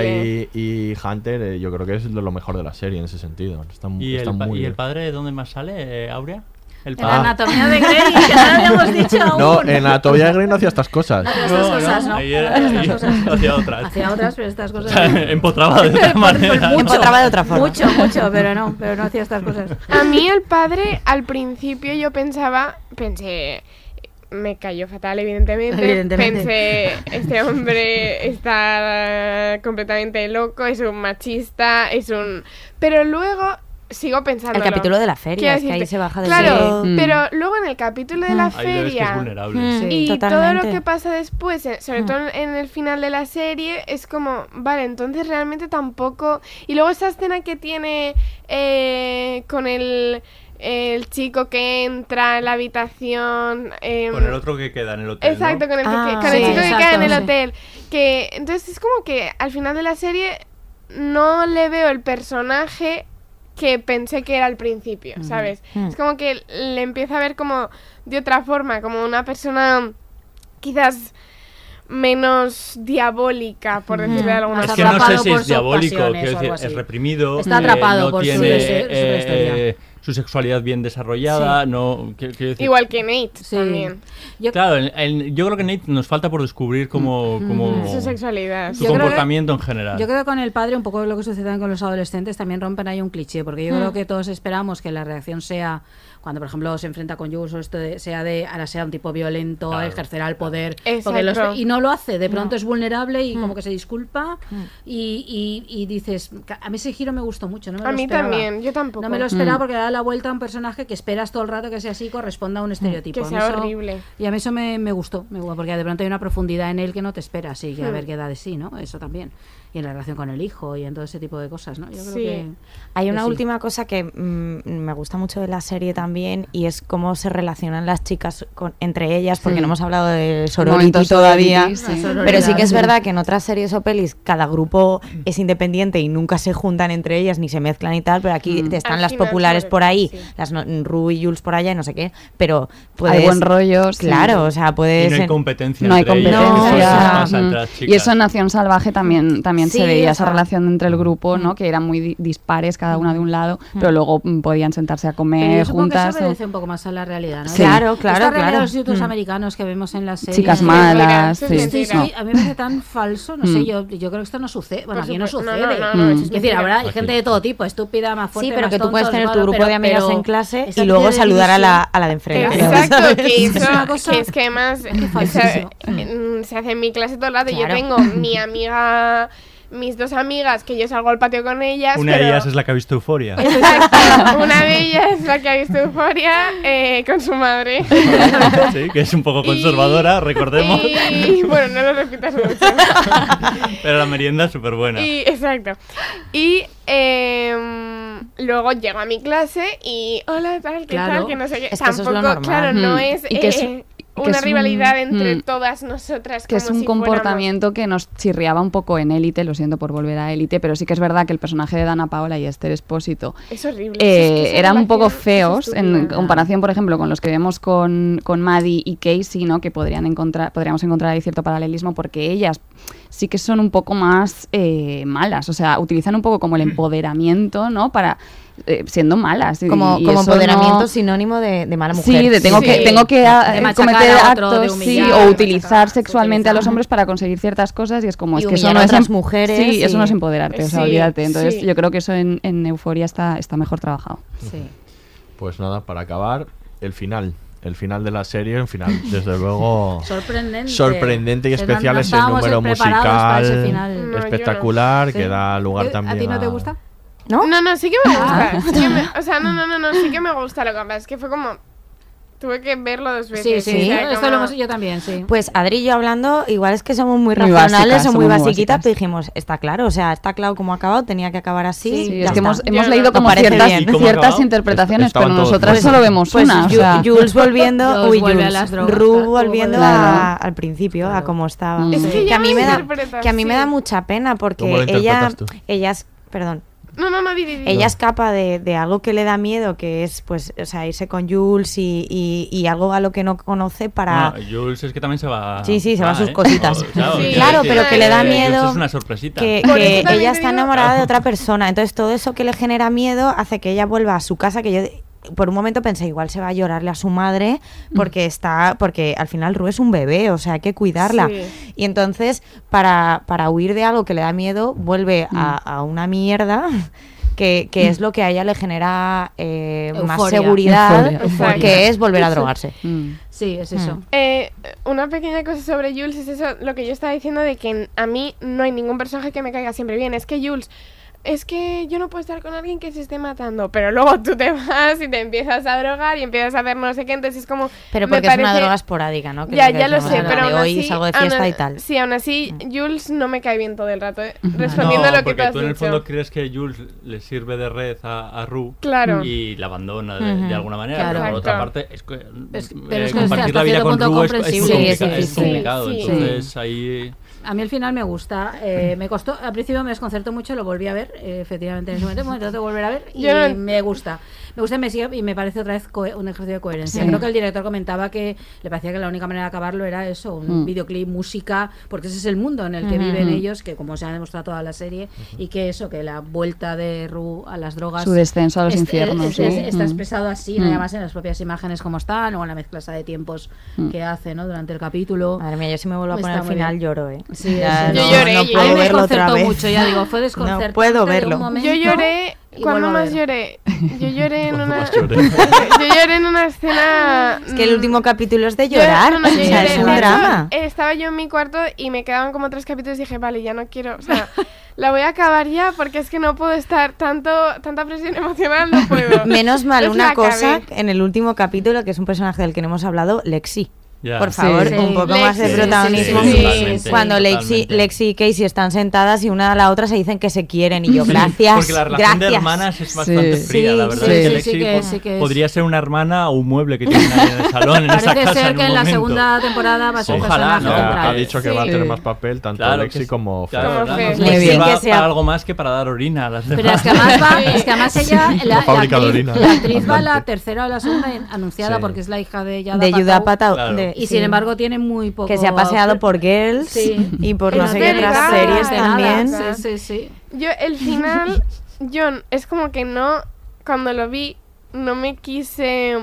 C: Y, y Hunter, eh, yo creo que es lo mejor de la serie en ese sentido.
E: ¿Y,
C: está
E: el,
C: muy
E: ¿Y el padre de dónde más sale, eh, Aurea? El
D: En la anatomía de Grey, que no lo habíamos dicho aún.
C: No, en Anatomía de Grey no hacía estas cosas.
D: Hacía estas cosas, ¿no?
E: Ahí, era-
D: Hacía
E: ahí
D: estas cosas.
E: hacía otras.
D: Hacía otras, pero estas cosas.
E: Empotraba de otra manera.
D: Mucho,
J: Empotraba de otra forma.
D: Mucho, mucho, pero no, pero no hacía estas cosas.
I: A mí el padre, al principio yo pensaba, pensé, me cayó fatal, evidentemente.
D: Evidentemente.
I: Pensé, este hombre está completamente loco, es un machista, es un... Pero luego sigo pensando...
J: El capítulo de la feria, es que ahí se baja del
I: Claro.
F: Mm.
I: pero luego en el capítulo de la
E: Ahí le ves que es
I: feria...
E: vulnerable.
J: Mm.
D: Sí.
I: Y todo lo que pasa después, sobre
J: Mm.
I: todo en el final de la serie, es como, vale, entonces realmente tampoco... Y luego esa escena que tiene eh, con el, el chico que entra en la habitación... em,
E: Con el otro que queda en el hotel.
I: Exacto,
E: ¿no?
I: con el, que-
J: Ah,
I: con el
D: sí,
I: chico que queda en el
D: sí.
I: hotel. Que, entonces es como que al final de la serie no le veo el personaje que pensé que era al principio, ¿sabes?
J: Mm.
I: Es como que le empiezo a ver como de otra forma, como una persona quizás menos diabólica, por decirlo de alguna
D: Más
E: Es que
I: forma.
E: no sé si es diabólico, decir, es reprimido.
D: Está
E: eh,
D: atrapado
E: no
D: por su-
E: tiene
D: su- su
E: eh, su sexualidad bien desarrollada, no quiero- quiero decir-
I: Igual que Nate
D: Sí.
I: también.
D: Yo,
E: Claro, el- el- yo creo que Nate nos falta por descubrir como, como
I: Su sexualidad.
E: su
D: Yo creo que-
E: comportamiento en general.
D: Yo creo que con el padre, un poco lo que sucede con los adolescentes, también rompen ahí un cliché, porque yo creo que todos esperamos que la reacción sea, cuando por ejemplo se enfrenta con Jules o esto de- sea de, ahora sea un tipo violento,
E: Claro.
D: ejercerá el poder, porque los- y no lo hace, de pronto
J: No.
D: es vulnerable y como que se disculpa y, y- y dices, "Ca- a mí ese giro me gustó mucho, no me
I: A
D: lo
I: mí
D: esperaba".
I: también, yo tampoco.
D: No me lo esperaba porque da la vuelta a un personaje que esperas todo el rato que sea así, corresponda a un estereotipo.
I: Que
D: A mí
I: sea
D: eso-
I: horrible.
D: Y a mí eso me, me gustó, me gustó, porque de pronto hay una profundidad en él que no te esperas y que a
I: Hmm.
D: ver qué da de sí, ¿no? Eso también. Y en la relación con el hijo y en todo ese tipo de cosas, ¿no? Yo creo
J: Sí.
D: que
J: Hay
D: que
J: una
D: sí.
J: última cosa que mm, me gusta mucho de la serie también y es cómo se relacionan las chicas con- entre ellas, porque
F: Sí.
J: no hemos hablado de sorority todavía, pero sí que es verdad que en otras series o pelis cada grupo es independiente y nunca se juntan entre ellas ni se mezclan y tal, pero aquí
F: Mm.
J: están
F: Al
J: las populares por ahí,
F: sí.
J: las no- Ru y Jules por allá y no sé qué, pero puedes...
F: buen rollo, sí.
J: Claro, o sea, puedes...
E: Y no hay
J: en-
E: competencia
F: No hay
E: entre ellas,
F: competencia. Mm. y eso en Nación Salvaje también, también
J: Sí,
F: se veía
J: o
F: esa
J: sea,
F: relación entre el grupo, ¿no? Que eran muy di- dispares cada una de un lado, pero luego mm, podían sentarse a
D: Pero
F: comer
D: yo supongo que
F: juntas.
D: eso
F: o-
D: obedece un poco más a la realidad, ¿no?
F: Sí. Claro,
J: claro,
D: Esta realidad
J: claro.
D: de los institutos
J: Mm.
D: americanos que vemos en las series.
F: Chicas malas,
D: sí,
F: sí.
D: sí, sí,
F: No.
D: A mí me parece tan falso, no sé,
F: Mm.
D: yo, yo creo que esto no sucede. Bueno, aquí no sucede.
I: No, no, no, no, eso es
D: decir, habrá gente de todo tipo, estúpida, más fuerte,
J: Sí, pero
D: más
J: que tú puedes tener tu grupo de amigas en clase y luego saludar a la, a la de enfrente.
I: Exacto, que
J: Es
I: eso, que es que además se, mm, hace en mi clase todo el rato. Yo tengo mi amiga, mis dos amigas, que yo salgo al patio con ellas.
E: Una de ellas es la que ha visto Euforia.
I: Exacto, una de ellas es la que ha visto Euforia eh, con su madre.
E: sí, que es un poco conservadora, recordemos.
I: Y bueno, no lo repitas mucho.
E: Pero la merienda es súper buena.
I: Y, exacto. Y em, luego llego a mi clase y hola, tal, qué
J: Claro.
I: tal, que no sé qué.
J: Es que eso es lo
I: Tampoco,
J: normal.
I: claro, no
F: Mm.
I: es,
F: Y que es-
I: eh,
F: que
I: una
F: es un-
I: rivalidad entre
F: mm.
I: todas nosotras.
F: que es
I: como
F: un
I: si fuéramos-
F: comportamiento que nos chirriaba un poco en Élite, lo siento por volver a Élite, pero sí que es verdad que el personaje de Dana Paola y Esther Espósito
I: Es horrible.
F: eh,
I: es que
F: eran un poco
I: es
F: feos en comparación, por ejemplo, con los que vemos con, con Maddie y Casey, ¿no? que podrían encontrar, podríamos encontrar ahí cierto paralelismo porque ellas sí que son un poco más eh, malas, o sea, utilizan un poco como el empoderamiento, ¿no? Para eh, siendo malas.
J: Como,
F: y
J: como
F: eso
J: empoderamiento
F: no-
J: sinónimo de, de mala mujer.
F: Sí, de tengo que
I: Sí.
F: tengo que ah, cometer
D: a otro, de
F: actos, sí,
D: humillar,
F: o
D: de
F: utilizar sexualmente a los
D: utilizar.
F: hombres para conseguir ciertas cosas y es como
J: Y
F: es que eso
J: humillar
F: no
J: a
F: es em-
J: mujeres
F: Sí, eso
J: y-
F: no es empoderarte, o sea,
I: Sí,
F: olvídate. Entonces,
I: sí.
F: yo creo que eso en, en Euforia está está mejor trabajado.
D: Sí.
C: Pues nada, para acabar, el final. El final de la serie, un final, desde luego.
D: Sorprendente.
C: Sorprendente y
D: Que
C: especial ese
D: estábamos
C: número
D: preparados para ese
C: musical
D: final.
I: No, yo no.
C: espectacular
D: Sí.
C: que da lugar
D: ¿Eh?
C: también
D: ¿A ti no te gusta?
J: ¿No?
I: No, no, sí que me gusta.
D: Ah.
I: sí que me- o sea, no, no, no, no, sí que me gusta. Lo que pasa es que fue como. Tuve que verlo dos
D: Sí,
I: veces.
D: sí,
I: o sea,
D: esto
I: como-
D: lo hemos yo también, sí.
J: Pues Adri y yo hablando, igual es que somos muy,
F: Muy
J: racionales
F: básicas,
J: o muy
F: somos muy
J: basiquitas,
F: básicas.
J: pero dijimos, está claro, o sea, está claro cómo ha acabado, tenía que acabar así.
F: Sí,
J: ya
F: es que
J: está.
F: hemos, hemos
I: Yo
F: leído
I: no.
F: como
J: parece
F: ciertas,
J: bien.
E: ¿Y cómo
F: ciertas
E: acababa?
F: interpretaciones,
C: Estaban
F: pero
C: todos
F: nosotras
C: muertos.
F: solo vemos
J: Pues
F: una. o
J: Ju-
F: sea,
J: Jules volviendo,
D: Jules
J: uy,
D: vuelve a
J: Jules,
D: las drogas,
J: Ru
D: claro,
J: volviendo
F: Claro.
J: al principio, a cómo estaba.
I: Es que ya
J: a mí me da
I: interpretas,
J: que a mí me
I: sí.
J: da mucha pena porque
C: ¿Cómo lo
J: ella
C: interpretas tú?
J: ella es perdón
I: No, no, no, di, di, di.
J: ella escapa de, de algo que le da miedo que es pues o sea irse con Jules y, y, y algo a lo que no conoce para
E: No, Jules es que también se va.
J: Sí, sí, se va a sus
E: ¿eh?
J: cositas.
E: Claro,
I: Sí.
J: pero que le da
E: Jules
J: miedo
E: es una sorpresita.
J: que, ella está enamorada de otra persona. Entonces todo eso que le genera miedo hace que ella vuelva a su casa, que yo por un momento pensé igual se va a llorarle a su madre porque está porque al final Ru es un bebé, o sea, hay que cuidarla.
I: Sí.
J: Y entonces para, para huir de algo que le da miedo vuelve a, a una mierda. Que, que es lo que a ella le genera eh, más seguridad,
F: Euforia,
I: euforia.
J: que es volver a drogarse.
F: mm.
D: Sí, es eso.
I: Eh, una pequeña cosa sobre Jules es eso, lo que yo estaba diciendo de que a mí no hay ningún personaje que me caiga siempre bien. Es que Jules, es que yo no puedo estar con alguien que se esté matando, pero luego tú te vas y te empiezas a drogar y empiezas a hacer no sé qué, entonces es como...
J: Pero porque es una
I: parece-
J: droga esporádica, ¿no? Que
I: Ya, ya lo sé, pero aún
J: hoy
I: así,
J: salgo de fiesta y tal.
I: Sí, aún así, Jules no me cae bien todo el rato, ¿eh? respondiendo
E: no,
I: a lo que tú has
E: tú en el
I: dicho.
E: fondo crees que Jules le sirve de red a, a Ru
I: Claro.
E: y la abandona de,
J: Ujú.
E: de alguna manera.
D: Claro.
E: Pero por otra parte, es que,
D: Es-
E: eh,
D: pero es
E: compartir la vida con Ru es, es, complicado.
I: Sí.
E: Entonces ahí.
D: A mí el final me gusta. eh, me costó, al principio me desconcertó mucho, lo volví a ver, eh, efectivamente, en ese momento, me traté de volver a ver y
I: Yo no-
D: me gusta. Me gusta y me sigue y me parece otra vez un ejercicio de coherencia.
F: Sí.
D: Creo que el director comentaba que le parecía que la única manera de acabarlo era eso, un
F: Mm.
D: videoclip, música, porque ese es el mundo en el que viven ellos, que como se ha demostrado toda la serie, y que eso, que la vuelta de Ru a las drogas...
F: Su descenso a los
D: es-
F: infiernos,
D: es- es-
F: ¿no?
D: está
F: Mm.
D: expresado así, ¿no?
F: Mm.
D: Además en las propias imágenes como están, o en la mezcla esa de tiempos
F: Mm.
D: que hace ¿no? durante el capítulo.
J: Madre mía, yo si me vuelvo a poner al final
D: bien.
J: lloro, ¿eh.
D: Sí,
J: Ya
D: sí.
I: Yo
J: no-
I: lloré,
J: no
I: yo-
J: puedo
D: me
J: verlo otra
D: desconcertó
J: vez.
D: mucho, ya digo, fue desconcertante.
J: No puedo verlo.
I: Yo lloré cuando más lloré. Yo lloré en una. yo lloré en una escena.
J: Es que el
I: mm,
J: último capítulo es de
I: yo-
J: llorar,
I: no, no,
J: o
I: yo
J: sea,
I: lloré.
J: es un
I: hecho,
J: drama.
I: Estaba yo en mi cuarto y me quedaban como tres capítulos y dije, vale, ya no quiero. O sea, la voy a acabar ya porque es que no puedo estar tanto tanta presión emocional, no puedo.
J: Menos mal
I: Entonces
J: una cosa,
I: acabé.
J: en el último capítulo, que es un personaje del que no hemos hablado, Lexi.
E: Ya.
J: Por favor,
D: Sí.
J: un poco más de
D: Lexi,
J: protagonismo.
D: sí, sí, sí, sí.
J: Cuando Lexi. Lexi y Casey están sentadas y una a la otra se dicen que se quieren y yo, gracias.
E: Porque la relación de
J: gracias.
E: hermanas es bastante
J: Sí.
E: fría, la
J: Sí,
E: verdad.
J: sí,
E: es que
J: sí,
E: Lexi
D: sí que- sí que es.
E: podría ser una hermana o un mueble que tienen ahí en el salón, en esa
D: Parece
E: casa
D: ser
E: en
D: que en la
E: momento.
D: segunda temporada va a ser
E: Ojalá, ¿no?
C: Ha dicho que va a
D: Sí.
C: tener más papel tanto
E: Claro
C: Lexi
E: que-
C: como Fer.
E: Claro, claro,
I: Fer.
E: Lexi va
J: sea-
E: para algo más que para dar orina a las
D: Pero
E: demás.
D: es que además va, es que además ella, la,
C: de
D: actriz, va a la tercera o la segunda anunciada
C: Sí.
D: porque es la hija de Yada
J: de Yuda
D: Y
J: sí.
D: sin embargo tiene muy poco.
J: que se ha paseado por Girls
D: Sí.
J: y por no sé qué otras series
D: nada.
J: también.
D: Sí, sí, sí.
I: Yo, el final, yo es como que no, cuando lo vi, no me quise,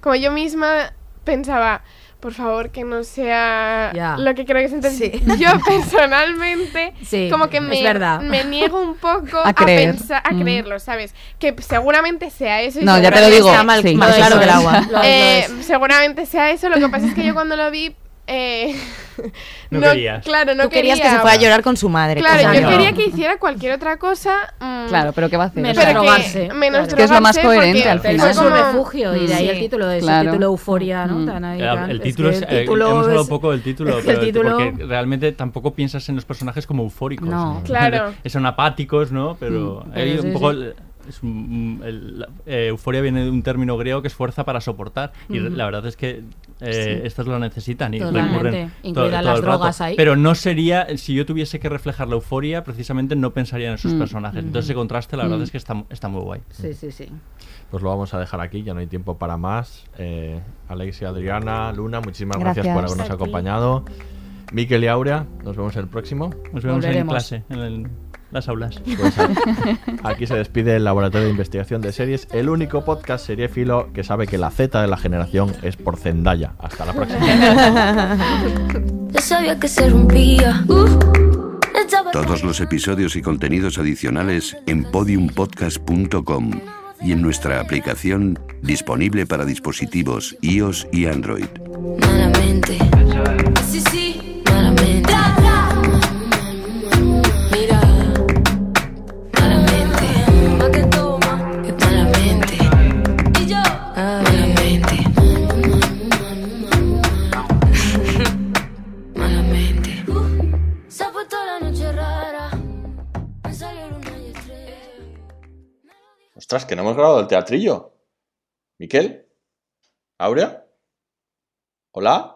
I: como yo misma pensaba, por favor que no sea lo que creo que es. Entonces,
J: Sí.
I: yo personalmente,
D: Sí,
I: como que
D: es
I: me,
D: verdad.
I: me niego un poco
F: A
I: pensar, a
F: Mm.
I: creerlo, ¿sabes? Que seguramente sea eso. y
F: No, ya te lo digo.
J: Está mal-
F: sí.
J: claro que el agua.
I: Eh, seguramente sea eso. Lo que pasa es que yo cuando lo vi, eh,
E: No querías.
I: Claro, no
J: Tú querías que
I: quería.
J: se fuera a llorar con su madre.
I: Claro, yo
J: que no.
I: quería que hiciera cualquier otra cosa. mm,
F: Claro, pero ¿qué va a hacer?
D: Menos
I: pero
D: drogarse,
I: que menos
D: claro.
F: Que es lo más coherente
I: porque
F: al final.
D: es un refugio y de ahí el título, ese
F: Claro.
D: título euforia, ¿no?
F: Mm.
D: Tan ahí,
E: El,
D: tan-
E: el
D: es
E: título
D: que
E: es,
D: el
E: eh,
D: título
E: hemos hablado
D: es-
E: un poco del título,
D: que el
E: pero
D: título-
E: porque realmente tampoco piensas en los personajes como eufóricos.
D: No.
I: Claro.
E: Son apáticos, ¿no? Pero
D: Mm,
E: hay
D: pero
E: un
D: sí,
E: poco...
D: sí.
E: el- es un- el- la- eh, euforia viene de un término griego que es fuerza para soportar. Y
D: Ujú.
E: la verdad es que eh, estas lo necesitan y
D: Totalmente.
E: recurren
D: Incluidas
E: todo- todo
D: las
E: el rato.
D: drogas ahí.
E: Pero no sería, si yo tuviese que reflejar la euforia, precisamente no pensaría en esos
F: Mm.
E: personajes. Entonces ese contraste la verdad
F: Mm.
E: es que está, está muy guay.
D: Sí, sí, sí.
C: Pues lo vamos a dejar aquí, ya no hay tiempo para más. Eh, Alexia, Adriana, Luna, muchísimas gracias,
F: Gracias.
C: por habernos acompañado. Miquel y Aurea, nos vemos el próximo.
E: Nos vemos en clase, en el- las aulas.
C: Pues aquí se despide el Laboratorio de Investigación de Series, el único podcast seriéfilo que sabe que la Z de la generación es por Zendaya. Hasta la próxima.
A: Todos los episodios y contenidos adicionales en podiumpodcast.com y en nuestra aplicación disponible para dispositivos iOS y Android.
O: malamente.
M: Ostras, que no hemos grabado el teatrillo. ¿Miquel? ¿Aurea? ¿Hola?